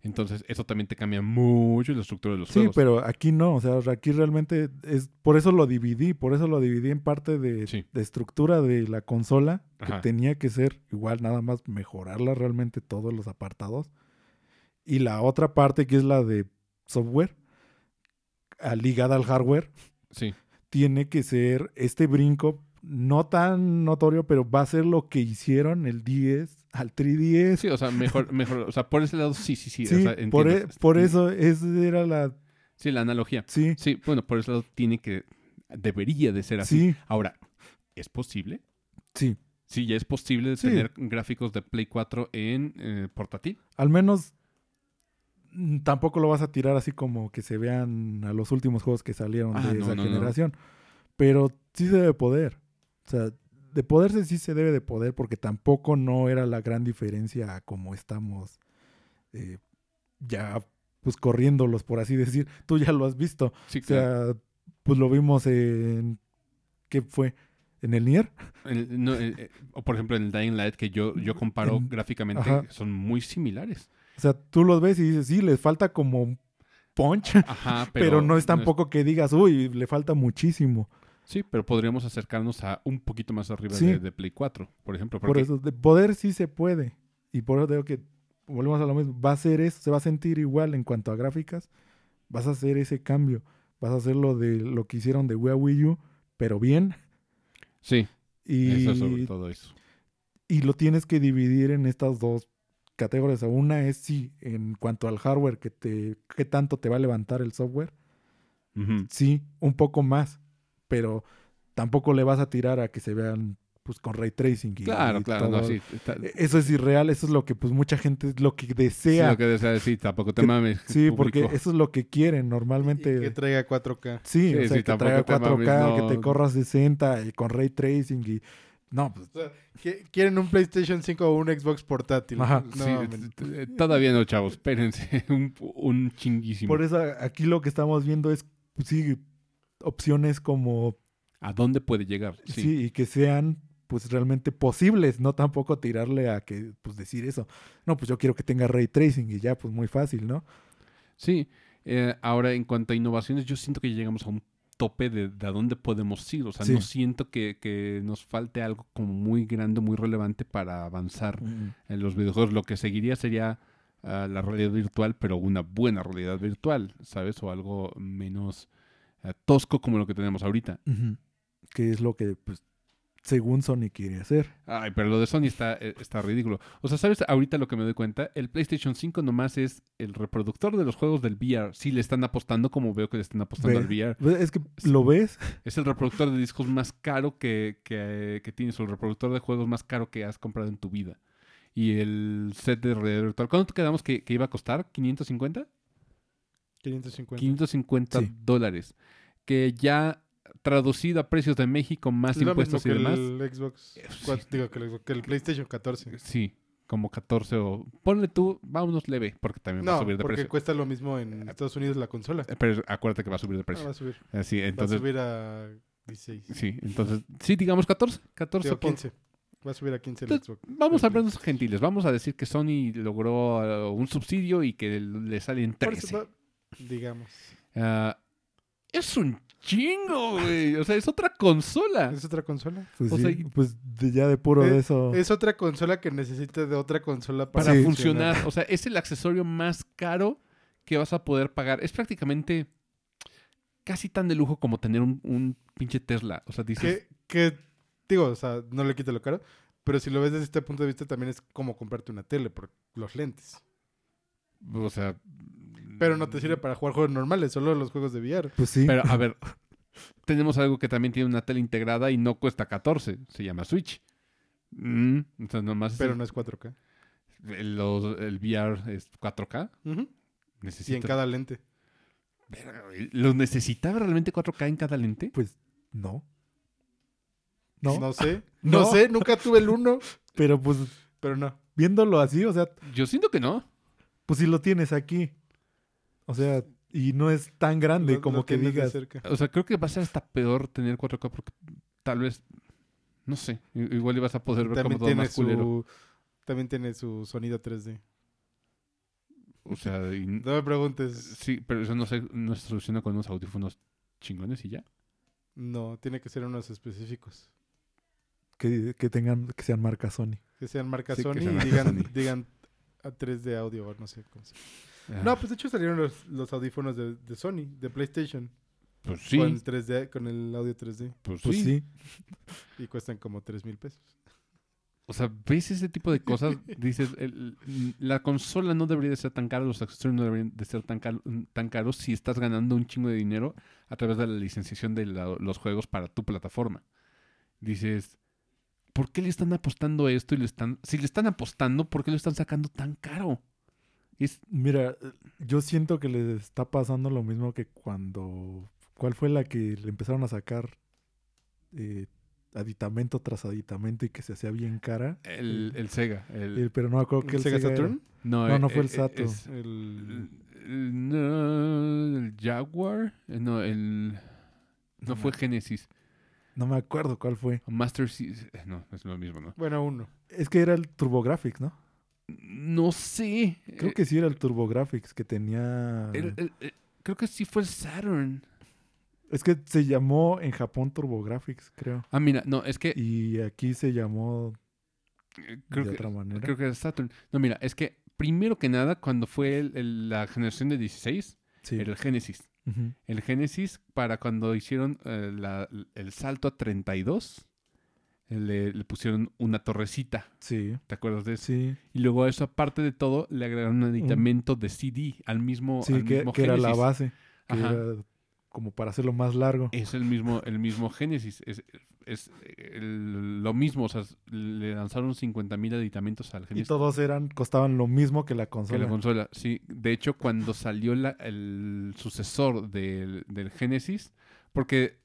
Entonces, eso también te cambia mucho la estructura de los Sí, juegos. pero aquí no, o sea, aquí realmente es, por eso lo dividí, por eso lo dividí en parte de, Sí. de estructura de la consola, que tenía que ser igual, nada más mejorarla realmente todos los apartados. Y la otra parte que es la de software, ah, ligada al hardware, Sí. tiene que ser este brinco, no tan notorio, pero va a ser lo que hicieron el 10 al 3DS. Sí, o sea, mejor, mejor, o sea, por ese lado sí, sí, sí. Sí, o sea, por, e- por eso esa era la... Sí, la analogía. Sí, Sí, bueno, por ese lado tiene que, debería de ser así. sí, Ahora, ¿es posible? sí. Sí, ya es posible Sí. tener gráficos de Play 4 en eh, portátil. Al menos mm, tampoco lo vas a tirar así como que se vean a los últimos juegos que salieron Ah, de no, esa no, no. generación. Pero sí se debe poder. O sea, de poderse sí se debe de poder porque tampoco no era la gran diferencia a como estamos eh, ya pues corriéndolos, por así decir. Tú ya lo has visto. Sí, O claro. sea, pues lo vimos en... ¿Qué fue? ¿En el Nier? El- no, eh, eh, o por ejemplo, en el Dying Light, que yo, yo comparo En- gráficamente, ajá. son muy similares. O sea, tú los ves y dices, sí, les falta como un punch, Ajá, pero, pero, no es tampoco que digas, uy, le falta muchísimo. Sí, pero podríamos acercarnos a un poquito más arriba Sí. de, de Play 4, por ejemplo. Por eso, de poder sí se puede. Y por eso digo que, volvemos a lo mismo, va a ser eso, se va a sentir igual en cuanto a gráficas. Vas a hacer ese cambio. Vas a hacer lo de lo que hicieron de Wii a Wii U, pero bien. Sí, Y, eso sobre todo eso. y lo tienes que dividir en estas dos categorías. Una es sí, en cuanto al hardware, que te, qué tanto te va a levantar el software. Sí, un poco más. Pero tampoco le vas a tirar a que se vean pues con ray tracing. Y, Claro, y claro, no, todo. sí. está- E- Eso es irreal, eso es lo que pues mucha gente es lo que sí, desea. lo que desea decir, tampoco te Que- mames. Sí, porque eso es lo que quieren Y normalmente. que traiga 4K. sí, Sí, o sea, sí, que traiga te 4K, mames, que te corra 60 y con ray tracing y no, pues O sea, que- quieren un PlayStation 5 o un Xbox portátil. Ajá. No, Sí, todavía no, chavos, espérense. un, un chinguísimo. por eso aquí lo que estamos viendo es pues, sí opciones como ¿A dónde puede llegar? sí. Sí. y que sean pues realmente posibles, no tampoco tirarle a que pues decir eso. No, pues yo quiero que tenga ray tracing y ya pues muy fácil, ¿no? Sí. Eh, ahora, en cuanto a innovaciones, yo siento que ya llegamos a un tope de, de a dónde podemos ir. O sea, Sí. no siento que, que nos falte algo como muy grande, muy relevante para avanzar en los videojuegos. Lo que seguiría sería a la realidad virtual, pero una buena realidad virtual, ¿sabes? O algo menos tosco como lo que tenemos ahorita. Que es lo que, pues, según Sony quiere hacer. Ay, pero lo de Sony está, eh, está ridículo. O sea, ¿sabes? Ahorita lo que me doy cuenta, el PlayStation 5 nomás es el reproductor de los juegos del VR. Sí le están apostando como veo que le están apostando al VR. Es que Sí. lo ves. Es el reproductor de discos más caro que, que, que tienes, o el reproductor de juegos más caro que has comprado en tu vida. Y el set de realidad virtual, ¿cuánto te quedamos que, que iba a costar? ¿550? 550. 550 Sí. dólares. Que ya traducido a precios de México más lo mismo impuestos y que demás. el Xbox. Eh, cua- sí. Digo, que el, Xbox- que el PlayStation 14. Sí, como 14 o... Ponle tú, vámonos leve, porque también va a No, subir de porque precio. cuesta lo mismo en Estados Unidos la consola. Eh, Pero acuérdate que va a subir de Ah, precio. va a subir. Así, Va a entonces... subir a 16. Sí, entonces... Sí, digamos 14. 14 Digo, por- 15. Va a subir a 15 el Entonces, Xbox. Vamos a vernos gentiles. Vamos a decir que Sony logró uh, un subsidio y que le salen Por eso 13. Digamos. Ah, es un chingo, güey. O sea, es otra consola. ¿Es otra consola? Pues, O sí, sea, y- pues de- ya de puro Eh, de eso. Es otra consola que necesita de otra consola para, para Sí. funcionar. O sea, es el accesorio más caro que vas a poder pagar. Es prácticamente casi tan de lujo como tener un, un pinche Tesla. O sea, dices... Que, que, digo, o sea, no le quita lo caro. Pero si lo ves desde este punto de vista, también es como comprarte una tele por los lentes. O sea... Pero no te sirve para jugar juegos normales, solo los juegos de VR. Pues sí. Pero, a ver, tenemos algo que también tiene una tele integrada y no cuesta 14. Se llama Switch. Mm, sea, nomás Pero el- no es 4K. el, los- el VR es 4K. Ujú. Y en Necesita... cada lente. ¿Lo necesitaba realmente 4K en cada lente? Pues no. No. No, sé. No. No. sé, nunca tuve el 1. Pero pues Pero no. viéndolo así, o sea, Yo siento que no. pues si lo tienes aquí. O sea, y no es tan grande Lo- como lo que digas. cerca. O sea, creo que va a ser hasta peor tener 4K porque tal vez, no sé, igual ibas a poder ver como También todo tiene, más culero. su, también tiene su sonido 3D. O sea, y- No me preguntes. sí, pero eso no se, no se soluciona con unos audífonos chingones y ya. No, tiene que ser unos específicos. Que, que tengan, que sean marca Sony. Que sean marca Sí, Sony sean y marca digan, Sony. digan a 3D audio no sé cómo se No, pues de hecho salieron los, los audífonos de, de Sony, de PlayStation. pues sí, Con, 3D, con el audio 3D. pues, Pues sí. sí. Y cuestan como 3 mil pesos. O sea, ves ese tipo de cosas, dices, el- la consola no debería de ser tan cara, los accesorios no deberían de ser tan, cal- tan caros si estás ganando un chingo de dinero a través de la licenciación de la- los juegos para tu plataforma. Dices, ¿por qué le están apostando esto y le están, si le están apostando, ¿por qué lo están sacando tan caro? Mira, yo siento que les está pasando lo mismo que cuando. ¿Cuál fue la que le empezaron a sacar eh, aditamento tras aditamento y que se hacía bien cara? el, el Sega. El, pero no me acuerdo que ¿El Sega. Saturn? no, no, no eh, fue el eh, Saturn. es- El... el- no, el Jaguar. eh, No, el. No No fue me- Genesis. No me acuerdo cuál fue. Master No, es lo mismo, ¿no? Bueno, uno. Es que era el TurboGrafx, ¿no? No sé. Creo Eh, que sí era el TurboGrafx que tenía. el- el- el- creo que sí fue el Saturn. Es que se llamó en Japón TurboGrafx, creo. Ah, mira, no, es que. Y aquí se llamó eh, creo de que otra manera. creo que era Saturn. No, mira, es que primero que nada, cuando fue la generación de 16, Sí. era el Genesis. Ujú. El Genesis, para cuando hicieron eh, la- el salto a 32, eh, le, le pusieron una torrecita. Sí. ¿Te acuerdas de eso? Sí. Y luego a eso, aparte de todo, le agregaron un aditamento de CD al mismo, Sí, al que, mismo que era la base. Que Ajá. era como para hacerlo más largo. Es el mismo, el mismo Genesis. Es, es el- lo mismo. O sea, le lanzaron 50.000 aditamentos al Y Genesis. todos eran, costaban lo mismo que la que consola. la consola. Sí, de hecho, cuando salió la- el sucesor del, del Genesis, porque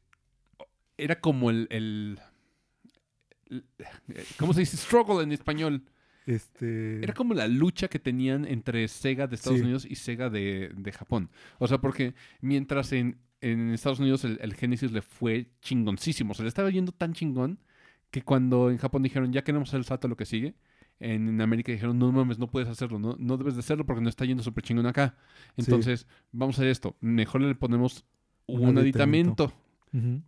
era como el- ¿Cómo se dice? Struggle en español. Este. Era como la lucha que tenían entre Sega de Estados Sí. Unidos y Sega de, de Japón. O sea, porque mientras en, en Estados Unidos el, el Genesis le fue chingoncísimo, se le estaba yendo tan chingón que cuando en Japón dijeron ya queremos hacer el salto a lo que sigue, en, en América dijeron no mames, no puedes hacerlo, no, no debes de hacerlo porque no está yendo súper chingón acá. Sí. Entonces, vamos a hacer esto, mejor le ponemos Un un, aditamento. aditamento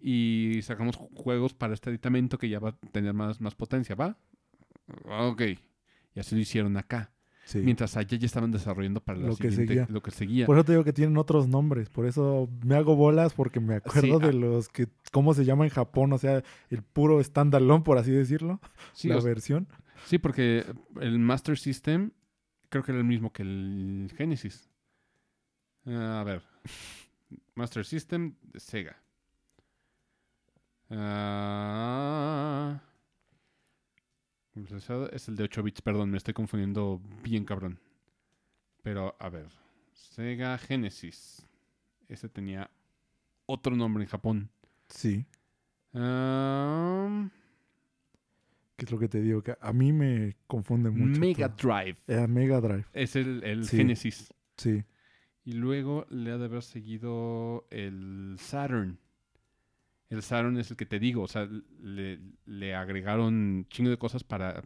Y sacamos ju- juegos para este aditamento que ya va a tener más, más potencia, ¿va? Ok. Y así lo hicieron acá. Sí. Mientras allá ya estaban desarrollando para la Lo que seguía. lo que seguía. Por eso te digo que tienen otros nombres. Por eso me hago bolas porque me acuerdo Sí, de ah. los que, cómo se llama en Japón, o sea, el puro standalone, por así decirlo, sí, la o versión. sí, porque el Master System creo que era el mismo que el Genesis. Ah, a ver. Master System de Sega. Ah, es el de 8 bits, perdón, me estoy confundiendo bien cabrón. Pero, a ver. Sega Genesis. Ese tenía otro nombre en Japón. Sí, que es lo que te digo, que a mí me confunde mucho. Mega todo. Drive. Eh, Mega Drive, Es el, el Sí. Genesis. sí. Y luego le ha de haber seguido el Saturn. El Saturn es el que te digo, o sea, le, le agregaron chingo de cosas para,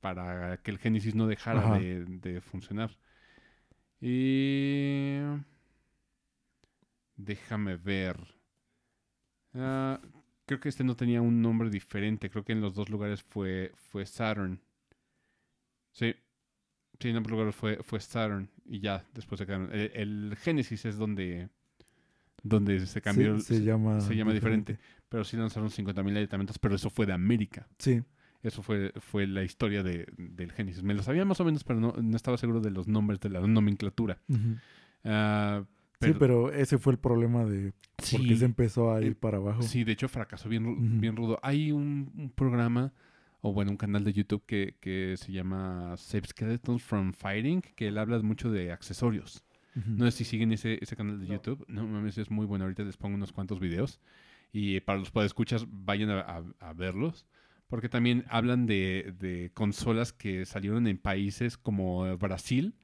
para que el Genesis no dejara de, de funcionar. Y... Déjame ver. Ah, creo que este no tenía un nombre diferente. Creo que en los dos lugares fue, fue Saturn. Sí. Sí, en ambos lugares fue, fue Saturn. Y ya, después se quedaron. El, el Genesis es donde, donde se cambió. se, llama, se llama diferente. Pero sí lanzaron 50.000 aditamentos, pero eso fue de América. Sí, Eso fue, fue la historia de- del Genesis. Me lo sabía más o menos, pero no, no estaba seguro de los nombres, de la nomenclatura. Ah, sí, pero ese fue el problema de por qué se empezó a ir Eh, para abajo. Sí, de hecho fracasó bien, bien rudo. Hay un, un programa, o bueno, un canal de YouTube que, que se llama Save Skeletons from Fighting, que él habla mucho de accesorios. No sé si siguen ese, ese canal de No. YouTube. No mames, es muy bueno. Ahorita les pongo unos cuantos videos. Y para los podescuchas, vayan a, a- a verlos. Porque también hablan de, de consolas que salieron en países como Brasil,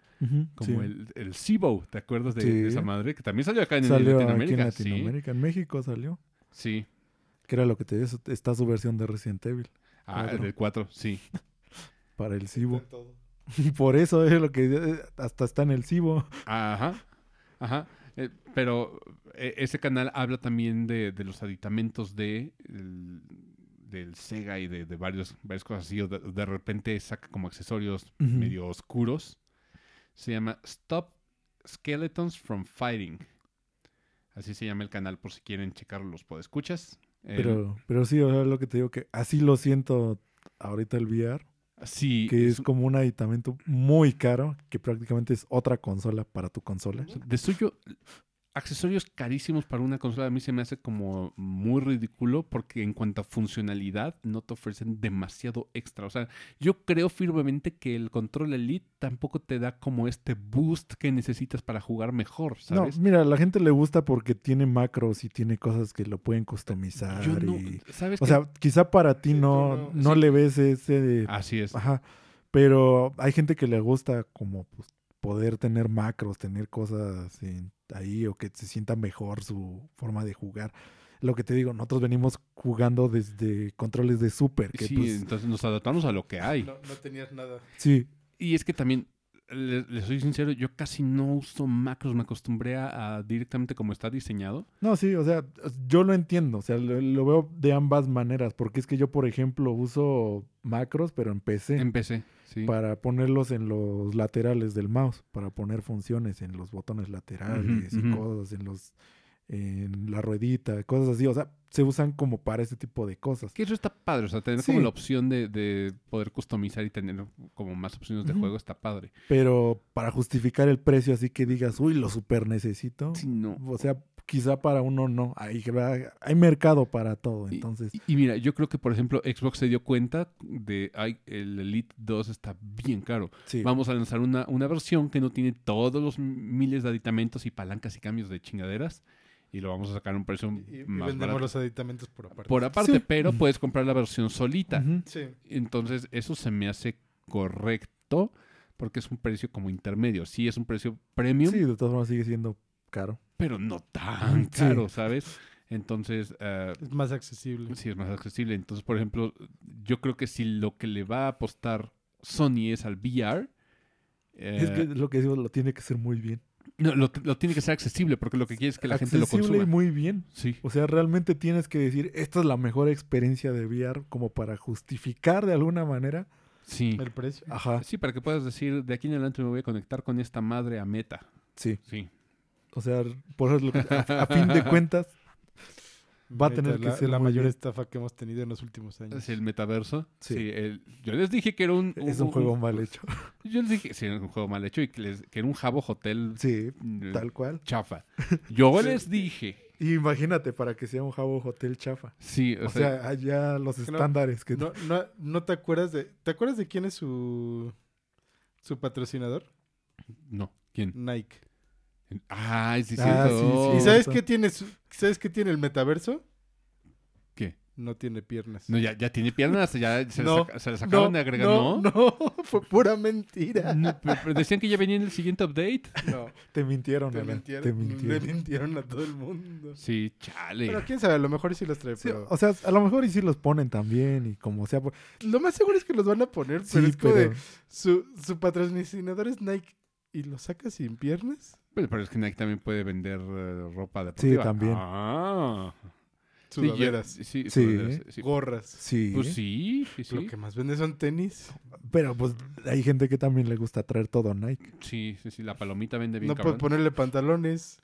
como sí. el, el Cibo. ¿Te acuerdas de, Sí. de esa madre? Que también salió acá en, salió aquí en Latinoamérica. sí. Latinoamérica. En México salió. Sí. Que era lo que te digo, está su versión de Resident Evil Ah, Cuatro. del 4, sí. para el Cibo. Todo. Por eso es lo que eh, hasta está en el Cibo. Ajá. Ajá. Eh, pero eh, ese canal habla también de, de los aditamentos de el- del Sega y de, de varios, varias cosas así. de, de repente saca como accesorios medio oscuros. Se llama Stop Skeletons from Fighting. Así se llama el canal por si quieren checarlo los podescuchas. Pero, pero sí, o sea, lo que te digo que así lo siento ahorita el VR, sí, que es es como un aditamento muy caro, que prácticamente es otra consola para tu consola. De suyo, accesorios carísimos para una consola a mí se me hace como muy ridículo porque en cuanto a funcionalidad no te ofrecen demasiado extra. O sea, yo creo firmemente que el control Elite tampoco te da como este boost que necesitas para jugar mejor, No, ¿sabes? mira, a la gente le gusta porque tiene macros y tiene cosas que lo pueden customizar. yo no, y- ¿sabes O sea, quizá para ti no, no. no Sí. le ves ese... Así es. Ajá. Pero hay gente que le gusta como pues, poder tener macros, tener cosas en- ahí o que se sienta mejor su forma de jugar. Lo que te digo, nosotros venimos jugando desde controles de Super, que Sí, pues entonces nos adaptamos a lo que hay. No, no tenías nada. sí, Y es que también, le, le soy sincero, yo casi no uso macros, me acostumbré a, a directamente como está diseñado. no, sí, o sea, yo lo entiendo, o sea, lo, lo veo de ambas maneras, porque es que yo, por ejemplo, uso macros, pero en PC. Empecé, sí. para ponerlos en los laterales del mouse, para poner funciones en los botones laterales y cosas en los en la ruedita, cosas así, o sea, se usan como para ese tipo de cosas. Que eso está padre, o sea, tener como la opción de, de poder customizar y tener como más opciones de Ujú. juego está padre. Pero para justificar el precio así que digas, uy, lo super necesito, Sí, no. o sea, quizá para uno no, hay, hay mercado para todo, Y- entonces, Y, y mira, yo creo que, por ejemplo, Xbox se dio cuenta de, ay, el Elite 2 está bien caro. sí. Vamos a lanzar una, una versión que no tiene todos los miles de aditamentos y palancas y cambios de chingaderas. Y lo vamos a sacar a un precio Y, y más vendemos barato. los aditamentos por aparte. Por aparte, Sí. pero puedes comprar la versión solita. Sí. Entonces, eso se me hace correcto porque es un precio como intermedio. Sí, es un precio premium, Sí, de todas formas sigue siendo caro. Pero no tan Sí. caro, ¿sabes? Entonces, eh, Es más accesible. sí es más accesible. Entonces, por ejemplo, yo creo que si lo que le va a apostar Sony es al VR, es que eh, lo que digo, lo tiene que ser muy bien. no, lo, lo tiene que ser accesible porque lo que quiere es que la gente lo Accesible consuma. y muy bien. Sí, O sea, realmente tienes que decir, esta es la mejor experiencia de VR como para justificar de alguna manera Sí. El precio. Ajá, Sí, para que puedas decir, de aquí en adelante me voy a conectar con esta madre a meta. sí. Sí. O sea, por eso, lo que- a, a fin de cuentas, va a tener que ser la mayor bien. estafa que hemos tenido en los últimos años. Es el metaverso. Sí. Sí. el- yo les dije que era un... es un juego mal hecho. Yo les dije, sí, era un juego mal hecho y que, les- que era un Jabo Hotel Sí, mm, tal cual. chafa. Yo Sí. les dije, Y imagínate para que sea un Jabo Hotel chafa. sí, o, O sea, sea, allá los que no- estándares que... No, no, no te acuerdas de. ¿Te acuerdas de quién es su. su patrocinador? no, ¿quién? Nike. Ay, sí, Ah, cierto. sí, sí. ¿Y sabes qué tiene su- ¿Sabes qué tiene el metaverso? ¿Qué? No tiene piernas. No, ya, ya tiene piernas, ya se, No, les, se les acaban de agregar, ¿no? No, no, fue pura mentira. No, pero, pero decían que ya venía en el siguiente update. No, Te mintieron, te mintieron, Te le mintieron. mintieron a todo el mundo. Sí, chale. Pero quién sabe, a lo mejor sí los trae, Sí, pero... o sea, a lo mejor y sí los ponen también y como sea. por- Lo más seguro es que los van a poner, pero Sí, es como pero... de... Su, su patrocinador es Nike y lo saca sin piernas. Pero, pero es que Nike también puede vender eh, ropa deportiva. también. Ah. Sí, yo- Sudaderas, Sí, sí, Sí. sudaderas, sí. gorras. Sí, Pues sí, sí, sí. Lo que más vende son tenis. pero pues hay gente que también le gusta traer todo Nike. Sí, sí, sí. La palomita vende bien No puedes ponerle pantalones.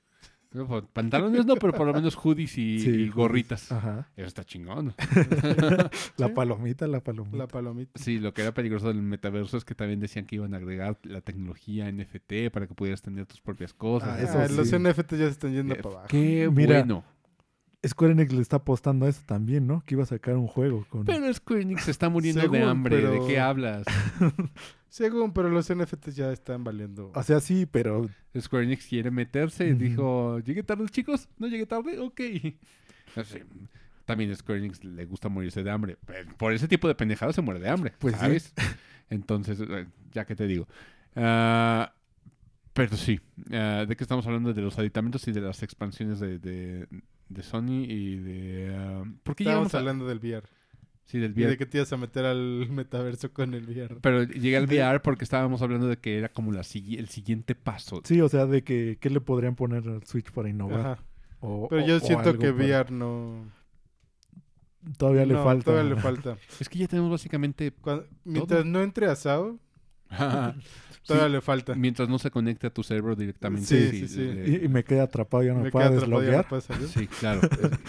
Pues, Pantalones no, pero por lo menos hoodies y, Sí, y hoodies. gorritas. Ajá. Eso está chingón. La palomita, la palomita. La palomita. Sí, lo que era peligroso del metaverso es que también decían que iban a agregar la tecnología NFT para que pudieras tener tus propias cosas. Ah, eso Ah, Los sí. NFT ya se están yendo Eh, para abajo. Qué Mira, bueno. Square Enix le está apostando a eso también, ¿no? Que iba a sacar un juego con... Pero Square Enix se está muriendo de hambre. ¿De pero- qué hablas? Según, pero los NFTs ya están valiendo. O sea, sí, pero Square Enix quiere meterse. Ujú. Dijo, ¿llegué tarde, chicos? ¿No llegué tarde? Ok. No sé, También a Square Enix le gusta morirse de hambre. Pero Por ese tipo de pendejadas se muere de hambre. Pues sí. ¿sabes? Entonces, eh, ya que te digo. Ah, pero sí. ah, ¿De qué estamos hablando? De los aditamentos y de las expansiones de, de, de Sony y de... ah, ¿Por qué Estábamos a- hablando del VR. Sí, del Y VR. de que te ibas a meter al metaverso con el VR. Pero llegué al VR porque estábamos hablando de que era como la, el siguiente paso. sí, o sea, de que ¿qué le podrían poner al Switch para innovar? Ajá. O- Pero o- yo o siento que para- VR no... Todavía le no, falta. Todavía le falta. Es que ya tenemos básicamente... Cuando- mientras no entre a Todavía le falta. Mientras no se conecte a tu cerebro directamente. Sí, sí, sí. le- Y, y me quedé atrapado, ya no me, Me puedo queda atrapado, ya no. Sí, claro.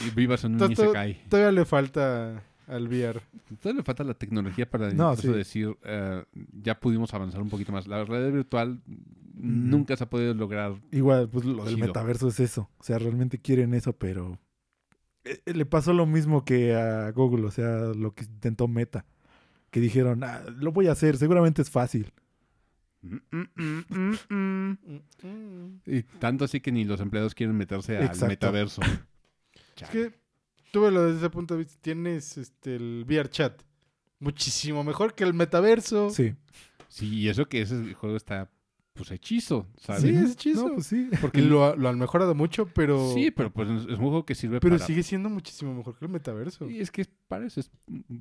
y vivas en un Isekai. Todavía le falta al VR. Entonces le falta la tecnología para No, sí. decir, eh, ya pudimos avanzar un poquito más. La realidad virtual nunca se ha podido lograr. Igual, pues lo del metaverso es eso. O sea, realmente quieren eso, pero eh, eh, le pasó lo mismo que a Google, o sea, lo que intentó Meta. Que dijeron, ah, lo voy a hacer, seguramente es fácil. Mm, mm, mm. Y tanto así que ni los empleados quieren meterse al Exacto. metaverso. Es que tú lo desde ese punto de vista. Tienes este, el VR chat. Muchísimo mejor que el metaverso. Sí. Sí, y eso que ese juego está, pues, hechizo, ¿sabes? Sí, es hechizo. No, pues sí. Porque lo, lo han mejorado mucho, pero... Sí, pero pues es un juego que sirve Pero para... sigue siendo muchísimo mejor que el metaverso. Y es que parece es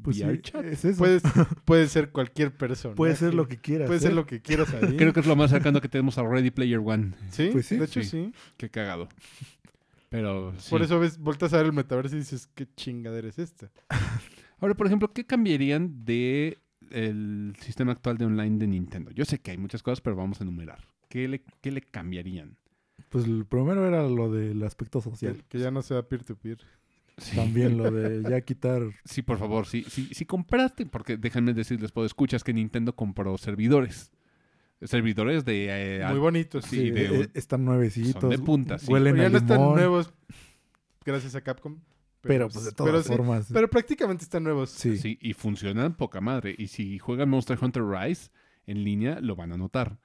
Pues VR sí, chat. es eso. Puedes, puede ser cualquier persona. Puede ser lo que quieras. Puede ser ¿eh? lo que quieras ahí. Creo que es lo más cercano que tenemos a Ready Player One. Sí, Pues sí. de hecho Sí. sí. Qué cagado. Pero sí. Por eso ves, voltas a ver el metaverso y dices, ¿qué chingadera es esta? Ahora, por ejemplo, ¿qué cambiarían de el sistema actual de online de Nintendo? Yo sé que hay muchas cosas, pero vamos a enumerar. ¿Qué le, qué le cambiarían? Pues el primero era lo del aspecto social. que ya no sea peer-to-peer. Sí. También lo de ya quitar. Sí, por favor, sí, sí, sí compraste, porque déjenme decirles, puedo escuchas que Nintendo compró servidores. Servidores de... eh, Muy bonitos. sí, Sí, de- eh, están nuevecitos. son de punta, sí. Huelen ya a no están limón, nuevos gracias a Capcom. Pero pues de pero todas sí, formas. Pero prácticamente están nuevos. sí. Sí, y funcionan poca madre. Y si juegan Monster Hunter Rise en línea, lo van a notar.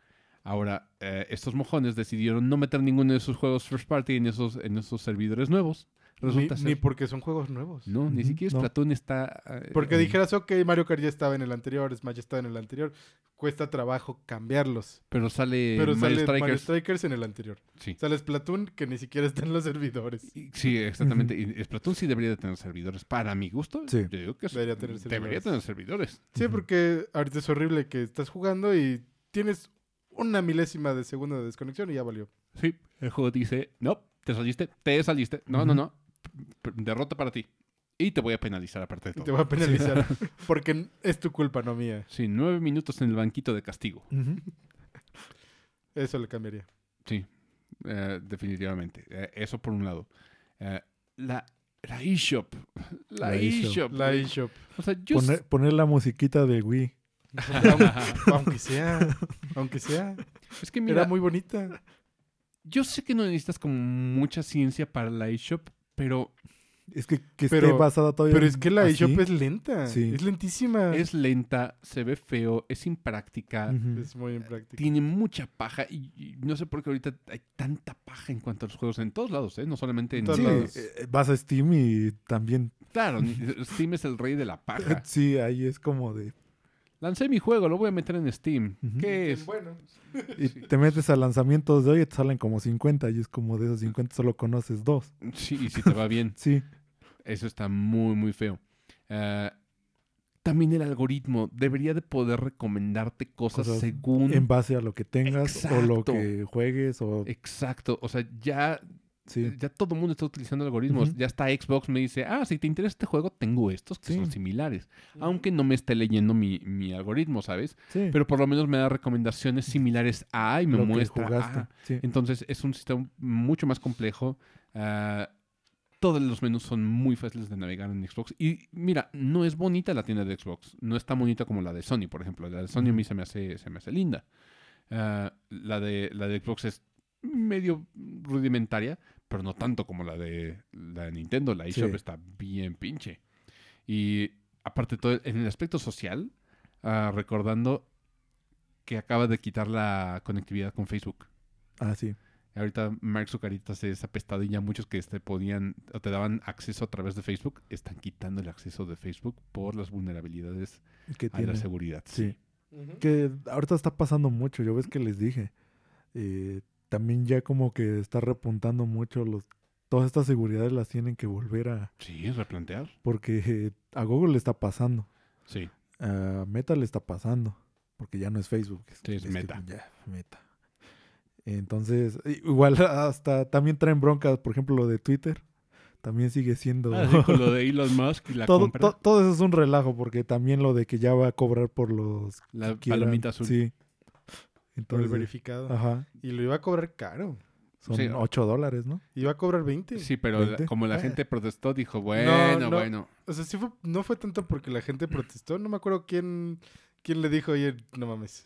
Ahora, eh, estos mojones decidieron no meter ninguno de sus juegos first party en esos, en esos servidores nuevos. Ni, Resulta ser- ni porque son juegos nuevos. No, ni siquiera no. Splatoon está... eh, Porque dijeras, ok, Mario Kart ya estaba en el anterior, Smash ya estaba en el anterior. Cuesta trabajo cambiarlos. Pero sale Pero Mario sale Mario Strikers. Strikers en el anterior. Sí. Sale Splatoon que ni siquiera está en los servidores. Y- Sí, exactamente. Y Splatoon sí debería de tener servidores. Para mi gusto, Sí. yo digo que. Debería tener Debería servidores. tener servidores. Sí, porque ahorita es horrible que estás jugando y tienes una milésima de segundo de desconexión y ya valió. Sí, el juego dice, no, te saliste, te saliste. No, no, no. Derrota para ti. Y te voy a penalizar aparte de Y todo. te voy a penalizar. Porque es tu culpa, no mía. Sí, nueve minutos en el banquito de castigo. Eso le cambiaría. Sí, eh, definitivamente. Eh, eso por un lado. Eh, la la eShop. La La eShop. La eShop. O sea, yo... Poner, poner la musiquita de Wii. aunque sea. Aunque sea. es que mira, Era muy bonita. yo sé que no necesitas como mucha ciencia para la eShop, pero Es que, que Pero- esté basada todavía Pero es que la eShop es lenta. Sí. Es lentísima. es lenta, se ve feo, es impráctica. Es muy impráctica. tiene mucha paja y, y no sé por qué ahorita hay tanta paja en cuanto a los juegos en todos lados, ¿eh? No solamente en... todos Sí, lados. eh, vas a Steam y también. Claro, Steam es el rey de la paja. Sí, ahí es como de. Lancé mi juego, lo voy a meter en Steam. Ujú. ¿Qué es? Bueno. Y te metes a lanzamientos de hoy y te salen como 50 y es como de esos 50 solo conoces dos. Sí, y si te va bien. Sí, Eso está muy, muy feo. Ah, también el algoritmo debería de poder recomendarte cosas, Cosas según... en base a lo que tengas o lo que juegues o Exacto. O sea, ya, sí. ya todo el mundo está utilizando algoritmos. Ya está Xbox me dice, ah, si te interesa este juego, tengo estos que Sí. son similares. Aunque no me esté leyendo mi, mi algoritmo, ¿sabes? sí. Pero por lo menos me da recomendaciones similares a y me lo muestra. ah. Entonces es un sistema mucho más complejo. ah, todos los menús son muy fáciles de navegar en Xbox. Y mira, no es bonita la tienda de Xbox. No es tan bonita como la de Sony, por ejemplo. La de Sony a mí se me hace, se me hace linda. Ah, la, de, la de Xbox es medio rudimentaria, pero no tanto como la de, la de Nintendo. La eShop Sí. está bien pinche. Y aparte, todo en el aspecto social, ah, recordando que acaba de quitar la conectividad con Facebook. Ah, sí. Ahorita Mark Zucaritas se es apestado y ya muchos que te podían o te daban acceso a través de Facebook están quitando el acceso de Facebook por las vulnerabilidades Que a tiene. la seguridad. Sí. Que ahorita está pasando mucho, yo ves que les dije. Eh, también ya como que está repuntando mucho los todas estas seguridades las tienen que volver a Sí, replantear. porque a Google le está pasando, Sí. a Meta le está pasando, porque ya no es Facebook, es, Sí, es Meta. ya, Meta. Entonces, igual hasta también traen broncas, por ejemplo, lo de Twitter, también sigue siendo Ah, sí, lo de Elon Musk y la todo, compra. to- todo eso es un relajo, porque también lo de que ya va a cobrar por los la palomita azul. Sí. Por el Entonces, verificado. ajá, Y lo iba a cobrar caro. son Sí. 8 dólares, ¿no? Iba a cobrar 20. Sí, pero la- 20. como la Ah. gente protestó, dijo, bueno, no. bueno. O sea, sí fue, no fue tanto porque la gente protestó. No me acuerdo quién, quién le dijo, oye, no mames.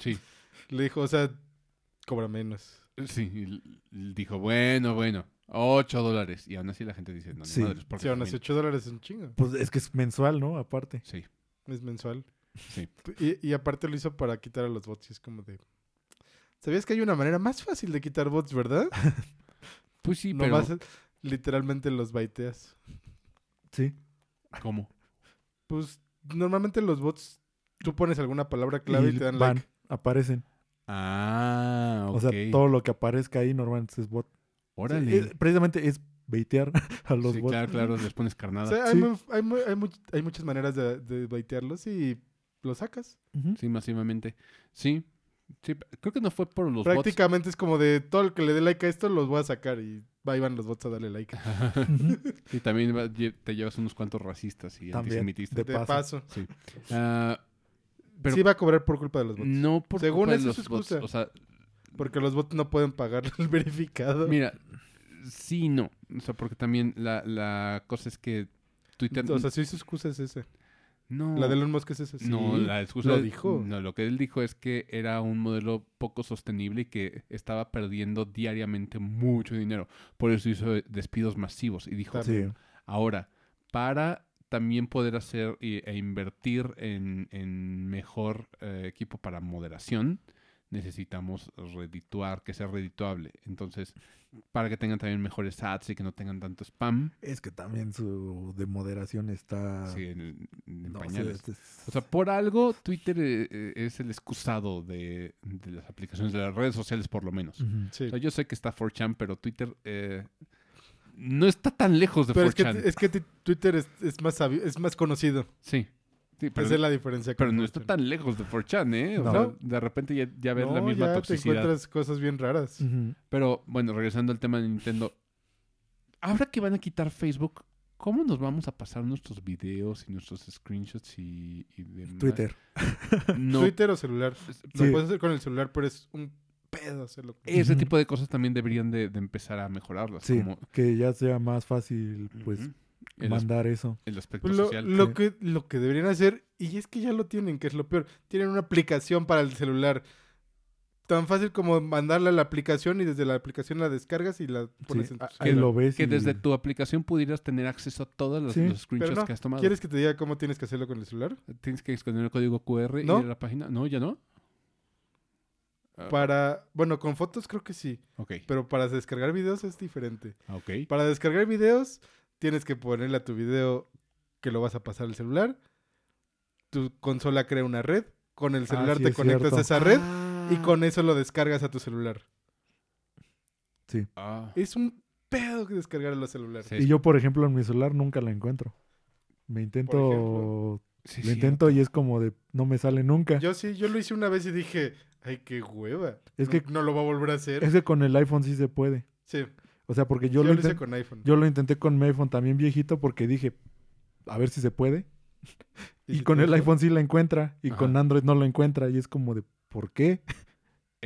Sí. Le dijo, o sea, cobra menos. Sí, dijo, bueno, bueno, 8 dólares. Y aún así la gente dice, no, ni Sí. madres, porque Sí, aún así también- 8 dólares es un chingo. Pues es que es mensual, ¿no? Aparte. Sí, Es mensual. Sí. Y, y aparte lo hizo para quitar a los bots. Y es como de... ¿Sabías que hay una manera más fácil de quitar bots, verdad? Pues sí, pero Nomás literalmente los baiteas. Sí. ¿cómo? Pues normalmente los bots, tú pones alguna palabra clave y, y te dan van, like. aparecen. Ah, ok. O sea, todo lo que aparezca ahí normalmente es bot. Órale. Es- precisamente es baitear a los sí, bots. claro, claro, les pones O carnada. sea, hay, Sí. mu- hay mu- hay much- hay muchas maneras de, de baitearlos y los sacas. Sí, masivamente. Sí. Sí, creo que no fue por los Prácticamente es como de todo el que le dé like a esto los voy a sacar y ahí van los bots a darle like. y también va- te llevas unos cuantos racistas y También, antisemitistas. de paso. Sí. Ah, pero sí va a cobrar por culpa de los bots. no por Según culpa de los bots. O sea, Porque los bots no pueden pagar el verificado. mira, sí y no. O sea, porque también la, la cosa es que Twitter... O sea, sí su excusa es esa. No, La de Elon Musk es esa. sí. No, la excusa lo dijo. No, lo que él dijo es que era un modelo poco sostenible y que estaba perdiendo diariamente mucho dinero. Por eso hizo despidos masivos. Y dijo, Sí. ahora, para también poder hacer y- e invertir en, en mejor eh, equipo para moderación, necesitamos redituar, que sea redituable. Entonces, para que tengan también mejores ads y que no tengan tanto spam, Es que también su de moderación está... sí, en, en no, pañales. sí, es- O sea, por algo Twitter eh, eh, es el excusado de, de las aplicaciones, de las redes sociales por lo menos. Ujú. Sí. O sea, yo sé que está 4chan, pero Twitter eh, no está tan lejos de Pero es que, 4chan. es que Twitter es, es más sabi- es más conocido. Sí, sí, pero, Esa es la diferencia. pero no está 4chan. tan lejos de 4chan, ¿eh? O No. sea, de repente ya, ya ves la No, misma ya te toxicidad. encuentras cosas bien raras. Pero bueno, regresando al tema de Nintendo. Ahora que van a quitar Facebook, ¿Cómo nos vamos a pasar nuestros videos y nuestros screenshots y, y demás? Twitter. No, Twitter o celular. Lo Sí. puedes hacer con el celular, pero es un pedo hacerlo. con- ese Ujú. tipo de cosas también deberían de, de empezar a mejorarlas. Sí, como, que ya sea más fácil, pues, el, mandar eso. el aspecto Pues lo, social. lo sí. que, lo que deberían hacer, y es que ya lo tienen, que es lo peor, tienen una aplicación para el celular. Tan fácil como mandarla a la aplicación y desde la aplicación la descargas y la pones Sí, en tu ahí lo ves. Que y- desde tu aplicación pudieras tener acceso a todos los, Sí, los Pero screenshots no, que has tomado. ¿quieres que te diga cómo tienes que hacerlo con el celular? Tienes que esconder el código QR ¿No? y ir a la página. No, ya no. Para, bueno, con fotos creo que sí, ok, pero para descargar videos es diferente. ok. Para descargar videos, tienes que ponerle a tu video que lo vas a pasar al celular. Tu consola crea una red. Con el celular Ah, sí, te conectas cierto. a esa red y Ah. con eso lo descargas a tu celular. Sí. Ah, Es un pedo que descargar a los celulares. Sí. Y yo, por ejemplo, en mi celular nunca la encuentro. Me intento... sí, Lo intento y es como de... No me sale nunca. Yo sí, yo lo hice una vez y dije, ay, qué hueva. Es no, que- no lo va a volver a hacer. Es que con el iPhone sí se puede. Sí, O sea, porque yo, yo, lo, hice con iPhone. yo lo intenté con mi iPhone también viejito porque dije, a ver si se puede. Y, si con el iPhone sí la encuentra y Ajá. con Android no lo encuentra. Y es como de, ¿por qué?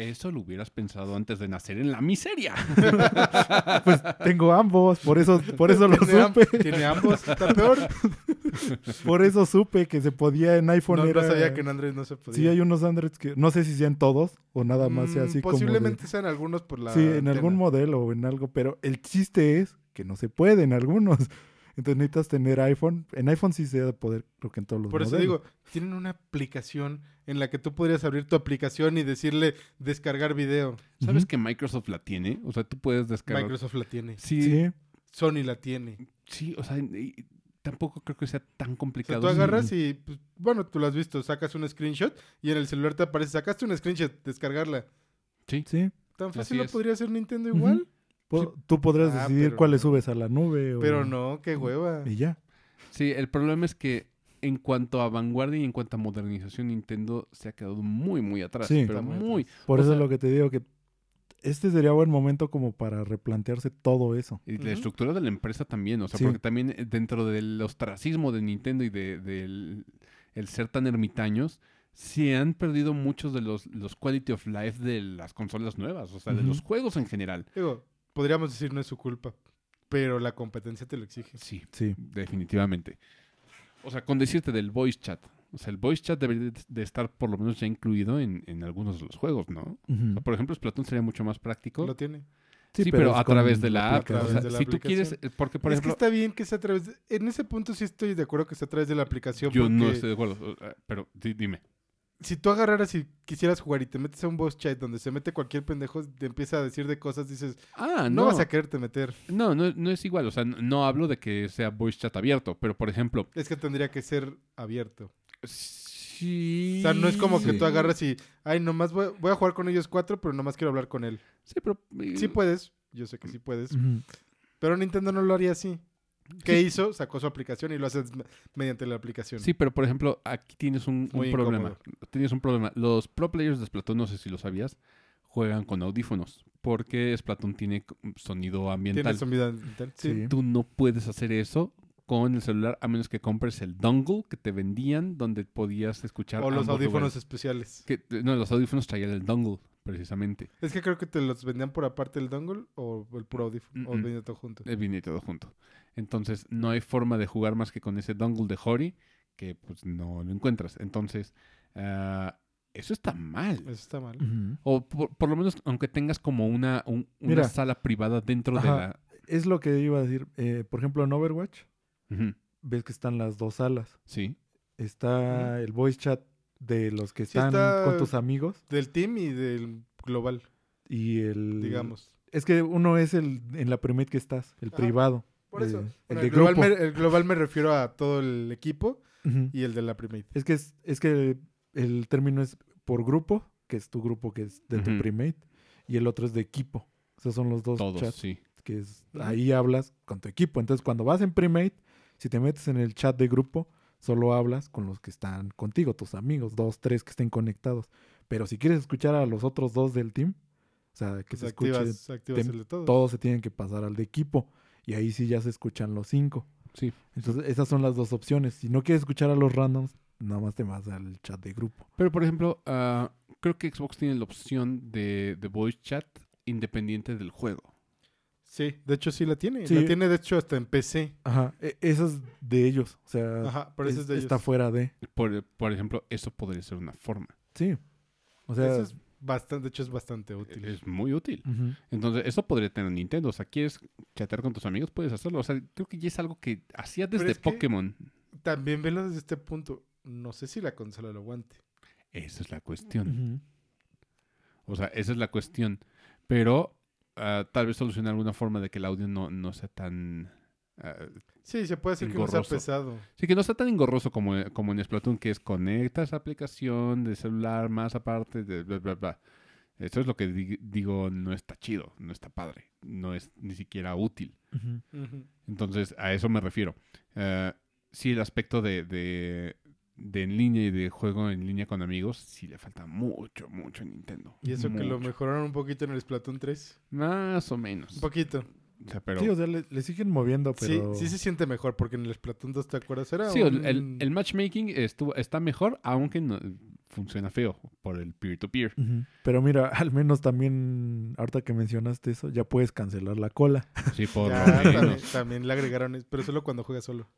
Eso lo hubieras pensado antes de nacer en la miseria. Pues tengo ambos, por eso, por eso lo ¿Tiene, am- supe. tiene ambos, está peor. Por eso supe que se podía en iPhone. No, no era- sabía que en Android no se podía. Sí, hay unos Androids que no sé si sean todos o nada más sea así Posiblemente como. sean algunos por de- la. sí, en algún modelo o en algo, pero el chiste es que no se puede en algunos. Entonces necesitas tener iPhone. En iPhone sí se debe poder, creo que en todos los Por eso modelos. digo, tienen una aplicación en la que tú podrías abrir tu aplicación y decirle descargar video. ¿Sabes que Microsoft la tiene? O sea, tú puedes descargar. Microsoft la tiene. Sí, sí, Sí, Sony la tiene. o sea, y- tampoco creo que sea tan O sea, complicado. tú Sí. agarras y, pues, bueno, tú lo has visto, sacas un screenshot y en el celular te aparece, sacaste un screenshot, descargarla. Sí. sí. Tan fácil lo es. podría hacer Nintendo igual, Po- Tú podrás Ah, decidir pero cuáles no. subes a la nube. o- pero no, qué hueva. Y ya. Sí, el problema es que en cuanto a vanguardia y en cuanto a modernización, Nintendo se ha quedado muy, muy atrás. Sí. pero muy. Por eso sea- es lo que te digo que este sería buen momento como para replantearse todo eso. Y la estructura de la empresa también, o sea, Sí. porque también eh, dentro del ostracismo de Nintendo y de, del el ser tan ermitaños, se han perdido muchos de los, los quality of life de las consolas nuevas, o sea, de los juegos en general. Digo, podríamos decir no es su culpa, pero la competencia te lo exige. Sí, Sí. definitivamente. O sea, con decirte del voice chat. O sea, el voice chat debería de- estar por lo menos ya incluido en, en algunos de los juegos, ¿no? O Ujú. sea, por ejemplo, Splatoon sería mucho más práctico. Lo tiene. Sí, pero, es a través de la app. O sea, si tú quieres, eh, porque por es ejemplo, que está bien que sea a través de... En ese punto sí estoy de acuerdo que sea a través de la aplicación. yo no estoy de acuerdo, sea, pero di- dime. Si tú agarraras y quisieras jugar y te metes a un voice chat donde se mete cualquier pendejo, te empieza a decir de cosas, dices, Ah, no, no. vas a quererte meter. No, no, no es igual. O sea, no, no hablo de que sea voice chat abierto, pero por ejemplo. Es que tendría que ser abierto. Sí. O sea, no es como que tú agarras y, ay, nomás voy, voy a jugar con ellos cuatro, pero nomás quiero hablar con él. Sí, pero. eh, Sí puedes, yo sé que sí puedes, pero Nintendo no lo haría así. ¿Qué Sí. hizo? Sacó su aplicación y lo haces me- mediante la aplicación. Sí, pero por ejemplo, aquí tienes un, problema. incómodo. Tienes un problema. Los pro players de Splatoon, no sé si lo sabías, juegan con audífonos. Porque Splatoon tiene sonido ambiental. Tiene sonido ambiental. Sí. Sí. Tú no puedes hacer eso con el celular a menos que compres el dongle que te vendían donde podías escuchar. O los audífonos lugares. especiales. Que, no, los audífonos traían el dongle, precisamente. Es que creo que te los vendían por aparte el dongle o el puro audífono. O venía todo junto. Eh, Viene todo junto. Entonces, no hay forma de jugar más que con ese dongle de Hori, que pues no lo encuentras. Entonces, ah, eso está mal. Eso está mal. O por, por lo menos, aunque tengas como una, un- una Mira. sala privada dentro de la... Es lo que iba a decir. Eh, por ejemplo, en Overwatch, ves que están las dos salas. Sí. Está el voice chat de los que Sí están está- con tus amigos Del team y del global, y el... digamos. Es que uno es el en la primate que estás, el Ajá. privado. Por eso. Bueno, el el, de global grupo. me, el global me refiero a todo el equipo y el de la primate. Es que es, es que el término es por grupo, que es tu grupo que es de tu primate, y el otro es de equipo. Esos son los dos Todos, chats sí. que es, ahí hablas con tu equipo. Entonces, cuando vas en primate, si te metes en el chat de grupo, solo hablas con los que están contigo, tus amigos, dos, tres que estén conectados. Pero si quieres escuchar a los otros dos del team, o sea, que Pues se escuche, activas, tem- el de todos. todos se tienen que pasar al de equipo. Y ahí sí ya se escuchan los cinco. Sí. Entonces, esas son las dos opciones. Si no quieres escuchar a los randoms, nada más te vas al chat de grupo. Pero, por ejemplo, ah, creo que Xbox tiene la opción de, de voice chat independiente del juego. Sí, de hecho sí la tiene. Sí. La tiene de hecho hasta en PC. Ajá. e- Esa es de ellos. O sea, Ajá, pero eso es de ellos. está fuera de. Por, por ejemplo, eso podría ser una forma. Sí. O sea, Eso es bastante, de hecho es bastante útil. Es muy útil. Entonces, eso podría tener Nintendo. O sea, quieres chatear con tus amigos, puedes hacerlo. O sea, creo que ya es algo que hacía Pero desde Pokémon. También velo desde este punto. No sé si la consola lo aguante. Esa es la cuestión. O sea, esa es la cuestión. Pero ah, tal vez solucionar alguna forma de que el audio no, no sea tan... ah, Sí, se puede hacer que no sea Engorroso. pesado. sí, que no sea tan engorroso como, como en Splatoon, que es conectas aplicación de celular más aparte de bla, bla, bla. Eso es lo que di- digo, no está chido, no está padre, no es ni siquiera útil. Entonces, a eso me refiero. Eh, sí, el aspecto de, de, de en línea y de juego en línea con amigos, sí le falta mucho, mucho a Nintendo. Y eso que lo mejoraron un poquito en el Splatoon 3. Más o menos. Un poquito. O sea, pero... Sí, o sea, le, le siguen moviendo, pero. Sí, sí se siente mejor porque en el Splatoon 2, ¿te acuerdas? Era Sí, el, un- el- el matchmaking estuvo, está mejor, aunque no, funciona feo por el peer-to-peer. Pero mira, al menos también, ahorita que mencionaste eso, ya puedes cancelar la cola. Sí, por Ya, también, también le agregaron, pero solo cuando juegas solo.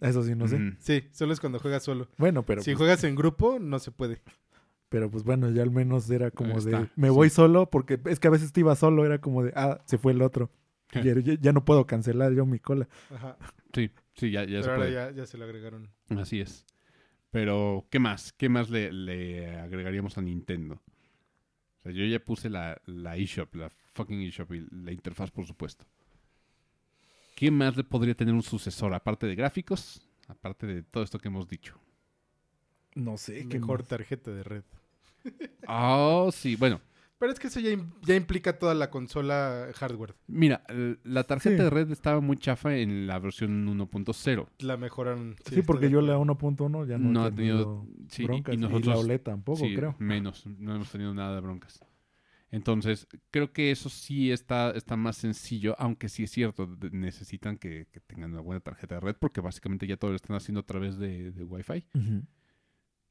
Eso sí, no sé. Sí, solo es cuando juegas solo. Bueno, pero, si pues, juegas en grupo, no se puede. pero pues bueno, ya al menos era como de, me sí. voy solo, porque es que a veces te iba solo, era como de, ah, se fue el otro. Y ya, no puedo cancelar yo mi cola. Ajá. Sí, sí, ya, ya se pero ahora puede. ya, ya se lo agregaron. Así es. Pero, ¿qué más? ¿Qué más le, le agregaríamos a Nintendo? O sea, yo ya puse la, la eShop, la fucking eShop y la interfaz, por supuesto. ¿Qué más le podría tener un sucesor? Aparte de gráficos, aparte de todo esto que hemos dicho. No sé, qué Mejor más. tarjeta de red. Oh, sí, bueno. Pero es que eso ya, im- ya implica toda la consola hardware. Mira, la tarjeta Sí. de red estaba muy chafa en la versión 1.0. La mejoraron. Sí, porque yo la 1.1 ya no, No he ha tenido- tenido Sí, y- broncas. y Y, la OLED tampoco, sí, creo. menos. No hemos tenido nada de broncas. Entonces, creo que eso sí está, está más sencillo, aunque sí es cierto, necesitan que, que tengan una buena tarjeta de red, porque básicamente ya todo lo están haciendo a través de, de Wi-Fi.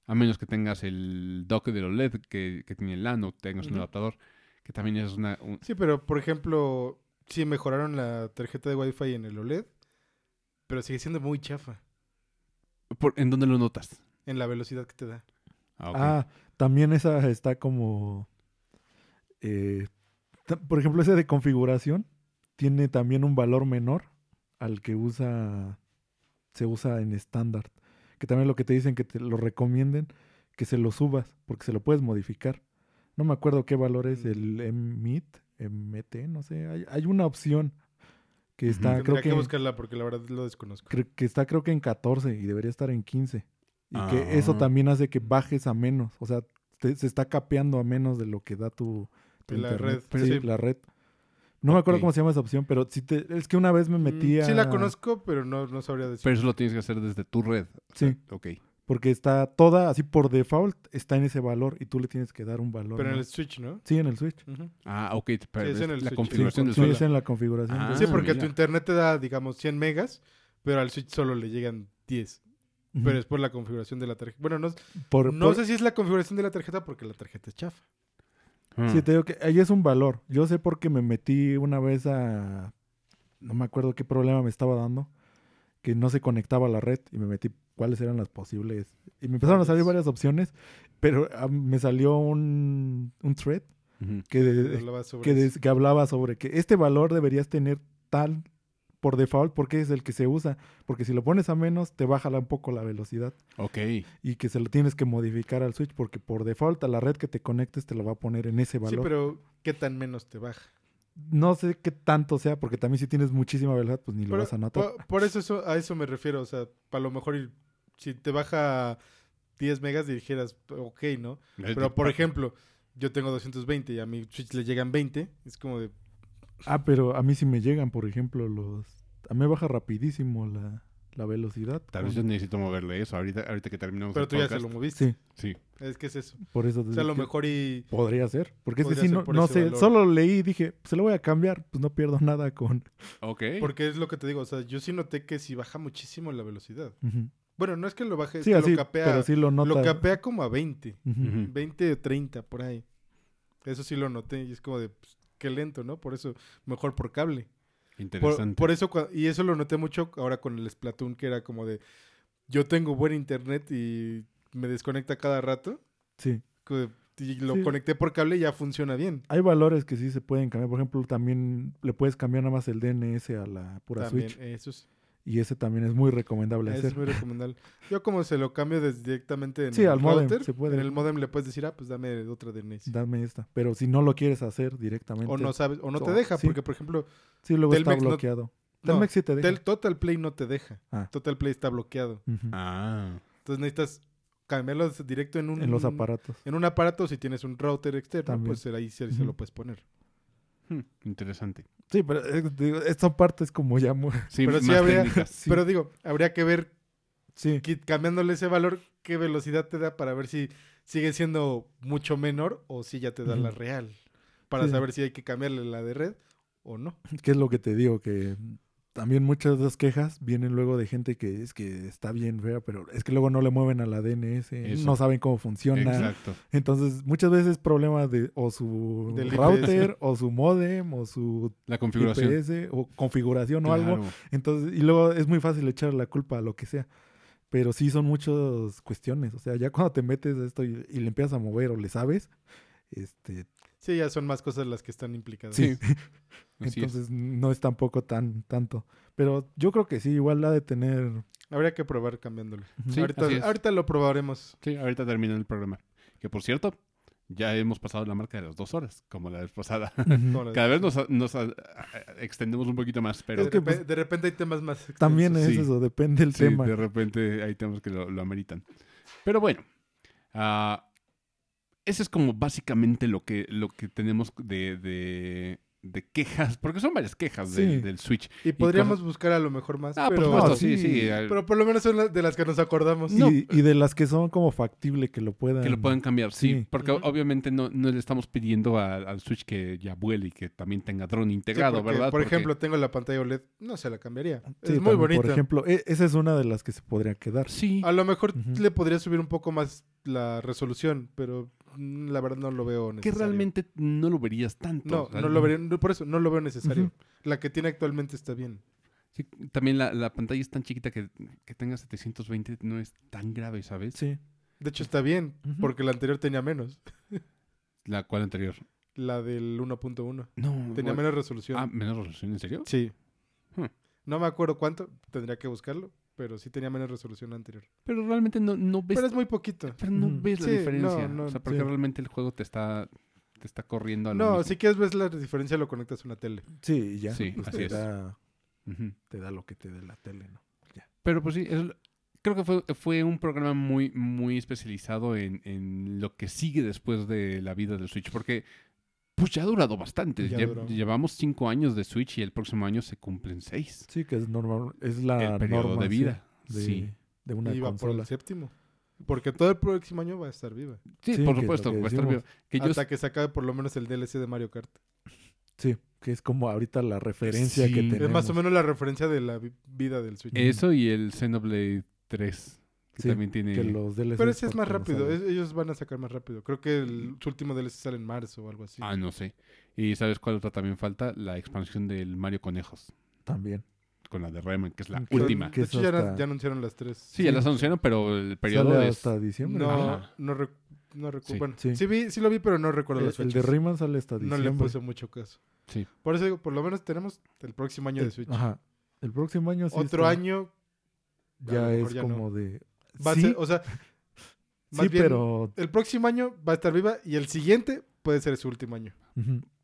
A menos que tengas el dock de OLED que, que tiene el LAN o tengas un adaptador, que también es una... un- Sí, pero por ejemplo, sí mejoraron la tarjeta de Wi-Fi en el OLED, pero sigue siendo muy chafa por- ¿En dónde lo notas? en la velocidad que te da. Ah. Ah, también esa está como... eh, por ejemplo, ese de configuración tiene también un valor menor al que usa se usa en estándar. Que también lo que te dicen que te lo recomienden, que se lo subas, porque se lo puedes modificar. No me acuerdo qué valor es el MIT, MT, no sé. Hay, hay una opción que está, Tendría creo que que, buscarla porque la verdad lo desconozco. que está creo que en 14 y debería estar en 15. Y que eso Ah. también hace que bajes a menos. O sea, te- se está capeando a menos de lo que da tu La internet. red, Sí, sí. la red. No me acuerdo Ok. cómo se llama esa opción, pero si te, es que una vez me metí Mm, a... Sí la conozco, pero no, no sabría decir. Pero eso lo tienes que hacer desde tu red. Sí. Ok. Porque está toda, así por default, está en ese valor y tú le tienes que dar un valor. pero en el. Switch, ¿no? Sí, en el Switch. Ujú. Ah, ok. Pero Sí, es es en el la Switch. configuración Sí, del Sí, suelo. es en la configuración. Ah, Sí, sí, porque mira. tu internet te da, digamos, 100 megas, pero al Switch solo le llegan 10. Ujú. Pero es por la configuración de la tarjeta. Bueno, no, Por- no por- sé si es la configuración de la tarjeta porque la tarjeta es chafa. Ah. Sí, te digo que ahí es un valor. Yo sé porque me metí una vez a... No me acuerdo qué problema me estaba dando. Que no se conectaba a la red y me metí cuáles eran las posibles. Y me empezaron a salir Varias. opciones, pero ah, me salió un, un thread Ujú. que, de- Hablaba sobre que, des- que hablaba sobre que este valor deberías tener tal por default porque es el que se usa. Porque si lo pones a menos, te baja un poco la velocidad. Ok. Y que se lo tienes que modificar al switch porque por default a la red que te conectes te lo va a poner en ese Sí, valor. pero ¿qué tan menos te baja? No sé qué tanto sea, porque también si tienes muchísima velocidad, pues ni lo vas a notar. Por, por eso, eso- a eso me refiero. O sea, a lo mejor si te baja 10 megas dijeras, ok, ¿no? Pero por ejemplo, yo tengo 220 y a mi Switch le llegan 20. Es como de... Ah, pero a mí sí me llegan, por ejemplo, los... A mí me baja rapidísimo la, la velocidad. Tal vez yo necesito moverle eso ahorita, ahorita que terminemos Pero el tú ya se lo moviste. Sí, Sí. Es que es eso. por eso. O sea, a lo mejor y... Podría ser. Porque es que Podría sí, ser no, por no ese sé. valor. Solo leí y dije, se lo voy a cambiar. Pues no pierdo nada con. Ok. Porque es lo que te digo. O sea, yo sí noté que si baja muchísimo la velocidad. Ujú. Bueno, no es que lo baje, es Sí, que así. lo capea, pero sí lo nota. lo capea como a 20. Ujú. Ujú. 20 o 30 por ahí. Eso sí lo noté y es como de pues, qué lento, ¿no? Por eso mejor por cable. Interesante. por eso y eso lo noté mucho ahora con el Splatoon que era como de yo tengo buen internet y me desconecta cada rato. Sí. Y lo Sí. conecté por cable y ya funciona bien. Hay valores que sí se pueden cambiar. Por ejemplo, también le puedes cambiar nada más el DNS a la pura También, Switch. eso es, Y ese también es muy recomendable eso hacer. es muy recomendable. Yo como se lo cambio desde directamente en Sí, el al módem, router, se puede. en el modem le puedes decir, ah, pues dame otra DNS. Dame esta. Pero si no lo quieres hacer directamente. O no sabes, o no te deja, sí. porque por ejemplo, Sí, luego Telmex está bloqueado. no, Telmex sí te deja. Tel- Total Play no te deja. Ah. Total Play está bloqueado. Ah. Entonces necesitas cambiarlo directo en un En los aparatos. En un aparato, si tienes un router externo, También. pues ahí se, lo puedes poner. Hmm, interesante. Sí, pero eh, digo, esta parte es como ya muy... Sí, Pero sí más habría-. Sí. Pero digo, habría que ver, Sí. cambiándole ese valor, qué velocidad te da para ver si sigue siendo mucho menor o si ya te da la real. Para Sí. saber si hay que cambiarle la de red o no. ¿Qué es lo que te digo? Que también muchas de las quejas vienen luego de gente que es que está bien fea, pero es que luego no le mueven a la DNS, Eso. no saben cómo funciona. Exacto. Entonces, muchas veces es problema de o su Del IPS. router, o su modem, o su La configuración. IPS, o configuración o algo. Entonces, y luego es muy fácil echar la culpa a lo que sea. Pero sí son muchas cuestiones. O sea, ya cuando te metes a esto y, y le empiezas a mover o le sabes, este, Sí, ya son más cosas las que están implicadas. Sí. Así es. entonces no es tampoco tan tanto. Pero yo creo que sí, igual la de tener. Habría que probar cambiándolo. Sí, ahorita, así es. ahorita lo probaremos. Sí, ahorita termina el programa. Que por cierto, ya hemos pasado la marca de las dos horas, como la vez pasada. Cada vez nos, nos a- a- extendemos un poquito más, pero de, Es que, pues, de repente hay temas más También extensos. es Sí. eso, depende del sí, tema. de repente hay temas que lo, lo ameritan. Pero bueno, ah, ese es como básicamente lo que, lo que tenemos de, de, de quejas, porque son varias quejas del- Sí. del Switch. Y podríamos buscar a lo mejor más. Ah, pero, por supuesto, No, sí, sí, pero por lo menos son las de las que nos acordamos. Y, No. y de las que son como factible que lo puedan. Que lo puedan cambiar, sí. Sí. Porque obviamente no, no le estamos pidiendo a- al Switch que ya vuele y que también tenga drone Sí, integrado, porque, ¿verdad? Por Porque- ejemplo, tengo la pantalla OLED, no se la cambiaría. Sí, es muy bonita. Por ejemplo, e- esa es una de las que se podría quedar. Sí. a lo mejor le podría subir un poco más la resolución, pero mm, la verdad no lo veo Que necesario. realmente no lo verías tanto. No, no lo vería, no, por eso no lo veo necesario. La que tiene actualmente está bien. Sí, también la, la pantalla es tan chiquita que, que tenga 720 no es tan grave, ¿sabes? Sí. De hecho está bien, porque la anterior tenía menos. La cual anterior. La del 1.1. No. Tenía bueno. menos resolución. Ah, menos resolución, ¿en serio? Sí. No me acuerdo cuánto, tendría que buscarlo, pero sí tenía menos resolución anterior. Pero realmente no, no ves. Pero es muy poquito. pero no ves la Sí, diferencia. no, no, o sea, porque sí. realmente el juego te está, te está corriendo a lo No, mismo. si quieres ver la diferencia lo conectas a una tele. Sí, y ya. Sí, pues así te, es. da, te da lo que te dé la tele, ¿no? Pero pues sí, es- creo que fue, fue un programa muy, muy especializado en, en lo que sigue después de la vida del Switch. Porque pues ya ha durado bastante. Ya Lle- duró. Llevamos cinco años de Switch y el próximo año se cumplen seis. Sí, que es normal. Es la el periodo norma de sí, vida. de, sí. de una y va por el séptimo. Porque todo el próximo año va a estar viva. Sí, Sí, por supuesto. que va a estar yo Hasta que se acabe por lo menos el DLC de Mario Kart. Sí, que es como ahorita la referencia Sí. que tenemos. Es más o menos la referencia de la vi- vida del Switch. Eso y el Xenoblade 3. Que Sí, también tiene. que los DLCs Pero ese es más no rápido. es- ellos van a sacar más rápido. Creo que el, su último DLC sale en marzo o algo así. Ah, no sé. ¿Y sabes cuál otra también falta? La expansión del Mario Conejos. También. Con la de Rayman, que es la Que- última. que de hecho, ya, hasta- ya anunciaron las tres. Sí, ya las anunciaron, pero el periodo Sale es. hasta diciembre. No, no, rec- no recuerdo. Sí. Bueno, Sí. sí. vi, sí lo vi, pero no recuerdo El, las el fechas. de Rayman sale hasta no diciembre. le puse mucho caso. Sí. Por eso digo, por lo menos tenemos el próximo año de El- Switch. Ajá. El próximo año sí Otro está- año ya es ya como de... va sí, a ser, o sea, más sí, bien, pero... el próximo año va a estar viva y el siguiente puede ser su último año.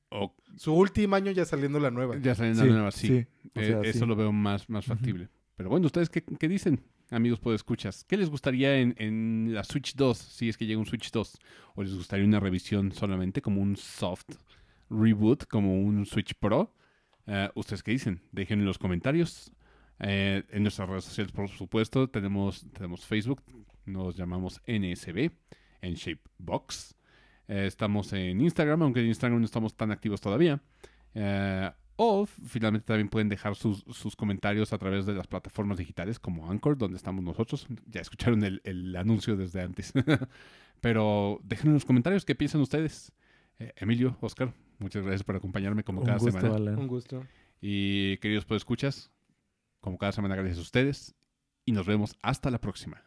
O- Su último año ya saliendo la nueva. ya salen Sí, la nueva, sí. Eh, sea, eso sí. lo veo más, más factible. Pero bueno, ¿ustedes qué, qué dicen, amigos escuchas ¿Qué les gustaría en, en la Switch 2, si es que llega un Switch 2? ¿O les gustaría una revisión solamente como un soft reboot, como un Switch Pro? Eh, ¿Ustedes qué dicen? Dejen en los comentarios. Eh, en nuestras redes sociales, por supuesto, tenemos, tenemos Facebook, nos llamamos NSB, en Shapebox. Eh, estamos en Instagram, aunque en Instagram no estamos tan activos todavía. Eh, o finalmente también pueden dejar sus, sus, comentarios a través de las plataformas digitales como Anchor, donde estamos nosotros. Ya escucharon el, el anuncio desde antes. Pero dejen en los comentarios qué piensan ustedes. Emilio, Oscar, muchas gracias por acompañarme como Un cada gusto, semana. Alan. Un gusto. Y queridos pues escuchas, como cada semana gracias a ustedes y nos vemos hasta la próxima.